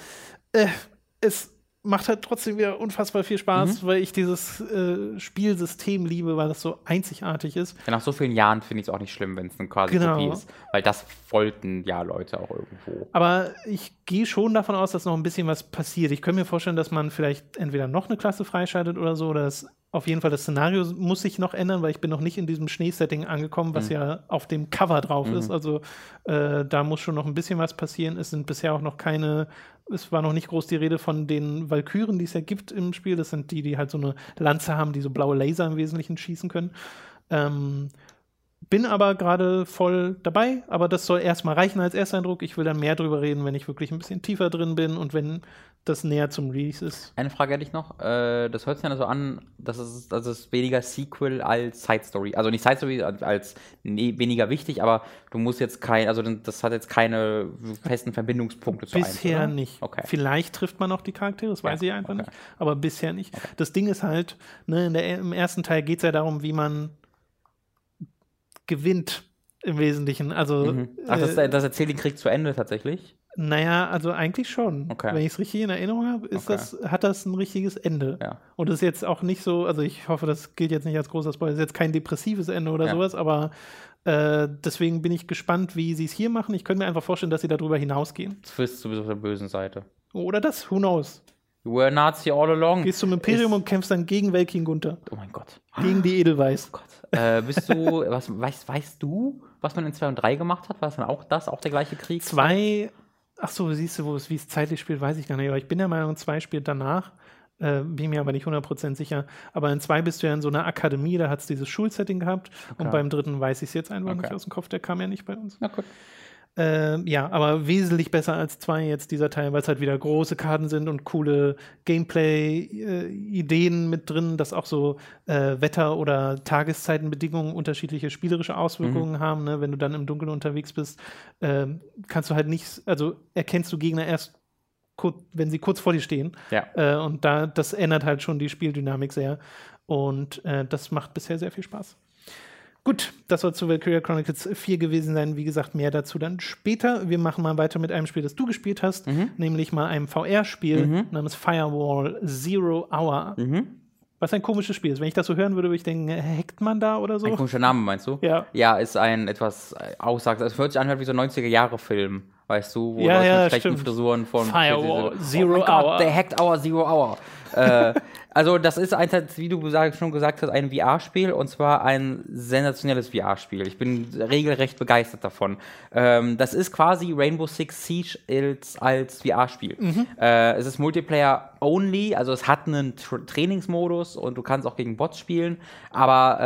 äh, es macht halt trotzdem wieder unfassbar viel Spaß, weil ich dieses äh, Spielsystem liebe, weil das so einzigartig ist. Ja, nach so vielen Jahren finde ich es auch nicht schlimm, wenn es eine quasi Genau. Ist. Weil das wollten ja Leute auch irgendwo. Aber ich gehe schon davon aus, dass noch ein bisschen was passiert. Ich könnte mir vorstellen, dass man vielleicht entweder noch eine Klasse freischaltet oder so, oder das, auf jeden Fall das Szenario muss sich noch ändern, weil ich bin noch nicht in diesem Schneesetting angekommen, was ja auf dem Cover drauf ist. Also äh, da muss schon noch ein bisschen was passieren. Es sind bisher auch noch keine, es war noch nicht groß die Rede von den Valkyren, die es ja gibt im Spiel. Das sind die, die halt so eine Lanze haben, die so blaue Laser im Wesentlichen schießen können. Ähm, bin aber gerade voll dabei, aber das soll erstmal reichen als Ersteindruck. Ich will dann mehr drüber reden, wenn ich wirklich ein bisschen tiefer drin bin und wenn das näher zum Release ist. Eine Frage hätte ich noch. Äh, das hört sich ja so an, dass es, dass es weniger Sequel als Side Story. Also nicht Side Story als, nee, weniger wichtig, aber du musst jetzt kein, also das hat jetzt keine festen Verbindungspunkte zu Bisher eins, nicht. Okay. Vielleicht trifft man noch die Charaktere, das weiß Ja, ich einfach okay. nicht. Aber bisher nicht. Das Ding ist halt, ne, in der, im ersten Teil geht es ja darum, wie man gewinnt im Wesentlichen. Also, Mhm. Ach, das, äh, das erzählt den Krieg zu Ende tatsächlich? naja, also eigentlich schon. Okay. Wenn ich es richtig in Erinnerung habe, ist Okay. das, hat das ein richtiges Ende. Ja. Und das ist jetzt auch nicht so, also ich hoffe, das gilt jetzt nicht als großer Spoiler, das ist jetzt kein depressives Ende oder Ja. sowas, aber äh, deswegen bin ich gespannt, wie sie es hier machen. Ich könnte mir einfach vorstellen, dass sie darüber hinausgehen. Du bist sowieso auf der bösen Seite. Oder das, who knows. You were a Nazi all along. Gehst zum Imperium Ist- und kämpfst dann gegen Welkin Gunther. Oh mein Gott. Gegen die Edelweiß. Gott. Äh, bist du, was, weißt, weißt du, was man in 2 und 3 gemacht hat? War das dann auch das, auch der gleiche Krieg? Zwei, ach so, siehst du, wo es, wie es zeitlich spielt, weiß ich gar nicht, aber ich bin der Meinung, zwei spielt danach. Äh, bin mir aber nicht 100% sicher. Aber in zwei bist du ja in so einer Akademie, da hat es dieses Schulsetting gehabt. Und beim dritten weiß ich es jetzt einfach Okay. nicht aus dem Kopf, der kam ja nicht bei uns. Na gut. Ähm, ja, aber wesentlich besser als zwei jetzt dieser Teil, weil es halt wieder große Karten sind und coole Gameplay-Ideen mit drin, dass auch so äh, Wetter- oder Tageszeitenbedingungen unterschiedliche spielerische Auswirkungen haben. Ne? Wenn du dann im Dunkeln unterwegs bist, ähm, kannst du halt nicht, also erkennst du Gegner erst, wenn sie kurz vor dir stehen. Ja. Äh, und da, das ändert halt schon die Spieldynamik sehr. Und äh, das macht bisher sehr viel Spaß. Gut, das soll zu Valkyria Chronicles 4 gewesen sein. Wie gesagt, mehr dazu dann später. Wir machen mal weiter mit einem Spiel, das du gespielt hast, nämlich mal einem VR-Spiel namens Firewall Zero Hour. Was ein komisches Spiel ist. Wenn ich das so hören würde, würde ich denken, hackt man da oder Ein so? komischer Name, meinst du? Ja. Ja, ist ein etwas äh, Aussage. Es hört sich an wie so ein 90er-Jahre-Film, weißt du, wo Ja, Leute ja, mit schlechten stimmt. Frisuren von Firewall, Zero oh Hour. Gott, der hackt our Zero Hour. äh, Also das ist ein, wie du gesagt- schon gesagt hast, ein VR-Spiel und zwar ein sensationelles VR-Spiel. Ich bin regelrecht begeistert davon. Ähm, das ist quasi Rainbow Six Siege als, als VR-Spiel. Äh, es ist Multiplayer-only, also es hat einen Tra Trainingsmodus und du kannst auch gegen Bots spielen, aber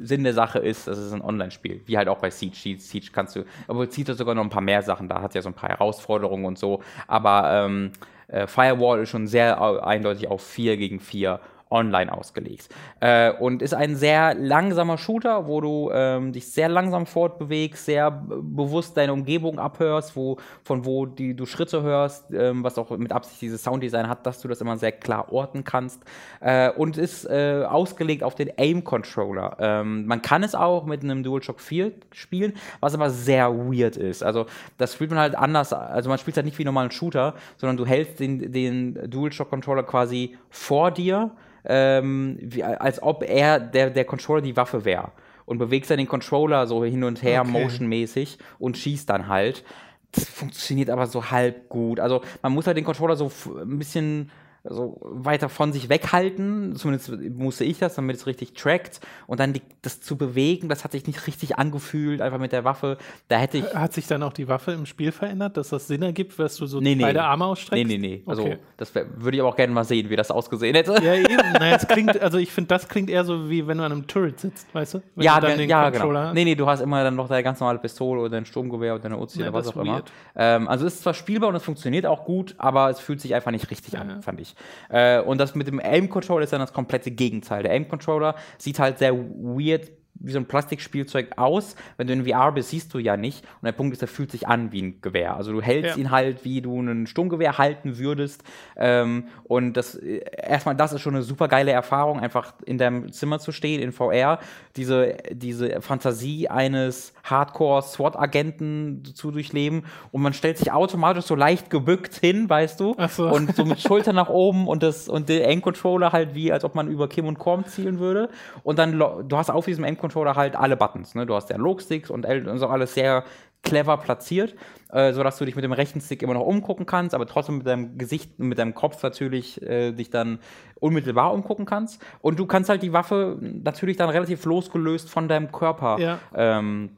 äh, Sinn der Sache ist, es ist ein Online-Spiel, wie halt auch bei Siege. Siege, kannst du, obwohl Siege hat sogar noch ein paar mehr Sachen, da hat ja so ein paar Herausforderungen und so, aber ähm, äh, Firewall ist schon sehr au- eindeutig auf 4 gegen 4 online ausgelegt. Äh, und ist ein sehr langsamer Shooter, wo du ähm, dich sehr langsam fortbewegst, sehr bewusst deine Umgebung abhörst, wo, von wo die, du Schritte hörst, ähm, was auch mit Absicht dieses Sounddesign hat, dass du das immer sehr klar orten kannst. Äh, und ist äh, ausgelegt auf den Aim-Controller. Ähm, man kann es auch mit einem DualShock 4 spielen, was aber sehr weird ist. Also das spielt man halt anders, also man spielt halt nicht wie normalen Shooter, sondern du hältst den, den DualShock-Controller quasi vor dir, ähm, wie, als ob er der, der Controller die Waffe wäre. Und bewegst dann den Controller so hin und her, Okay. motionmäßig und schießt dann halt. Das funktioniert aber so halb gut. Also man muss halt den Controller so ein bisschen so weiter von sich weghalten. Zumindest musste ich das, damit es richtig trackt. Und dann die, das zu bewegen, das hat sich nicht richtig angefühlt, einfach mit der Waffe. Da hätte ich. Hat sich dann auch die Waffe im Spiel verändert, dass das Sinn ergibt, dass du so Nee, nee. beide Arme ausstreckst? Nee, nee, nee. Also, Okay. das würde ich aber auch gerne mal sehen, wie das ausgesehen hätte. Ja, eben. Naja, es klingt, also ich finde, das klingt eher so, wie wenn du an einem Turret sitzt, weißt du? Wenn ja, du dann den ja Controller genau. hast. Nee, nee, du hast immer dann noch deine ganz normale Pistole oder dein Sturmgewehr oder deine Uzi Ja, oder was auch ist immer. weird. Ähm, also es ist zwar spielbar und es funktioniert auch gut, aber es fühlt sich einfach nicht richtig Ja. an, fand ich. Äh, und das mit dem Aim-Controller ist dann das komplette Gegenteil. Der Aim-Controller sieht halt sehr weird wie so ein Plastikspielzeug aus. Wenn du in VR bist, siehst du ja nicht. Und der Punkt ist, er fühlt sich an wie ein Gewehr. Also du hältst Ja. ihn halt, wie du ein Sturmgewehr halten würdest. Ähm, und das äh, erstmal, das ist schon eine super geile Erfahrung, einfach in deinem Zimmer zu stehen in VR, diese, diese Fantasie eines Hardcore-SWAT-Agenten zu durchleben. Und man stellt sich automatisch so leicht gebückt hin, weißt du? Ach so. Und so mit Schultern nach oben und das und der Aim-Controller halt wie, als ob man über Kim und Korn zielen würde. Und dann, du hast auf diesem Aim-Controller halt alle Buttons. Ne? Du hast ja Logsticks und, und so alles sehr clever platziert, äh, sodass du dich mit dem rechten Stick immer noch umgucken kannst, aber trotzdem mit deinem Gesicht, mit deinem Kopf natürlich äh, dich dann unmittelbar umgucken kannst. Und du kannst halt die Waffe natürlich dann relativ losgelöst von deinem Körper Ja. ähm,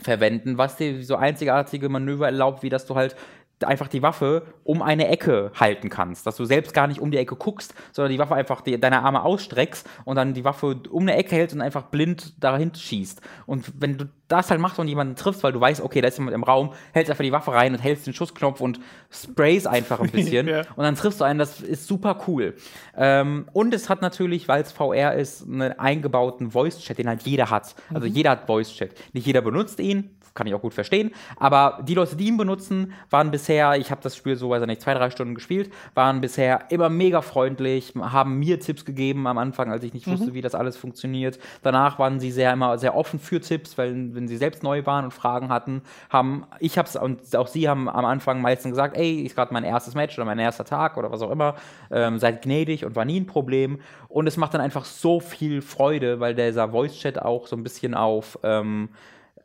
verwenden, was dir so einzigartige Manöver erlaubt, wie dass du halt einfach die Waffe um eine Ecke halten kannst, dass du selbst gar nicht um die Ecke guckst, sondern die Waffe einfach die, deine Arme ausstreckst und dann die Waffe um eine Ecke hältst und einfach blind dahin schießt. Und wenn du das halt machst und jemanden triffst, weil du weißt, okay, da ist jemand im Raum, hältst einfach die Waffe rein und hältst den Schussknopf und sprays einfach ein bisschen Ja. und dann triffst du einen, das ist super cool. Ähm, und es hat natürlich, weil es VR ist, einen eingebauten Voice-Chat, den halt jeder hat. Also jeder hat Voice-Chat. Nicht jeder benutzt ihn, kann ich auch gut verstehen, aber die Leute, die ihn benutzen, waren bisher, ich habe das Spiel so, weiß ich nicht, zwei, drei Stunden gespielt, waren bisher immer mega freundlich, haben mir Tipps gegeben am Anfang, als ich nicht wusste, wie das alles funktioniert. Danach waren sie sehr immer sehr offen für Tipps, weil wenn sie selbst neu waren und Fragen hatten, haben ich hab's und auch sie haben am Anfang meistens gesagt, ey, ist gerade mein erstes Match oder mein erster Tag oder was auch immer, ähm, seid gnädig und war nie ein Problem. Und es macht dann einfach so viel Freude, weil dieser Voice-Chat auch so ein bisschen auf ähm,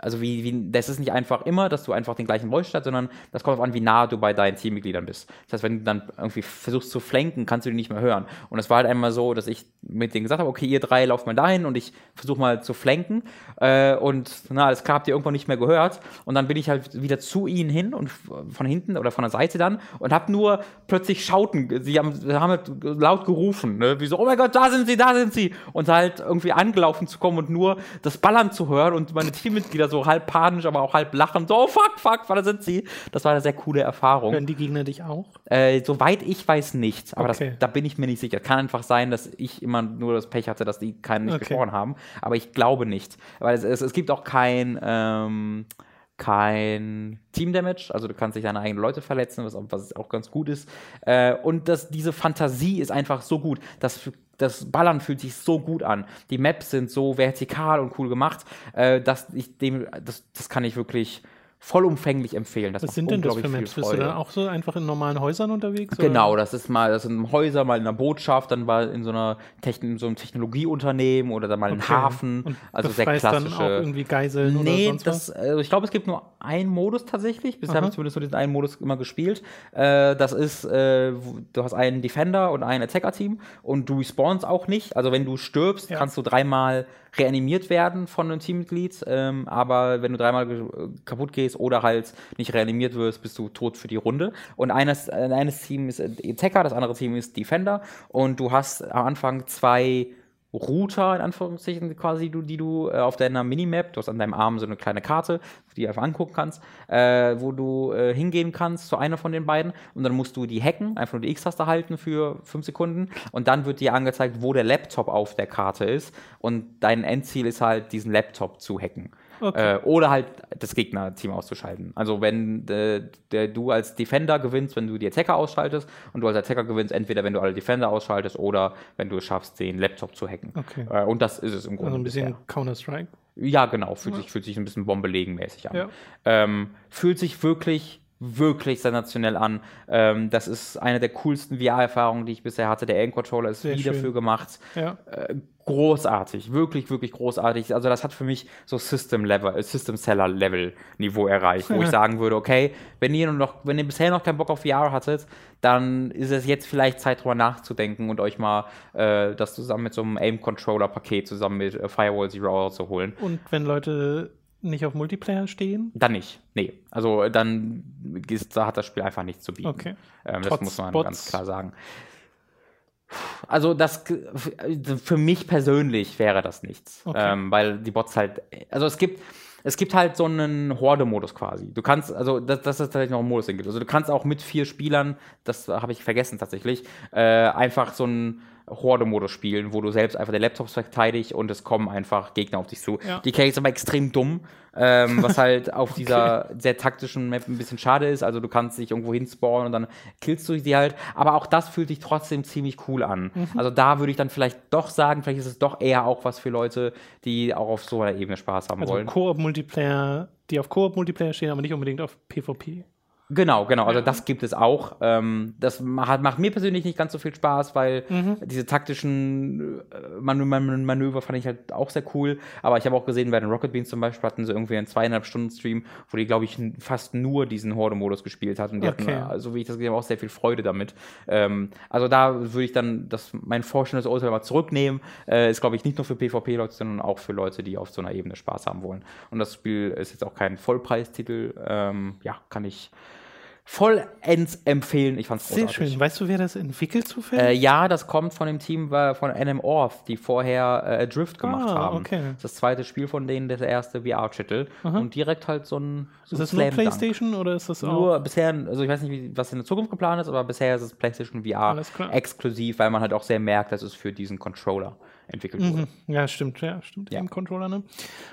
also wie, wie, das ist nicht einfach immer, dass du einfach den gleichen Voice hast, sondern das kommt darauf an, wie nah du bei deinen Teammitgliedern bist. Das heißt, wenn du dann irgendwie versuchst zu flanken, kannst du die nicht mehr hören. Und es war halt einmal so, dass ich mit denen gesagt habe, okay, ihr drei lauft mal dahin und ich versuche mal zu flanken. Äh, und na, das habt ihr irgendwann nicht mehr gehört. Und dann bin ich halt wieder zu ihnen hin und von hinten oder von der Seite dann und habe nur plötzlich schauten. Sie haben, haben halt laut gerufen, ne? wie so, oh mein Gott, da sind sie, da sind sie. Und halt irgendwie angelaufen zu kommen und nur das Ballern zu hören und meine Teammitglieder so halb panisch, aber auch halb lachend, so, oh fuck, fuck, da sind sie. Das war eine sehr coole Erfahrung. Hören die Gegner dich auch? Äh, soweit ich weiß nicht, aber Okay. das, da bin ich mir nicht sicher. Kann einfach sein, dass ich immer nur das Pech hatte, dass die keinen nicht Okay. gesprochen haben. Aber ich glaube nicht. Weil es, es, es gibt auch kein, ähm, kein Team-Damage, also du kannst dich deine eigenen Leute verletzen, was, was auch ganz gut ist. Äh, und das, diese Fantasie ist einfach so gut. Das, das Ballern fühlt sich so gut an. Die Maps sind so vertikal und cool gemacht, äh, dass ich dem, das, das kann ich wirklich vollumfänglich empfehlen. Das Was sind denn das für Maps? Bist du dann auch so einfach in normalen Häusern unterwegs? oder? Genau, das ist mal, das sind Häuser, mal in einer Botschaft, dann mal in so einer Techn in so einem Technologieunternehmen oder dann mal in einem Okay. Hafen. Und also sehr befreist dann auch klassische. irgendwie Geiseln Nee, oder sonst das, also ich glaube, es gibt nur einen Modus tatsächlich. Bisher habe ich zumindest nur diesen einen Modus immer gespielt. Äh, das ist, äh, du hast einen Defender und ein Attacker-Team und du respawnst auch nicht. Also wenn du stirbst, Ja. kannst du dreimal reanimiert werden von einem Teammitglied. Ähm, aber wenn du dreimal kaputt gehst oder halt nicht reanimiert wirst, bist du tot für die Runde. Und eines, äh, eines Team ist Attacker, das andere Team ist Defender. Und du hast am Anfang zwei Router, in Anführungszeichen, quasi, du, die du äh, auf deiner Minimap, du hast an deinem Arm so eine kleine Karte, die du einfach angucken kannst, äh, wo du äh, hingehen kannst zu einer von den beiden. Und dann musst du die hacken, einfach nur die X-Taste halten für fünf Sekunden. Und dann wird dir angezeigt, wo der Laptop auf der Karte ist. Und dein Endziel ist halt, diesen Laptop zu hacken. Okay. Äh, oder halt das Gegnerteam auszuschalten. Also wenn äh, der, du als Defender gewinnst, wenn du die Attacker ausschaltest und du als Attacker gewinnst, entweder wenn du alle Defender ausschaltest oder wenn du es schaffst, den Laptop zu hacken. Okay. Äh, und das ist es im Grunde. Also ein bisschen. Counter-Strike. Ja, genau. Fühlt, Sich, fühlt sich ein bisschen bombelegenmäßig an. Ja. Ähm, fühlt sich wirklich, wirklich sensationell an. Ähm, das ist eine der coolsten VR-Erfahrungen, die ich bisher hatte. Der Aim-Controller ist Sehr wie schön. dafür gemacht. Ja. Äh, großartig, wirklich, wirklich großartig. Also das hat für mich so System-Level, System-Seller-Level-Niveau erreicht, wo ich sagen würde, okay, wenn ihr noch, wenn ihr bisher noch keinen Bock auf VR hattet, dann ist es jetzt vielleicht Zeit drüber nachzudenken und euch mal äh, das zusammen mit so einem Aim-Controller-Paket zusammen mit äh, Firewall Zero zu holen. Und wenn Leute nicht auf Multiplayer stehen? Dann nicht. Nee. Also dann ist, da hat das Spiel einfach nichts zu bieten. Okay. Ähm, das muss man Bots. ganz klar sagen. Also das für mich persönlich wäre das nichts. Okay. Ähm, weil die Bots halt. Also es gibt. Es gibt halt so einen Horde-Modus quasi. Du kannst, also das, das ist tatsächlich noch ein Modus, den gibt. Also du kannst auch mit vier Spielern, das habe ich vergessen tatsächlich, äh, einfach so einen Horde-Modus spielen, wo du selbst einfach den Laptop verteidigst und es kommen einfach Gegner auf dich zu. Ja. Die Kay ist aber extrem dumm, ähm, was halt auf dieser sehr taktischen Map ein bisschen schade ist. Also du kannst dich irgendwo hinspawnen und dann killst du sie halt. Aber auch das fühlt sich trotzdem ziemlich cool an. Mhm. Also da würde ich dann vielleicht doch sagen, vielleicht ist es doch eher auch was für Leute, die auch auf so einer Ebene Spaß haben Also wollen. Koop-Multiplayer, die auf Koop-Multiplayer stehen, aber nicht unbedingt auf PvP. Genau, genau. Also das gibt es auch. Ähm, das macht, mir persönlich nicht ganz so viel Spaß, weil Mhm. diese taktischen äh, Manö Man Manöver fand ich halt auch sehr cool. Aber ich habe auch gesehen, bei den Rocket Beans zum Beispiel hatten sie irgendwie einen zweieinhalb Stunden Stream, wo die, glaube ich, fast nur diesen Horde-Modus gespielt hatten. Die Okay. hatten, äh, so wie ich das gesehen habe, auch sehr viel Freude damit. Ähm, also da würde ich dann das, mein vorstellendes Urteil mal zurücknehmen. Äh, ist, glaube ich, nicht nur für PvP-Leute, sondern auch für Leute, die auf so einer Ebene Spaß haben wollen. Und das Spiel ist jetzt auch kein Vollpreistitel. Ähm, ja, kann ich vollends empfehlen. Ich fand's Sehr großartig. schön. Weißt du, wer das entwickelt zufällig? Äh, ja, das kommt von dem Team äh, von NM Orth, die vorher äh, Drift gemacht Ah, haben. okay. Das das zweite Spiel von denen, das erste VR-Titel. Und direkt halt so ein, so ist das nur. PlayStation oder ist das auch? Nur bisher, also ich weiß nicht, was in der Zukunft geplant ist, aber bisher ist es PlayStation VR exklusiv, weil man halt auch sehr merkt, dass es für diesen Controller entwickelt wurde. Mhm. Ja, stimmt, ja, stimmt. Ja. Im Controller, ne?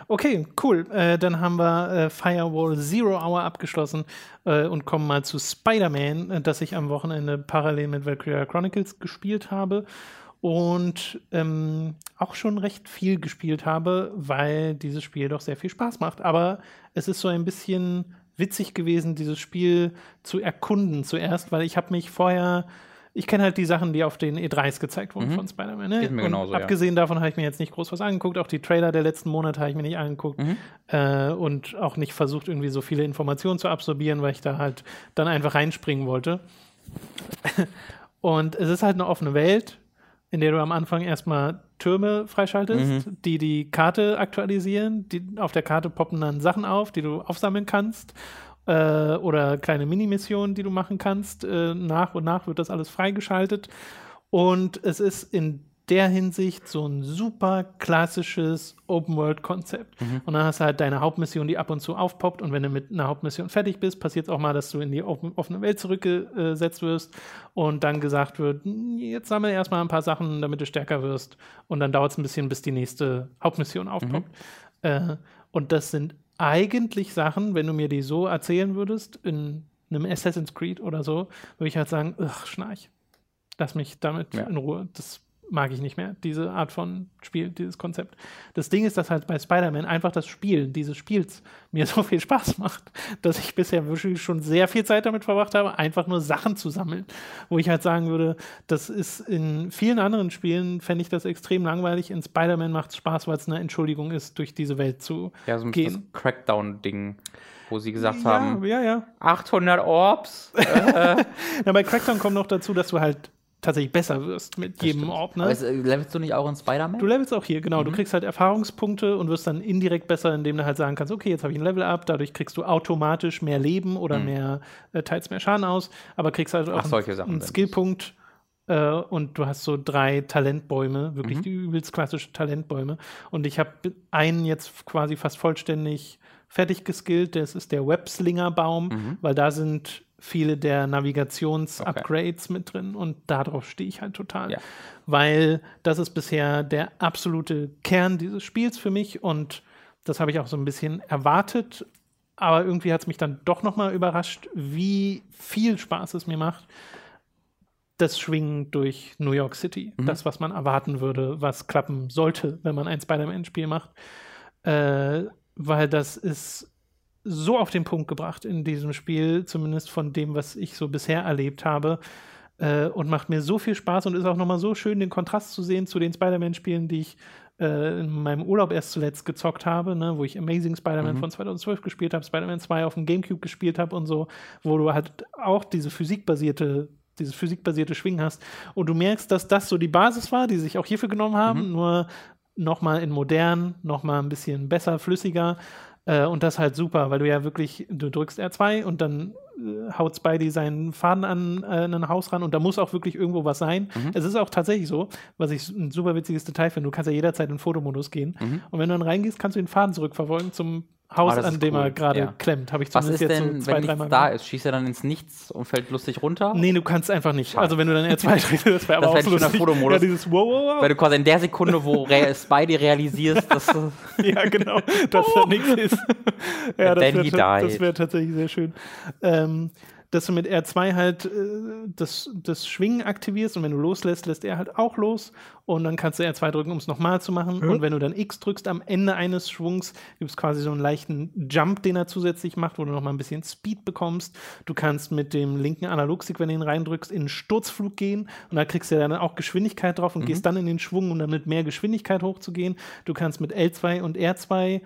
Okay, cool. Äh, dann haben wir äh, Firewall Zero Hour abgeschlossen äh, und kommen mal zu Spider-Man, äh, das ich am Wochenende parallel mit Valkyria Chronicles gespielt habe und ähm, auch schon recht viel gespielt habe, weil dieses Spiel doch sehr viel Spaß macht. Aber es ist so ein bisschen witzig gewesen, dieses Spiel zu erkunden zuerst, weil ich habe mich vorher ich kenne halt die Sachen, die auf den E3s gezeigt wurden von Spider-Man. Ne? Mhm. Geht mir Und genauso, ja. abgesehen davon habe ich mir jetzt nicht groß was angeguckt. Auch die Trailer der letzten Monate habe ich mir nicht angeguckt. Mhm. Äh, und auch nicht versucht, irgendwie so viele Informationen zu absorbieren, weil ich da halt dann einfach reinspringen wollte. und es ist halt eine offene Welt, in der du am Anfang erstmal Türme freischaltest, Mhm. die die Karte aktualisieren. Die, auf der Karte poppen dann Sachen auf, die du aufsammeln kannst. Äh, oder kleine Minimissionen, die du machen kannst. Äh, nach und nach wird das alles freigeschaltet. Und es ist in der Hinsicht so ein super klassisches Open-World-Konzept. Und dann hast du halt deine Hauptmission, die ab und zu aufpoppt. Und wenn du mit einer Hauptmission fertig bist, passiert es auch mal, dass du in die open, offene Welt zurückgesetzt wirst und dann gesagt wird, "Hm, jetzt sammel erstmal ein paar Sachen, damit du stärker wirst. Und dann dauert es ein bisschen, bis die nächste Hauptmission aufpoppt. Äh, und das sind eigentlich Sachen, wenn du mir die so erzählen würdest, in einem Assassin's Creed oder so, würde ich halt sagen, ach, schnarch. Lass mich damit Ja. in Ruhe. Das mag ich nicht mehr, diese Art von Spiel, dieses Konzept. Das Ding ist, dass halt bei Spider-Man einfach das Spielen dieses Spiels mir so viel Spaß macht, dass ich bisher wirklich schon sehr viel Zeit damit verbracht habe, einfach nur Sachen zu sammeln. Wo ich halt sagen würde, das ist in vielen anderen Spielen, fände ich das extrem langweilig. In Spider-Man macht es Spaß, weil es eine Entschuldigung ist, durch diese Welt zu Ja, so ein gehen. das Crackdown-Ding, wo sie gesagt Ja, haben, ja, ja. 800 Orbs. Ja, bei Crackdown kommt noch dazu, dass du halt tatsächlich besser wirst mit jedem Orb. Ne? Aber es, äh, levelst du nicht auch in Spider-Man? Du levelst auch hier, genau. Mhm. Du kriegst halt Erfahrungspunkte und wirst dann indirekt besser, indem du halt sagen kannst, okay, jetzt habe ich ein Level up, dadurch kriegst du automatisch mehr Leben oder mehr, äh, teils mehr Schaden aus, aber kriegst halt auch Mhm. Ach, einen, einen. Skillpunkt äh, und du hast so drei Talentbäume, wirklich Mhm. die übelst klassische Talentbäume. Und ich habe einen jetzt quasi fast vollständig fertig geskillt, das ist der Webslinger-Baum, Mhm. weil da sind viele der Navigations-Upgrades mit drin und darauf stehe ich halt total Ja. weil das ist bisher der absolute Kern dieses Spiels für mich und das habe ich auch so ein bisschen erwartet, aber irgendwie hat es mich dann doch noch mal überrascht, wie viel Spaß es mir macht, das Schwingen durch New York City. Das, was man erwarten würde, was klappen sollte, wenn man ein Spider-Man-Spiel macht. Äh, weil das ist so auf den Punkt gebracht in diesem Spiel, zumindest von dem, was ich so bisher erlebt habe. Äh, und macht mir so viel Spaß und ist auch nochmal so schön, den Kontrast zu sehen zu den Spider-Man-Spielen, die ich äh, in meinem Urlaub erst zuletzt gezockt habe, ne, wo ich Amazing Spider-Man von 2012 gespielt habe, Spider-Man 2 auf dem Gamecube gespielt habe und so, wo du halt auch diese physikbasierte dieses physikbasierte Schwingen hast. Und du merkst, dass das so die Basis war, die sich auch hierfür genommen haben, nur nochmal in modern, nochmal ein bisschen besser, flüssiger äh, und das halt super, weil du ja wirklich, du drückst R2 und dann äh, haut Spidey seinen Faden an äh, ein Haus ran und da muss auch wirklich irgendwo was sein. Mhm. Es ist auch tatsächlich so, was ich ein super witziges Detail finde, du kannst ja jederzeit in Fotomodus gehen und wenn du dann reingehst, kannst du den Faden zurückverfolgen zum Haus, Ah, an dem er cool. gerade Ja. klemmt. Habe ich Was zumindest ist jetzt denn, so zwei, wenn dreimal nichts da ist? Schießt er dann ins Nichts und fällt lustig runter? Nee, du kannst einfach nicht. Also wenn du dann R2 drückst, das wäre aber Das auch lustig. Fotomodus. Ja, dieses wow, wow, Weil du quasi in der Sekunde, wo Re Spidey realisierst, dass Ja, genau, dass da nichts ist. Ja, das wäre wär tatsächlich sehr schön. Ähm, dass du mit R2 halt äh, das, das Schwingen aktivierst und wenn du loslässt, lässt er halt auch los und dann kannst du R2 drücken, um es nochmal zu machen. Und wenn du dann X drückst am Ende eines Schwungs, gibt es quasi so einen leichten Jump, den er zusätzlich macht, wo du nochmal ein bisschen Speed bekommst. Du kannst mit dem linken Analogstick, wenn du ihn reindrückst, in einen Sturzflug gehen und da kriegst du dann auch Geschwindigkeit drauf und gehst dann in den Schwung, um dann mit mehr Geschwindigkeit hochzugehen. Du kannst mit L2 und R2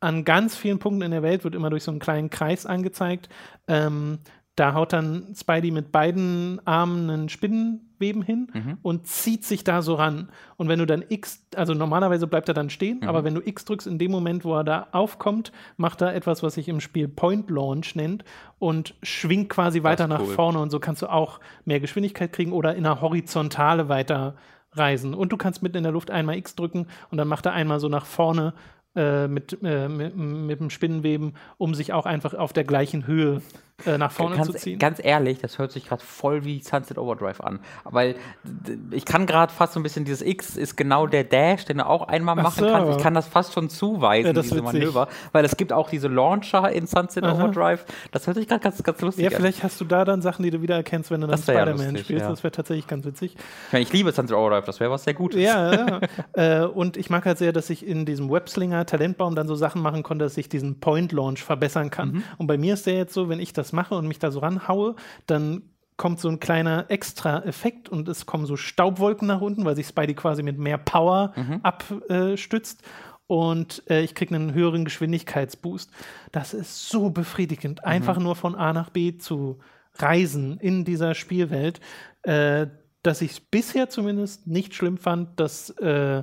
an ganz vielen Punkten in der Welt wird immer durch so einen kleinen Kreis angezeigt. Ähm, da haut dann Spidey mit beiden Armen einen Spinnenweben hin und zieht sich da so ran. Und wenn du dann X, also normalerweise bleibt er dann stehen, aber wenn du X drückst, in dem Moment, wo er da aufkommt, macht er etwas, was sich im Spiel Point Launch nennt und schwingt quasi weiter nach cool. vorne. Und so kannst du auch mehr Geschwindigkeit kriegen oder in einer Horizontale weiter reisen. Und du kannst mitten in der Luft einmal X drücken und dann macht er einmal so nach vorne äh, mit, äh, mit, mit dem Spinnenweben, um sich auch einfach auf der gleichen Höhe äh, nach vorne zu ganz, ziehen. ganz ehrlich, das hört sich gerade voll wie Sunset Overdrive an. Weil ich kann gerade fast so ein bisschen, dieses X ist genau der Dash, den du auch einmal Ach machen so. kannst. Ich kann das fast schon zuweisen, Ja, diese. Manöver. Weil es gibt auch diese Launcher in Sunset Aha. Overdrive. Das hört sich gerade ganz, ganz lustig ja, an. vielleicht hast du da dann Sachen, die du wieder erkennst, wenn du dann ja Spider-Man lustig, spielst. ja. Das wäre tatsächlich ganz witzig. Ich, meine, ich liebe Sunset Overdrive, das wäre was sehr Gutes. Ja, ja. äh, und ich mag halt sehr, dass ich in diesem Webslinger Talentbaum dann so Sachen machen konnte, dass ich diesen Point Launch verbessern kann. Mhm. Und bei mir ist der jetzt so, wenn ich das mache und mich da so ranhaue, dann kommt so ein kleiner extra Effekt und es kommen so Staubwolken nach unten, weil sich Spidey quasi mit mehr Power Mhm. abstützt. Und äh, ich kriege einen höheren Geschwindigkeitsboost. Das ist so befriedigend, einfach nur von A nach B zu reisen in dieser Spielwelt, äh, dass ich es bisher zumindest nicht schlimm fand, dass äh,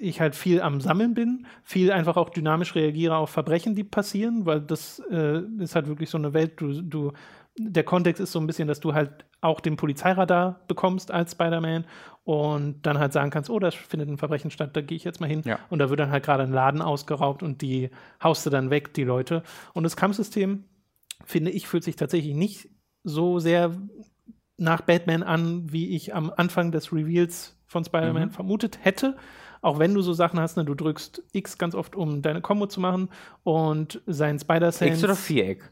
ich halt viel am Sammeln bin, viel einfach auch dynamisch reagiere auf Verbrechen, die passieren, weil das äh, ist halt wirklich so eine Welt, du, du, der Kontext ist so ein bisschen, dass du halt auch den Polizeiradar bekommst als Spider-Man und dann halt sagen kannst, oh, da findet ein Verbrechen statt, da gehe ich jetzt mal hin. Ja. Und da wird dann halt gerade ein Laden ausgeraubt und die haust du dann weg, die Leute. Und das Kampfsystem, finde ich, fühlt sich tatsächlich nicht so sehr nach Batman an, wie ich am Anfang des Reveals von Spider-Man Mhm. vermutet hätte. Auch wenn du so Sachen hast, ne, du drückst X ganz oft, um deine Combo zu machen und sein Spider-Sense. X oder Viereck?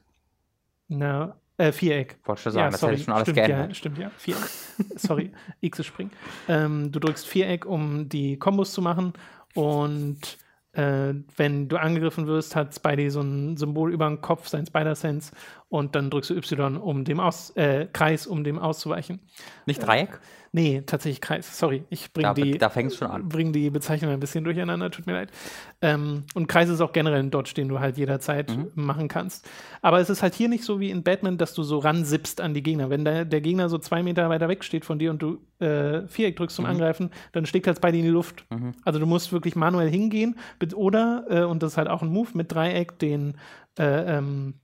Na, Äh, Viereck. Wollte schon sagen, das hätte ich schon alles stimmt, geändert. Ja, stimmt, ja. Viereck. sorry, X ist springen. Ähm, du drückst Viereck, um die Kombos zu machen und äh, wenn du angegriffen wirst, hat Spidey so ein Symbol über dem Kopf, sein Spider-Sense und dann drückst du Y, um dem aus, äh, Kreis, um dem auszuweichen. Nicht Dreieck? Nee, tatsächlich Kreis. Sorry, ich bringe die, da fängt es schon an. bring die Bezeichnung ein bisschen durcheinander, tut mir leid. Ähm, und Kreis ist auch generell ein Dodge, den du halt jederzeit Mhm. machen kannst. Aber es ist halt hier nicht so wie in Batman, dass du so ransippst an die Gegner. Wenn der, der Gegner so zwei Meter weiter weg steht von dir und du äh, Viereck drückst zum Mhm. Angreifen, dann schlägt halt bei dir in die Luft. Also du musst wirklich manuell hingehen mit- oder, äh, und das ist halt auch ein Move mit Dreieck, den äh, ähm,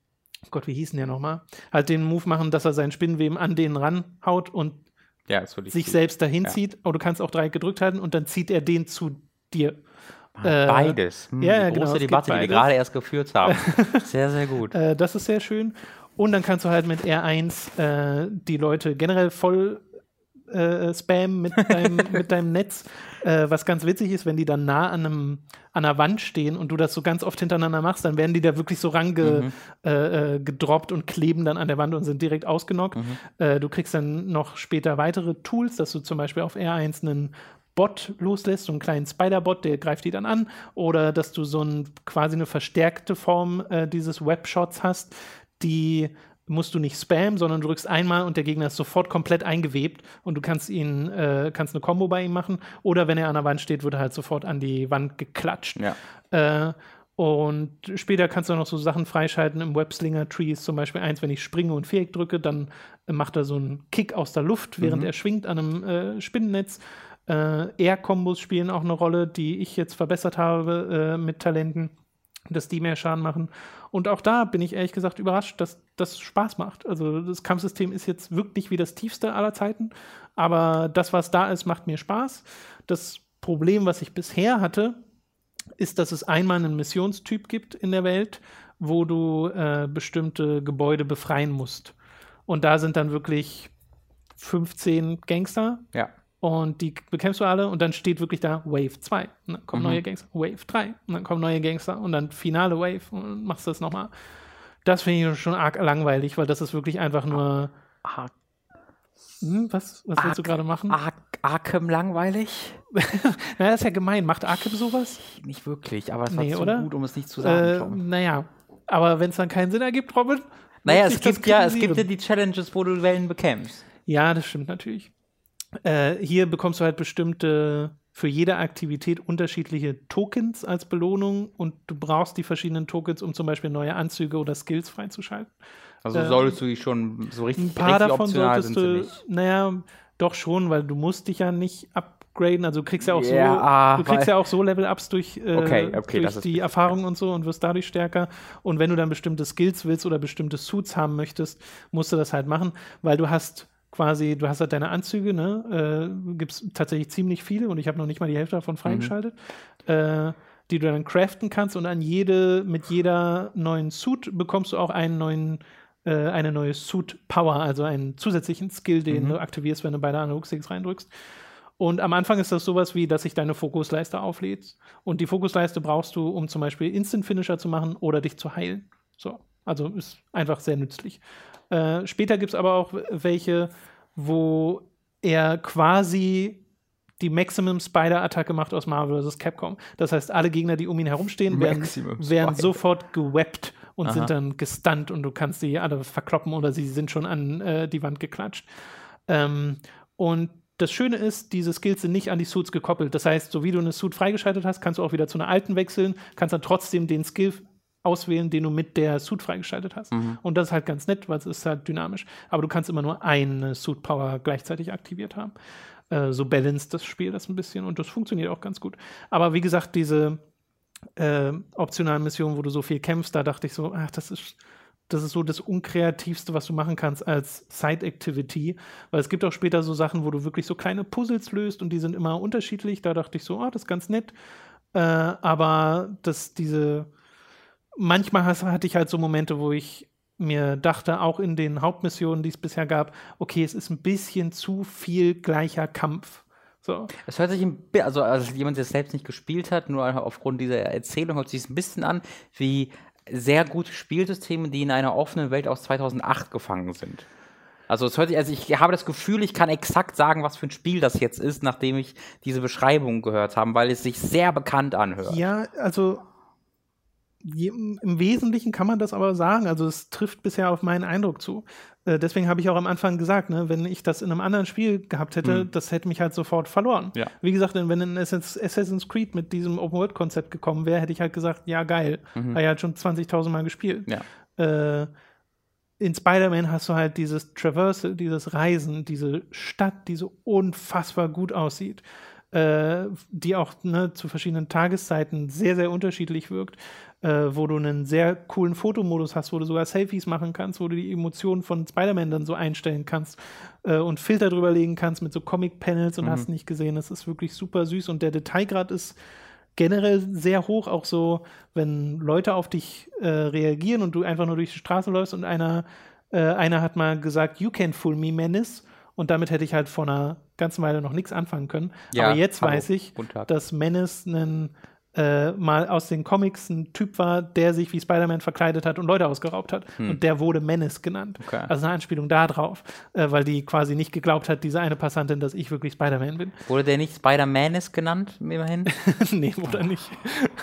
Gott, wie hieß denn der nochmal? Halt den Move machen, dass er seinen Spinnenweben an den ranhaut und Ja, sich selbst dahin zieht. Aber du kannst auch Dreieck gedrückt halten und dann zieht er den zu dir. Äh, Beides. Hm, ja, ja, die genau, große gibt Debatte, die wir gerade erst geführt haben. sehr, sehr gut. Äh, das ist sehr schön. Und dann kannst du halt mit R1 äh, die Leute generell voll äh, spammen mit deinem, mit deinem Netz. Äh, was ganz witzig ist, wenn die dann nah an, einem, an einer Wand stehen und du das so ganz oft hintereinander machst, dann werden die da wirklich so range äh, äh, gedroppt und kleben dann an der Wand und sind direkt ausgenockt. Äh, du kriegst dann noch später weitere Tools, dass du zum Beispiel auf R1 einen Bot loslässt, so einen kleinen Spider-Bot, der greift die dann an, oder dass du so ein, quasi eine verstärkte Form äh, dieses Webshots hast, die musst du nicht spammen, sondern du drückst einmal und der Gegner ist sofort komplett eingewebt und du kannst ihn, äh, kannst eine Combo bei ihm machen, oder wenn er an der Wand steht, wird er halt sofort an die Wand geklatscht. Ja. Äh, und später kannst du noch so Sachen freischalten im Webslinger-Tree ist zum Beispiel eins, wenn ich springe und Viereck drücke, dann macht er so einen Kick aus der Luft, während er schwingt an einem äh, Spinnennetz. Äh, Air-Kombos spielen auch eine Rolle, die ich jetzt verbessert habe äh, mit Talenten, dass die mehr Schaden machen. Und auch da bin ich ehrlich gesagt überrascht, dass das Spaß macht. Also das Kampfsystem ist jetzt wirklich wie das tiefste aller Zeiten, aber das, was da ist, macht mir Spaß. Das Problem, was ich bisher hatte, ist, dass es einmal einen Missionstyp gibt in der Welt, wo du äh, bestimmte Gebäude befreien musst. Und da sind dann wirklich 15 Gangster Ja. Und die bekämpfst du alle und dann steht wirklich da Wave 2. Und dann kommen Mhm. neue Gangster, Wave 3 und dann kommen neue Gangster und dann finale Wave und machst du das nochmal. Das finde ich schon arg langweilig, weil das ist wirklich einfach nur. Ar Hm, was was willst du Arg- gerade machen? Ar Arkham langweilig? Na, das ist ja gemein. Macht Arkham sowas? Nicht wirklich, aber es war Nee, zu oder? gut, um es nicht zu sagen. Äh, naja, aber wenn es dann keinen Sinn ergibt, Robin. Naja, es gibt ja, es gibt ja die Challenges, wo du Wellen bekämpfst. Ja, das stimmt natürlich. Äh, hier bekommst du halt bestimmte, für jede Aktivität unterschiedliche Tokens als Belohnung und du brauchst die verschiedenen Tokens, um zum Beispiel neue Anzüge oder Skills freizuschalten. Also Äh, solltest du die schon so richtig, Ein paar richtig davon optional solltest sind du, nicht. naja, doch schon, weil du musst dich ja nicht upgraden, also du kriegst ja auch Ja, so, du kriegst ja auch so Level-Ups durch, äh, Okay, okay, durch die Erfahrung und so und wirst dadurch stärker. Und wenn du dann bestimmte Skills willst oder bestimmte Suits haben möchtest, musst du das halt machen, weil du hast quasi, du hast halt deine Anzüge, ne? Äh, Gibt es tatsächlich ziemlich viele und ich habe noch nicht mal die Hälfte davon freigeschaltet. Äh, die du dann craften kannst und an jede, mit jeder neuen Suit bekommst du auch einen neuen, äh, eine neue Suit Power, also einen zusätzlichen Skill, den du aktivierst, wenn du beide Analog-Sticks reindrückst. Und am Anfang ist das sowas wie, dass sich deine Fokusleiste auflädt. Und die Fokusleiste brauchst du, um zum Beispiel Instant Finisher zu machen oder dich zu heilen. So. Also ist einfach sehr nützlich. Äh, später gibt es aber auch welche, wo er quasi die Maximum Spider-Attacke macht aus Marvel vs. Capcom. Das heißt, alle Gegner, die um ihn herumstehen, werden, werden sofort gewappt und Aha. sind dann gestunt und du kannst sie alle verkloppen oder sie sind schon an äh, die Wand geklatscht. Ähm, und das Schöne ist, diese Skills sind nicht an die Suits gekoppelt. Das heißt, so wie du eine Suit freigeschaltet hast, kannst du auch wieder zu einer alten wechseln, kannst dann trotzdem den Skill auswählen, den du mit der Suit freigeschaltet hast. Und das ist halt ganz nett, weil es ist halt dynamisch. Aber du kannst immer nur eine Suit Power gleichzeitig aktiviert haben. Äh, so balanced das Spiel das ein bisschen und das funktioniert auch ganz gut. Aber wie gesagt, diese äh, optionalen Missionen, wo du so viel kämpfst, da dachte ich so, ach, das ist, das ist so das Unkreativste, was du machen kannst als Side-Activity. Weil es gibt auch später so Sachen, wo du wirklich so kleine Puzzles löst und die sind immer unterschiedlich. Da dachte ich so, ah, das ist ganz nett. Äh, aber dass diese, manchmal hatte ich halt so Momente, wo ich mir dachte, auch in den Hauptmissionen, die es bisher gab, okay, es ist ein bisschen zu viel gleicher Kampf. So. Es hört sich ein bi- also als jemand, der es selbst nicht gespielt hat, nur aufgrund dieser Erzählung hört sich es ein bisschen an wie sehr gute Spielsysteme, die in einer offenen Welt aus 2008 gefangen sind. Also, es hört sich, also ich habe das Gefühl, ich kann exakt sagen, was für ein Spiel das jetzt ist, nachdem ich diese Beschreibung gehört habe, weil es sich sehr bekannt anhört. Ja, also im Wesentlichen kann man das aber sagen. Also es trifft bisher auf meinen Eindruck zu. Äh, deswegen habe ich auch am Anfang gesagt, ne, wenn ich das in einem anderen Spiel gehabt hätte, Mhm. das hätte mich halt sofort verloren. Ja. Wie gesagt, wenn ein Assassin's Creed mit diesem Open-World-Konzept gekommen wäre, hätte ich halt gesagt, ja geil. Mhm. Habe ich halt schon 20.000 Mal gespielt. Ja. Äh, in Spider-Man hast du halt dieses Traversal, dieses Reisen, diese Stadt, die so unfassbar gut aussieht, äh, die auch ne, zu verschiedenen Tageszeiten sehr, sehr unterschiedlich wirkt, äh, wo du einen sehr coolen Fotomodus hast, wo du sogar Selfies machen kannst, wo du die Emotionen von Spider-Man dann so einstellen kannst äh, und Filter drüber legen kannst mit so Comic-Panels und hast nicht gesehen. Das ist wirklich super süß und der Detailgrad ist generell sehr hoch, auch so, wenn Leute auf dich äh, reagieren und du einfach nur durch die Straße läufst und einer, äh, einer hat mal gesagt, you can fool me, Menace. Und damit hätte ich halt vor einer ganzen Weile noch nichts anfangen können. Ja, Aber jetzt hallo, weiß ich, dass Menace einen, äh, mal aus den Comics ein Typ war, der sich wie Spider-Man verkleidet hat und Leute ausgeraubt hat. Und der wurde Menace genannt. Hm. Okay. Also eine Anspielung da drauf, äh, weil die quasi nicht geglaubt hat, diese eine Passantin, dass ich wirklich Spider-Man bin. Wurde der nicht Spider-Man genannt, immerhin? nee, oder nicht.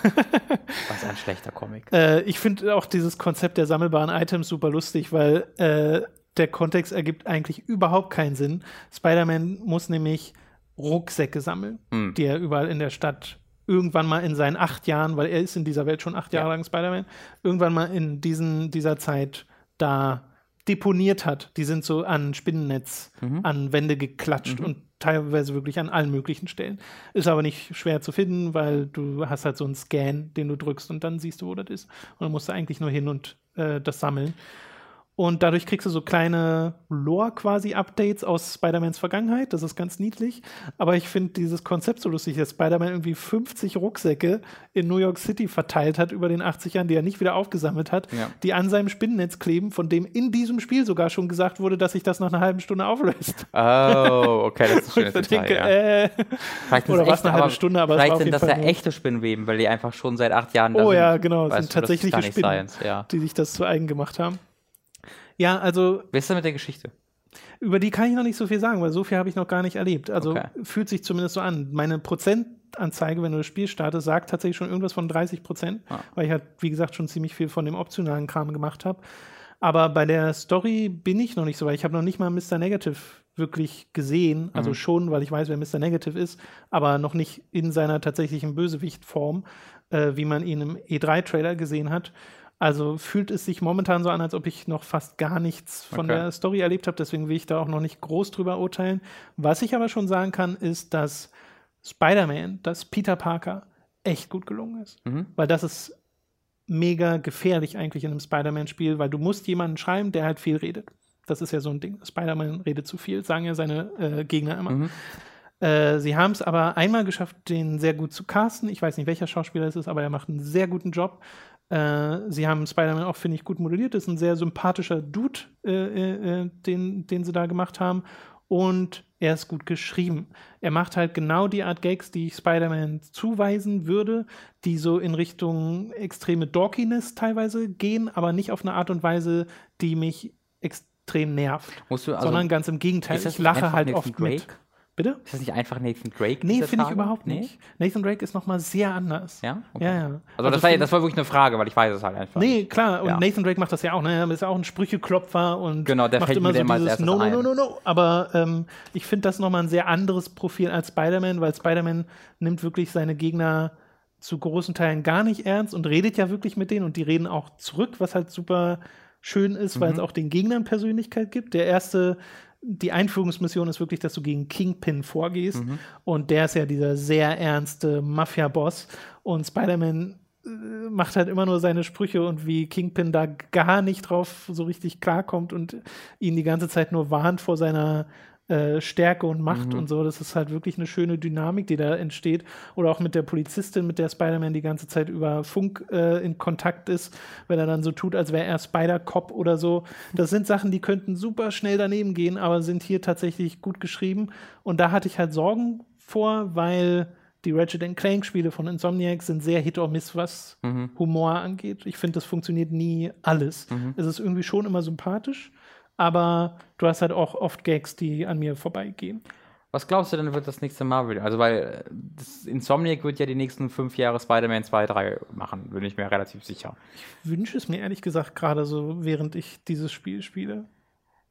Was ein schlechter Comic. Äh, ich finde auch dieses Konzept der sammelbaren Items super lustig, weil äh, der Kontext ergibt eigentlich überhaupt keinen Sinn. Spider-Man muss nämlich Rucksäcke sammeln, Hm. die er überall in der Stadt irgendwann mal in seinen acht Jahren, weil er ist in dieser Welt schon acht Jahre Ja. lang Spider-Man, irgendwann mal in diesen, dieser Zeit da deponiert hat. Die sind so an Spinnennetz, Mhm. an Wände geklatscht und teilweise wirklich an allen möglichen Stellen. Ist aber nicht schwer zu finden, weil du hast halt so einen Scan, den du drückst und dann siehst du, wo das ist. Und dann musst du eigentlich nur hin und äh, das sammeln. Und dadurch kriegst du so kleine Lore-quasi-Updates aus Spider-Mans Vergangenheit. Das ist ganz niedlich. Aber ich finde dieses Konzept so lustig, dass Spider-Man irgendwie 50 Rucksäcke in New York City verteilt hat über den 80 Jahren, die er nicht wieder aufgesammelt hat, Ja. die an seinem Spinnennetz kleben, von dem in diesem Spiel sogar schon gesagt wurde, dass sich das nach einer halben Stunde auflöst. Oh, okay, das ist Und ich denke, ja. äh, sind oder es was eine halbe Stunde, aber vielleicht sind das Fall ja nur- echte Spinnweben, weil die einfach schon seit acht Jahren da Oh sind. ja, genau, sind das ist tatsächliche Spinnen, Science, ja. die sich das zu eigen gemacht haben. Ja, also Wer ist denn mit der Geschichte? über die kann ich noch nicht so viel sagen, weil so viel habe ich noch gar nicht erlebt. Also Okay. fühlt sich zumindest so an. Meine Prozentanzeige, wenn du das Spiel startest, sagt tatsächlich schon irgendwas von 30 Prozent, Ah. weil ich halt, wie gesagt, schon ziemlich viel von dem optionalen Kram gemacht habe. Aber bei der Story bin ich noch nicht so weit. Ich habe noch nicht mal Mr. Negative wirklich gesehen. Also Mhm. schon, weil ich weiß, wer Mr. Negative ist, aber noch nicht in seiner tatsächlichen Bösewichtform, äh, wie man ihn im E3-Trailer gesehen hat. Also fühlt es sich momentan so an, als ob ich noch fast gar nichts von Okay. der Story erlebt habe. Deswegen will ich da auch noch nicht groß drüber urteilen. Was ich aber schon sagen kann, ist, dass Spider-Man, dass Peter Parker echt gut gelungen ist. Mhm. Weil das ist mega gefährlich eigentlich in einem Spider-Man-Spiel, weil du musst jemanden schreiben, der halt viel redet. Das ist ja so ein Ding. Spider-Man redet zu viel, sagen ja seine äh, Gegner immer. Mhm. Äh, sie haben es aber einmal geschafft, den sehr gut zu casten. Ich weiß nicht, welcher Schauspieler es ist, aber er macht einen sehr guten Job. Äh, sie haben Spider-Man auch, finde ich, gut modelliert. Das ist ein sehr sympathischer Dude, äh, äh, äh, den, den sie da gemacht haben. Und er ist gut geschrieben. Er macht halt genau die Art Gags, die ich Spider-Man zuweisen würde, die so in Richtung extreme Dorkiness teilweise gehen, aber nicht auf eine Art und Weise, die mich extrem nervt. Also, sondern ganz im Gegenteil. Ich lache halt oft Drake? mit. Bitte? Ist das nicht einfach Nathan Drake? Nee, finde ich überhaupt Nee? nicht. Nathan Drake ist noch mal sehr anders. Ja? Okay. Ja, ja. Also, das, war, find- das war wirklich eine Frage, weil ich weiß es halt einfach. Nee, klar. Und Ja. Nathan Drake macht das ja auch. Ne? Er ist ja auch ein Sprücheklopfer und Genau, der macht fällt immer so immer dieses No, no, no, no, no. Aber ähm, ich finde das nochmal ein sehr anderes Profil als Spider-Man, weil Spider-Man nimmt wirklich seine Gegner zu großen Teilen gar nicht ernst und redet ja wirklich mit denen und die reden auch zurück, was halt super schön ist, Mhm. weil es auch den Gegnern Persönlichkeit gibt. Der erste, die Einführungsmission ist wirklich, dass du gegen Kingpin vorgehst. Mhm. und der ist ja dieser sehr ernste Mafia-Boss. Und Spider-Man äh, macht halt immer nur seine Sprüche. Und wie Kingpin da gar nicht drauf so richtig klarkommt und ihn die ganze Zeit nur warnt vor seiner äh, Stärke und Macht und so. Das ist halt wirklich eine schöne Dynamik, die da entsteht. Oder auch mit der Polizistin, mit der Spider-Man die ganze Zeit über Funk äh, in Kontakt ist, wenn er dann so tut, als wäre er Spider-Cop oder so. Das sind Sachen, die könnten super schnell daneben gehen, aber sind hier tatsächlich gut geschrieben. Und da hatte ich halt Sorgen vor, weil Die Ratchet Clank-Spiele von Insomniac sind sehr Hit or Miss, was Mhm. Humor angeht. Ich finde, das funktioniert nie alles. Es ist irgendwie schon immer sympathisch, aber du hast halt auch oft Gags, die an mir vorbeigehen. Was glaubst du denn, wird das nächste Marvel? Also, weil Insomniac wird ja die nächsten fünf Jahre Spider-Man 2, 3 machen, bin ich mir relativ sicher. Wünsche es mir ehrlich gesagt gerade so, während ich dieses Spiel spiele.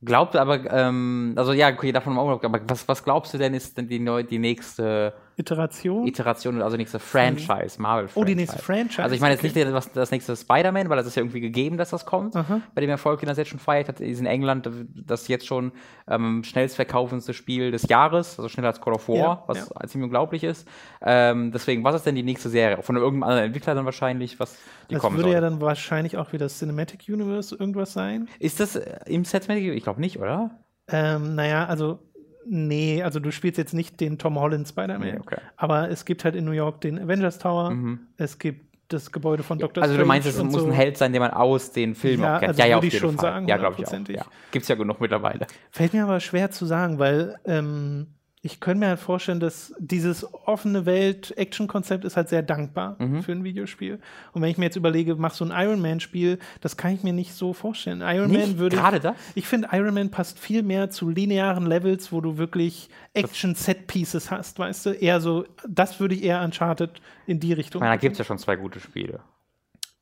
Glaubt aber, ähm, also ja, okay, davon mal aber was, was glaubst du denn, ist denn die, neu, die nächste Iteration. Iteration, also nächste Franchise, Marvel Oh, die nächste Franchise, Also ich meine jetzt okay. nicht was, das nächste Spider-Man, weil das ist ja irgendwie gegeben, dass das kommt. Bei dem Erfolg, den das jetzt schon feiert, hat ist in England das jetzt schon ähm, schnellst verkaufendste Spiel des Jahres, also schneller als Call of War, Ja, was ja. ziemlich unglaublich ist. Ähm, deswegen, was ist denn die nächste Serie? Von irgendeinem anderen Entwickler dann wahrscheinlich, was die das kommen würde soll. ja dann wahrscheinlich auch wieder Cinematic Universe irgendwas sein. ist das äh, im Setmatic? Ich glaube nicht, oder? Ähm, naja, also, nee, also du spielst jetzt nicht den Tom Holland Spider-Man. Nee, okay. Mhm. Aber es gibt halt in New York den Avengers Tower. Es gibt das Gebäude von Dr. Also du Strange meinst, es muss so. ein Held sein, den man aus den Filmen Ja, auch kennt. also ja, ja, würde auf ich jeden schon Fall. sagen, ja, glaube ich auch. Ja. Gibt's ja genug mittlerweile. Fällt mir aber schwer zu sagen, weil ähm, ich könnte mir halt vorstellen, dass dieses offene Welt-Action-Konzept ist halt sehr dankbar Mhm. für ein Videospiel. Und wenn ich mir jetzt überlege, mach so ein Iron Man-Spiel, das kann ich mir nicht so vorstellen. Iron Nicht? Man würde. Gerade das? Ich finde, Iron Man passt viel mehr zu linearen Levels, wo du wirklich Action-Set-Pieces hast, weißt du? Eher so, das würde ich eher Uncharted in die Richtung. Ich meine, da gibt es ja schon zwei gute Spiele.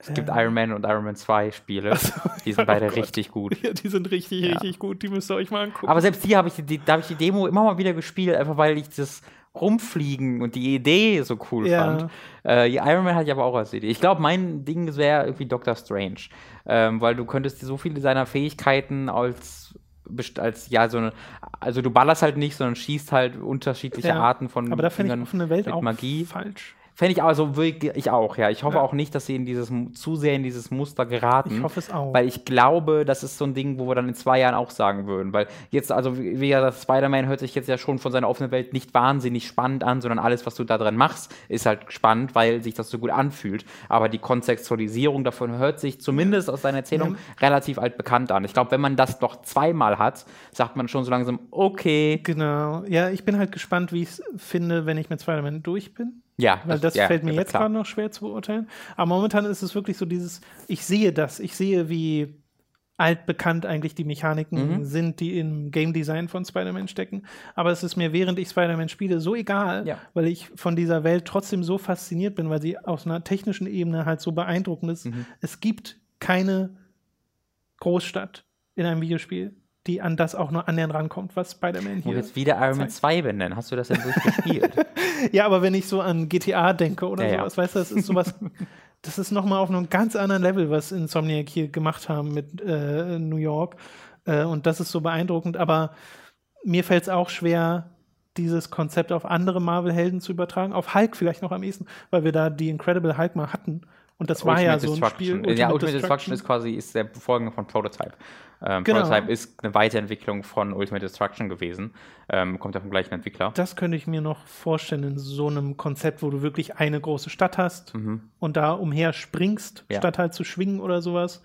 Es gibt Äh. Iron Man und Iron Man 2 Spiele. die sind beide Oh richtig gut. Ja, die sind richtig, Ja. richtig gut. Die müsst ihr euch mal angucken. Aber selbst die habe ich, die, da habe ich die Demo immer mal wieder gespielt, einfach weil ich das Rumfliegen und die Idee so cool Ja. fand. Äh, Iron Man hatte ich aber auch als Idee. Ich glaube, mein Ding wäre irgendwie Doctor Strange. Ähm, weil du könntest so viele seiner Fähigkeiten als als ja so eine also du ballerst halt nicht, sondern schießt halt unterschiedliche Ja. Arten von Aber da finde ich offene Welt auch Magie. falsch. Fände ich also wirklich, ich auch, ja. Ich hoffe Ja. auch nicht, dass sie in dieses zu sehr in dieses Muster geraten. Ich hoffe es auch. Weil ich glaube, das ist so ein Ding, wo wir dann in zwei Jahren auch sagen würden. Weil jetzt, also wie ja das Spider-Man hört sich jetzt ja schon von seiner offenen Welt nicht wahnsinnig spannend an, sondern alles, was du da drin machst, ist halt spannend, weil sich das so gut anfühlt. Aber die Kontextualisierung davon hört sich zumindest aus deiner Erzählung relativ altbekannt an. Ich glaube, wenn man das noch zweimal hat, sagt man schon so langsam, okay, Genau. Ja, ich bin halt gespannt, wie ich es finde, wenn ich mit Spider-Man durch bin. Ja. Weil das ja, fällt mir ja, jetzt klar. gerade noch schwer zu beurteilen. Aber momentan ist es wirklich so dieses, ich sehe das, ich sehe, wie altbekannt eigentlich die Mechaniken Mhm. sind, die im Game Design von Spider-Man stecken. Aber es ist mir, während ich Spider-Man spiele, so egal, Ja. weil ich von dieser Welt trotzdem so fasziniert bin, weil sie aus einer technischen Ebene halt so beeindruckend ist. Mhm. Es gibt keine Großstadt in einem Videospiel, die an das auch nur annähernd rankommt, was Spider-Man hier jetzt wieder Iron Man 2 benennen. Hast du das denn durchgespielt? Ja, aber wenn ich so an GTA denke oder Ja, ja. sowas, weißt du, das ist sowas, das ist nochmal auf einem ganz anderen Level, was Insomniac hier gemacht haben mit äh, New York. Äh, und das ist so beeindruckend, aber mir fällt es auch schwer, dieses Konzept auf andere Marvel-Helden zu übertragen. Auf Hulk vielleicht noch am ehesten, weil wir da die Incredible Hulk mal hatten. Und das war ja so ein Spiel. Destruction. ja, Ultimate Destruction ist quasi ist der Vorgänger von Prototype. Ähm, Genau. Prototype ist eine Weiterentwicklung von Ultimate Destruction gewesen. Ähm, kommt ja vom gleichen Entwickler. das könnte ich mir noch vorstellen in so einem Konzept, wo du wirklich eine große Stadt hast und da umher springst, Mhm. Ja. statt halt zu schwingen oder sowas.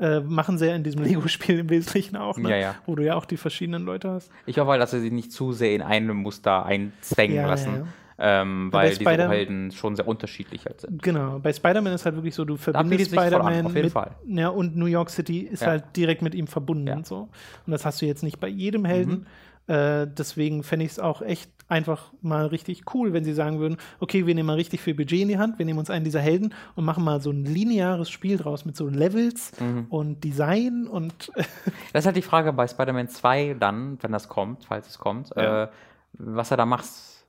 Äh, machen sie ja in diesem Lego-Spiel im Wesentlichen auch, ne? Ja, ja. wo du ja auch die verschiedenen Leute hast. Ich hoffe halt, dass sie sich nicht zu sehr in einem Muster einzwängen lassen. Ähm, weil die Spider- Superhelden schon sehr unterschiedlich halt sind. Genau, bei Spider-Man ist halt wirklich so, du verbindest Spider-Man auf jeden mit, Fall. ja, und New York City ist Ja. halt direkt mit ihm verbunden Ja. und so. Und das hast du jetzt nicht bei jedem Helden. Mhm. Äh, deswegen fände ich es auch echt einfach mal richtig cool, wenn sie sagen würden, okay, wir nehmen mal richtig viel Budget in die Hand, wir nehmen uns einen dieser Helden und machen mal so ein lineares Spiel draus mit so Levels Mhm. und Design und Das ist halt die Frage bei Spider-Man 2 dann, wenn das kommt, falls es kommt, Ja. äh, was er da macht.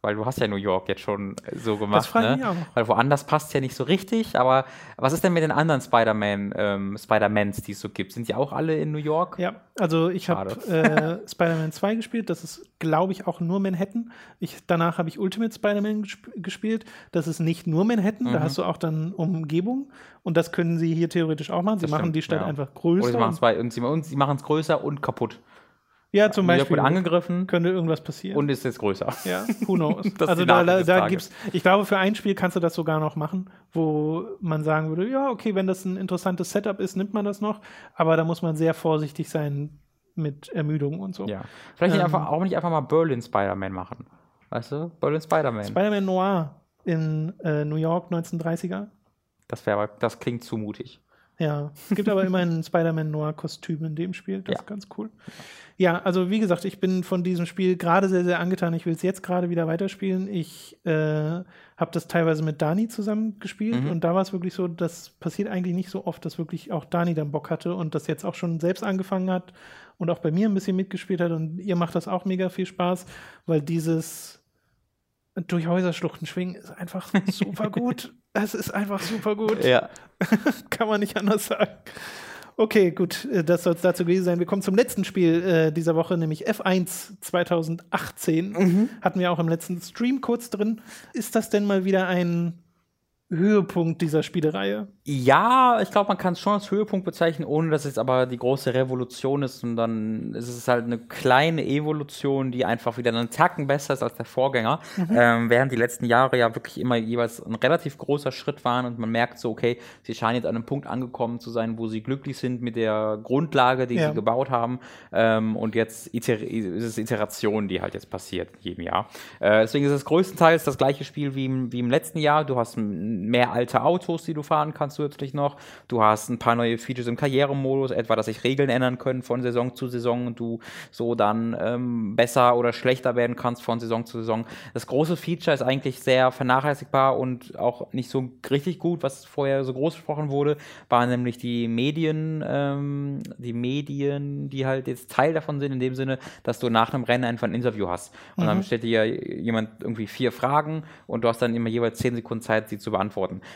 Weil du hast ja New York jetzt schon äh, so gemacht, frage ich ne? mich auch. Weil woanders passt ja nicht so richtig, aber was ist denn mit den anderen Spider-Man, ähm, Spider-Mans, die es so gibt? Sind die auch alle in New York? Ja, also ich habe äh, Spider-Man 2 gespielt. Das ist, glaube ich, auch nur Manhattan. Ich, danach habe ich Ultimate Spider-Man gesp gespielt. Das ist nicht nur Manhattan. Mhm. Da hast du auch dann Umgebung. Und das können sie hier theoretisch auch machen. Sie Das machen stimmt, die Stadt ja. einfach Oder größer. es und sie machen es größer und kaputt. Ja, zum Beispiel. wird angegriffen könnte irgendwas passieren. und ist jetzt größer. ja, who knows. Also da, da, da gibt's, ich glaube, für ein Spiel kannst du das sogar noch machen, wo man sagen würde, ja, okay, wenn das ein interessantes Setup ist, nimmt man das noch. Aber da muss man sehr vorsichtig sein mit Ermüdung und so. Ja. Vielleicht nicht Ähm. einfach, auch nicht einfach mal Berlin Spider-Man machen. Weißt du? Berlin Spider-Man. Spider-Man Noir. in äh, New York 1930er. Das, wär, das klingt zu mutig. Ja, es gibt aber immerhin ein Spider-Man-Noir-Kostüm in dem Spiel. Das Ja. ist ganz cool. Ja, also wie gesagt, ich bin von diesem Spiel gerade sehr, sehr angetan. Ich will es jetzt gerade wieder weiterspielen. Ich äh, habe das teilweise mit Dani zusammen gespielt Mhm. und da war es wirklich so, das passiert eigentlich nicht so oft, dass wirklich auch Dani dann Bock hatte und das jetzt auch schon selbst angefangen hat und auch bei mir ein bisschen mitgespielt hat und ihr macht das auch mega viel Spaß, weil dieses durch Häuserschluchten schwingen ist einfach super gut. Es ist einfach super gut. Ja. Kann man nicht anders sagen. Okay, gut, äh, das soll es dazu gewesen sein. Wir kommen zum letzten Spiel äh, dieser Woche, nämlich F1 2018. Hatten wir auch im letzten Stream kurz drin. Ist das denn mal wieder ein Höhepunkt dieser Spielereihe? Ja, ich glaube, man kann es schon als Höhepunkt bezeichnen, ohne dass es aber die große Revolution ist, sondern es ist halt eine kleine Evolution, die einfach wieder einen Tacken besser ist als der Vorgänger. Ähm, während die letzten Jahre ja wirklich immer jeweils ein relativ großer Schritt waren und man merkt so, okay, sie scheinen jetzt an einem Punkt angekommen zu sein, wo sie glücklich sind mit der Grundlage, die Ja. sie gebaut haben. Ähm, und jetzt iter ist es Iteration, die halt jetzt passiert in jedem Jahr. Äh, deswegen ist es größtenteils das gleiche Spiel wie im, wie im letzten Jahr. Du hast m- mehr alte Autos, die du fahren kannst zusätzlich noch. Du hast ein paar neue Features im Karrieremodus, etwa, dass sich Regeln ändern können von Saison zu Saison und du so dann ähm, besser oder schlechter werden kannst von Saison zu Saison. Das große Feature ist eigentlich sehr vernachlässigbar und auch nicht so richtig gut, was vorher so groß besprochen wurde, waren nämlich die Medien, ähm, die Medien, die halt jetzt Teil davon sind, in dem Sinne, dass du nach einem Rennen einfach ein Interview hast. Und dann stellt dir jemand irgendwie vier Fragen und du hast dann immer jeweils zehn Sekunden Zeit, sie zu beantworten.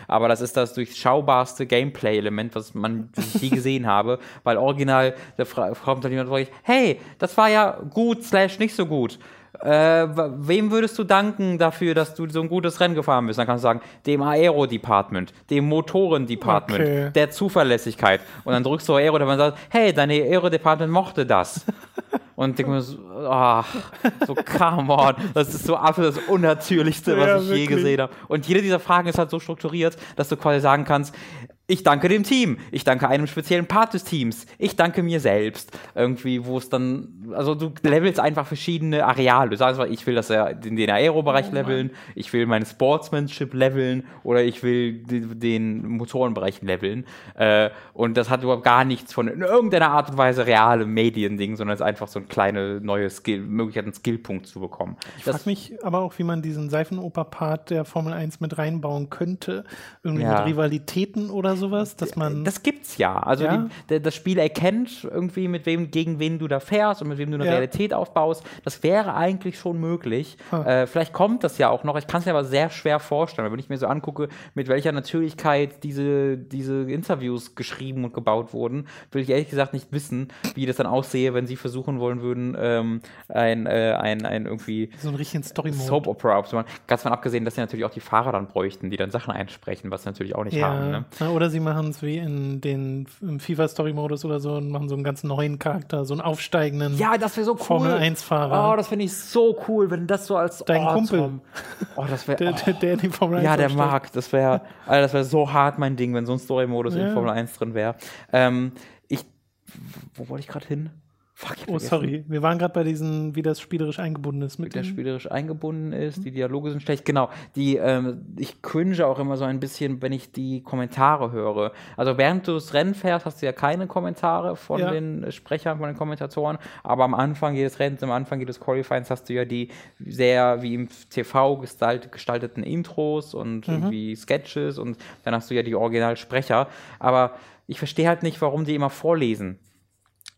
Aber das ist das durchschaubarste Gameplay-Element, was man was ich je gesehen habe, weil original, da kommt dann jemand und fragt, hey, das war ja gut slash nicht so gut. Äh, wem würdest du danken dafür, dass du so ein gutes Rennen gefahren bist? Dann kannst du sagen, dem Aero-Department, dem Motoren-Department, Okay. der Zuverlässigkeit. Und dann drückst du Aero, und dann sagt, hey, dein Aero-Department mochte das. Und denk mir so, ach, so come on. Das ist so absolut das Unnatürlichste, was Ja, ich je wirklich. gesehen habe. Und jede dieser Fragen ist halt so strukturiert, dass du quasi sagen kannst, ich danke dem Team, ich danke einem speziellen Part des Teams, ich danke mir selbst. Irgendwie, wo es dann, also du levelst einfach verschiedene Areale. Du sagst, ich will das ja den, den Aero-Bereich leveln, ich will meine Sportsmanship leveln oder ich will den, Motorenbereich leveln. Äh, und das hat überhaupt gar nichts von in irgendeiner Art und Weise reale Mediending, sondern es ist einfach so ein kleine neue Skill, Möglichkeit, einen Skillpunkt zu bekommen. Ich frage mich aber auch, wie man diesen Seifenoper-Part der Formel 1 mit reinbauen könnte. Irgendwie Ja. mit Rivalitäten oder sowas, dass man. Das gibt's ja. Also Ja? Die, das Spiel erkennt irgendwie, mit wem, gegen wen du da fährst und mit wem du eine Ja. Realität aufbaust. Das wäre eigentlich schon möglich. Huh. Äh, vielleicht kommt das ja auch noch. Ich kann es mir aber sehr schwer vorstellen, weil wenn ich mir so angucke, mit welcher Natürlichkeit diese, diese Interviews geschrieben und gebaut wurden, will ich ehrlich gesagt nicht wissen, wie das dann aussehe, wenn sie versuchen wollen würden, ähm, ein, äh, ein, ein irgendwie so einen richtigen Story-Mode. Soap Opera aufzumachen. Ganz von abgesehen, dass sie natürlich auch die Fahrer dann bräuchten, die dann Sachen einsprechen, was sie natürlich auch nicht Ja, haben. Ne? na, oder sie machen es wie in den FIFA-Story-Modus oder so und machen so einen ganz neuen Charakter, so einen aufsteigenden Ja, das so cool. Formel 1-Fahrer. Oh, das finde ich so cool, wenn das so als Dein oh, Kumpel. Tom. Oh, das wäre. der, der, der die Formel 1 ja, der mag. Das wäre, das wäre so hart mein Ding, wenn so ein Story-Modus Ja. in Formel 1 drin wäre. Ähm, ich, wo wollte ich gerade hin? Fuck, Oh, vergessen. sorry. Wir waren gerade bei diesen, wie das spielerisch eingebunden ist. Mit der dem, spielerisch eingebunden ist, die Dialoge sind schlecht. Genau, die, ähm, ich cringe auch immer so ein bisschen, wenn ich die Kommentare höre. Also während du das Rennen fährst, hast du ja keine Kommentare von Ja. den Sprechern, von den Kommentatoren, aber am Anfang jedes Rennens, am Anfang jedes Qualifyings hast du ja die sehr wie im TV gestalt, gestalteten Intros und Mhm. irgendwie Sketches und dann hast du ja die Originalsprecher. Aber ich verstehe halt nicht, warum die immer vorlesen.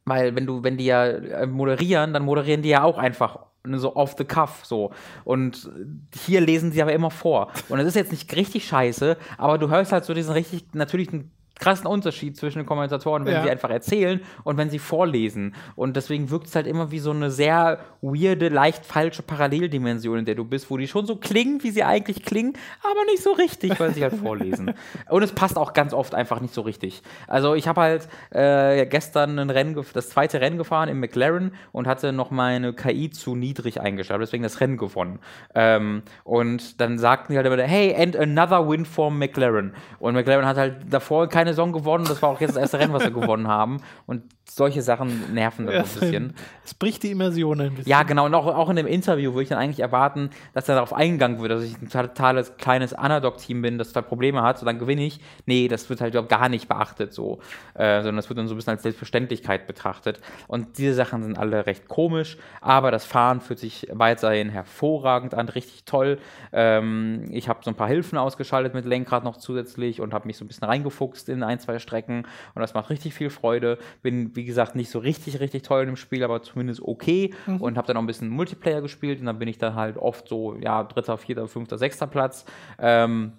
Weil wenn du, wenn die ja äh, moderieren, dann moderieren die ja auch einfach so off the cuff so. Und hier lesen sie aber immer vor. Und das ist jetzt nicht richtig scheiße, aber du hörst halt so diesen richtig natürlichen krassen Unterschied zwischen den Kommentatoren, wenn Ja. sie einfach erzählen und wenn sie vorlesen. Und deswegen wirkt es halt immer wie so eine sehr weirde, leicht falsche Paralleldimension, in der du bist, wo die schon so klingen, wie sie eigentlich klingen, aber nicht so richtig, weil sie halt vorlesen. Und es passt auch ganz oft einfach nicht so richtig. Also ich habe halt äh, gestern ein Rennen, das zweite Rennen gefahren im McLaren und hatte noch meine KI zu niedrig eingestellt, deswegen das Rennen gewonnen. Ähm, und dann sagten die halt immer, hey, and another win for McLaren. Und McLaren hat halt davor keine eine Saison gewonnen, das war auch jetzt das erste Rennen, was wir gewonnen haben. Und solche Sachen nerven dann so ein bisschen. Es bricht die Immersion ein bisschen. Ja, genau. Und auch, auch in dem Interview würde ich dann eigentlich erwarten, dass er darauf eingegangen wird, dass ich ein totales kleines Underdog-Team bin, das da Probleme hat, so dann gewinne ich. Nee, das wird halt überhaupt gar nicht beachtet so. Äh, sondern das wird dann so ein bisschen als Selbstverständlichkeit betrachtet. Und diese Sachen sind alle recht komisch, aber das Fahren fühlt sich weiterhin hervorragend an, richtig toll. Ähm, ich habe so ein paar Hilfen ausgeschaltet mit Lenkrad noch zusätzlich und habe mich so ein bisschen reingefuchst in ein, zwei Strecken. Und das macht richtig viel Freude. Bin, wie gesagt, nicht so richtig, richtig toll im Spiel, aber zumindest okay. Und habe dann auch ein bisschen Multiplayer gespielt und dann bin ich dann halt oft so, ja, dritter, vierter, fünfter, sechster Platz. Ähm,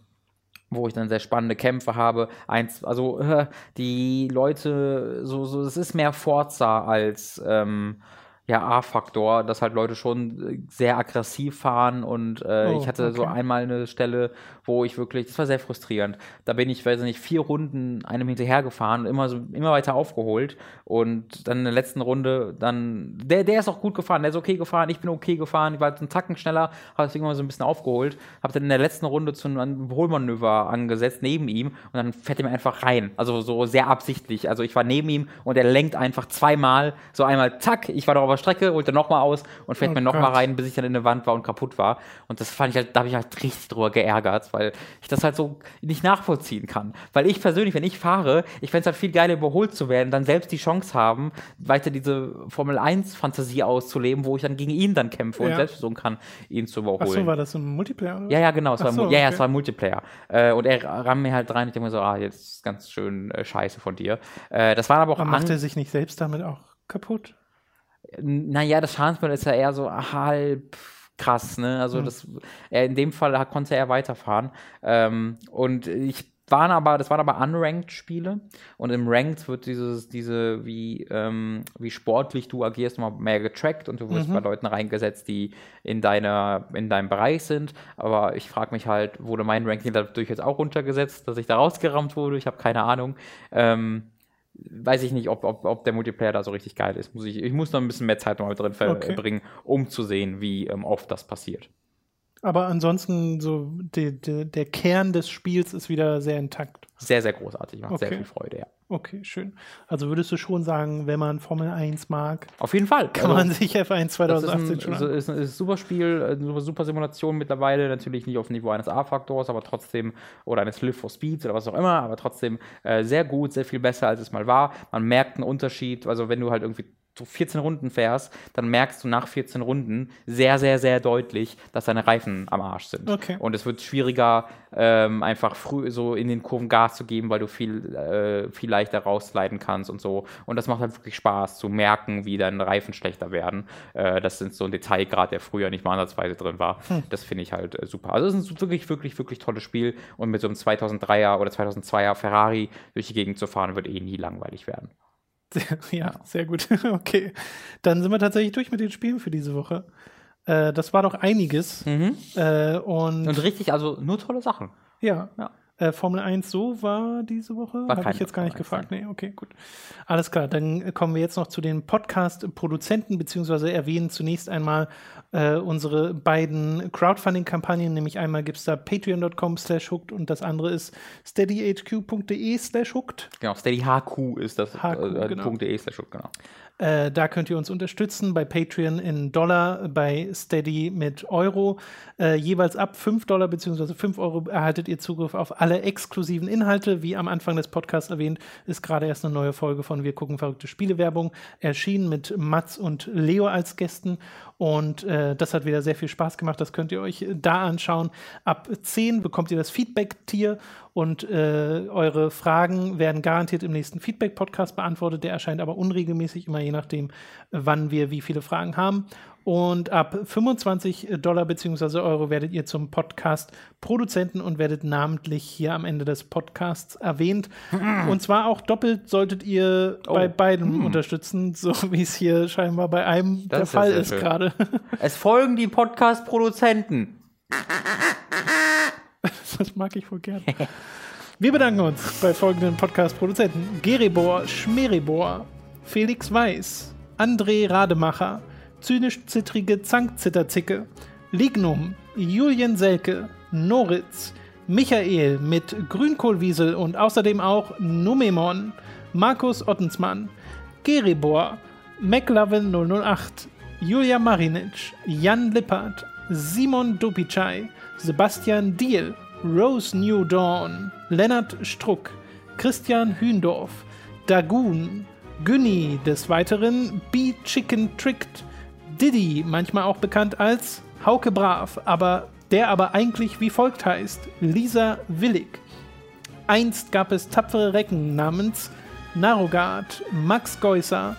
wo ich dann sehr spannende Kämpfe habe. Eins, also äh, die Leute, so, so, es ist mehr Forza als ähm, ja, A-Faktor, dass halt Leute schon äh, sehr aggressiv fahren und äh, Oh, ich hatte so okay. einmal eine Stelle, wo ich wirklich, das war sehr frustrierend. Da bin ich, weiß ich nicht, vier Runden einem hinterher gefahren, immer so, immer weiter aufgeholt und dann in der letzten Runde dann, der, der ist auch gut gefahren, der ist okay gefahren, ich bin okay gefahren, ich war einen Tacken schneller, habe deswegen immer so ein bisschen aufgeholt, habe dann in der letzten Runde zu einem Überholmanöver angesetzt neben ihm und dann fährt er mir einfach rein, also so sehr absichtlich. Also ich war neben ihm und er lenkt einfach zweimal, so einmal zack, ich war noch auf der Strecke, holt er nochmal aus und fährt Oh mir nochmal rein, bis ich dann in eine Wand war und kaputt war. Und das fand ich halt, da habe ich halt richtig drüber geärgert, weil ich das halt so nicht nachvollziehen kann. Weil ich persönlich, wenn ich fahre, ich fände es halt viel geiler, überholt zu werden, dann selbst die Chance haben, weiter diese Formel 1-Fantasie auszuleben, wo ich dann gegen ihn dann kämpfe und Ja. selbst versuchen kann, ihn zu überholen. Achso, war das ein Multiplayer? Oder? Ja, ja, genau. Es Ach war, so, Mu- ja, ja, okay. es war Multiplayer. Äh, und er rammt mir halt rein. Ich denke mir so, ah, jetzt ist ganz schön äh, scheiße von dir. Äh, das waren aber auch Aber macht er sich nicht selbst damit auch kaputt? Naja, das Schadensmodell ist ja eher so halb krass, ne? Also Hm. das, er, in dem Fall konnte er weiterfahren. Ähm, und ich waren aber, das waren aber Unranked-Spiele und im Ranked wird dieses, diese, wie, ähm, wie sportlich du agierst, nochmal mehr getrackt und du wirst Mhm. bei Leuten reingesetzt, die in deiner, in deinem Bereich sind. Aber ich frage mich halt, wurde mein Ranking dadurch jetzt auch runtergesetzt, dass ich da rausgerammt wurde? Ich habe keine Ahnung. Ähm, weiß ich nicht, ob, ob, ob der Multiplayer da so richtig geil ist. Muss ich, ich muss noch ein bisschen mehr Zeit noch mal drin Okay. verbringen, um zu sehen, wie ähm, oft das passiert. Aber ansonsten, so die, die, der Kern des Spiels ist wieder sehr intakt. Sehr, sehr großartig, macht sehr Okay. viel Freude, ja. Okay, schön. Also würdest du schon sagen, wenn man Formel 1 mag, Auf jeden Fall. kann Also, man sich F1 das ist 2018 ein, schon so- an. ist ein, ist ein super Spiel, eine super, super Simulation mittlerweile. Natürlich nicht auf dem Niveau eines A-Faktors, aber trotzdem, oder eines Live for Speeds oder was auch immer, aber trotzdem äh, sehr gut, sehr viel besser, als es mal war. Man merkt einen Unterschied. Also, wenn du halt irgendwie so 14 Runden fährst, dann merkst du nach 14 Runden sehr, sehr, sehr deutlich, dass deine Reifen am Arsch sind. Okay. Und es wird schwieriger, ähm, einfach früh so in den Kurven Gas zu geben, weil du viel, äh, viel leichter rausleiten kannst und so. Und das macht halt wirklich Spaß zu merken, wie deine Reifen schlechter werden. Äh, das sind so ein Detailgrad, der früher nicht mal ansatzweise drin war. Das finde ich halt äh, super. Also es ist ein wirklich, wirklich, wirklich tolles Spiel. Und mit so einem 2003er oder 2002er Ferrari durch die Gegend zu fahren, wird eh nie langweilig werden. Ja, sehr gut. Okay. Dann sind wir tatsächlich durch mit den Spielen für diese Woche. Äh, das war doch einiges. Äh, und, Und richtig, also nur tolle Sachen. ja. Ja. Äh, Formel 1 so war diese Woche? War Habe ich jetzt gar nicht Formel 1, gefragt. Nee, okay, gut. Alles klar, dann äh, kommen wir jetzt noch zu den Podcast-Produzenten, beziehungsweise erwähnen zunächst einmal äh, unsere beiden Crowdfunding-Kampagnen, nämlich einmal gibt es da patreon.com slash hooked und das andere ist steadyhq.de slash hooked. Genau, Steady HQ ist das HQ, äh, genau. .de slash genau. Äh, da könnt ihr uns unterstützen, bei Patreon in Dollar, bei Steady mit Euro. Äh, jeweils ab 5 Dollar bzw. 5 Euro erhaltet ihr Zugriff auf alle exklusiven Inhalte. Wie am Anfang des Podcasts erwähnt, ist gerade erst eine neue Folge von Wir gucken verrückte Spielewerbung erschienen mit Mats und Leo als Gästen. Und äh, das hat wieder sehr viel Spaß gemacht. Das könnt ihr euch da anschauen. Ab 10 bekommt ihr das Feedback-Tier und äh, eure Fragen werden garantiert im nächsten Feedback-Podcast beantwortet. Der erscheint aber unregelmäßig, immer je nachdem, wann wir wie viele Fragen haben. Und ab 25 Dollar bzw. Euro werdet ihr zum Podcast-Produzenten und werdet namentlich hier am Ende des Podcasts erwähnt. Und zwar auch doppelt solltet ihr Oh. bei beiden unterstützen, so wie es hier scheinbar bei einem Das der ist Fall ist schön. gerade. Es folgen die Podcast-Produzenten. Das mag ich wohl gern. Wir bedanken uns bei folgenden Podcast-Produzenten: Geribor Schmeribor, Felix Weiß, André Rademacher, Zynisch-Zittrige Zankzitterzicke, Lignum, Julien Selke, Noritz, Michael mit Grünkohlwiesel und außerdem auch Numemon, Markus Ottensmann, Geribor, McLovin 008, Julia Marinic, Jan Lippert, Simon Dupicai, Sebastian Diel, Rose New Dawn, Lennart Struck, Christian Hündorf, Dagoon, Günni des Weiteren, Be Chicken Tricked, Diddy, manchmal auch bekannt als Hauke Brav, aber der aber eigentlich wie folgt heißt: Lisa Willig. Einst gab es tapfere Recken namens Narogard, Max Geusser,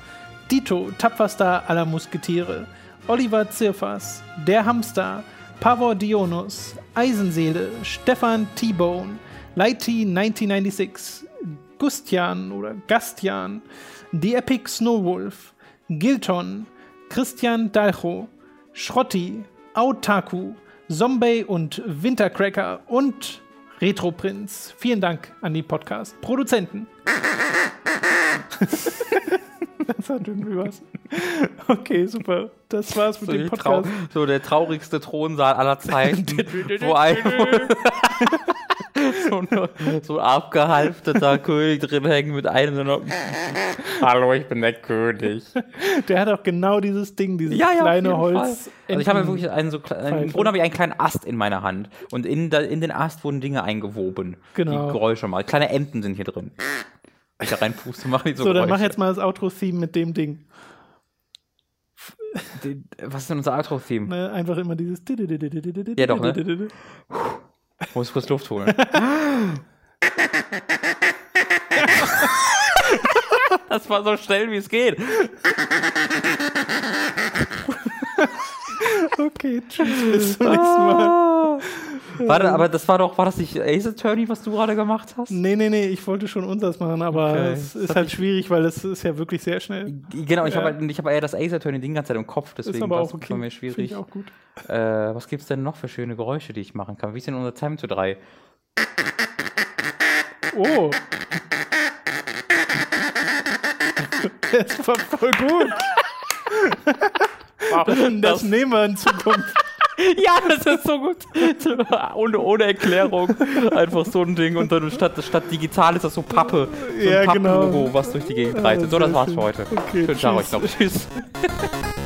Dito, tapferster aller Musketiere, Oliver Zirfas, Der Hamster, Pavor Dionus, Eisenseele, Stefan T-Bone, Lighty 1996, Gustian oder Gastian, The Epic Snowwolf, Gilton, Christian Dalcho, Schrotti, Autaku, Zombie und Wintercracker und Retroprinz. Vielen Dank an die Podcast-Produzenten. das hat irgendwie was. Okay, super. Das war's mit So, dem Podcast. Trau so der traurigste Thronsaal aller Zeiten. wo ein so, ein, so ein abgehalfterter König drin hängt mit einem so Hallo, ich bin der König. Der hat auch genau dieses Ding, dieses Ja, ja, kleine Holz. Also ich habe ja wirklich einen so kle- Pfeife. im Grunde habe ich einen kleinen Ast in meiner Hand und in, da, in den Ast wurden Dinge eingewoben, Genau. die Geräusche machen. Kleine Enten sind hier drin. Da reinpuste, machen die so, So, dann Geräusche. mach jetzt mal das Outro-Theme mit dem Ding. Was ist denn unser Outro-Theme? Ne, einfach immer dieses. Ja, doch, ne? Muss kurz Luft holen. das war so schnell, wie es geht. Okay, tschüss, bis zum nächsten Mal. Warte, aber das war doch, war das nicht Ace Attorney, was du gerade gemacht hast? Nee, nee, nee, ich wollte schon unseres machen, aber Okay. es ist halt schwierig, weil es ist ja wirklich sehr schnell. Genau, ich Ja. habe halt, ich hab eher das Ace Attorney die ganze Zeit im Kopf, Ist deswegen aber war auch es okay. mir Finde schwierig. ich auch gut. Äh, was gibt's denn noch für schöne Geräusche, die ich machen kann? Wie ist denn unser Time to 3? Oh. Das war voll gut. Das, das nehmen wir in Zukunft. Ja, das ist so gut. ohne, ohne Erklärung. Einfach so ein Ding und dann statt, statt digital ist das so Pappe. So ein Ja, genau. Pappenlogo, was durch die Gegend reitet. So, das war's für heute. Okay, Schönen Tag euch noch. Tschüss.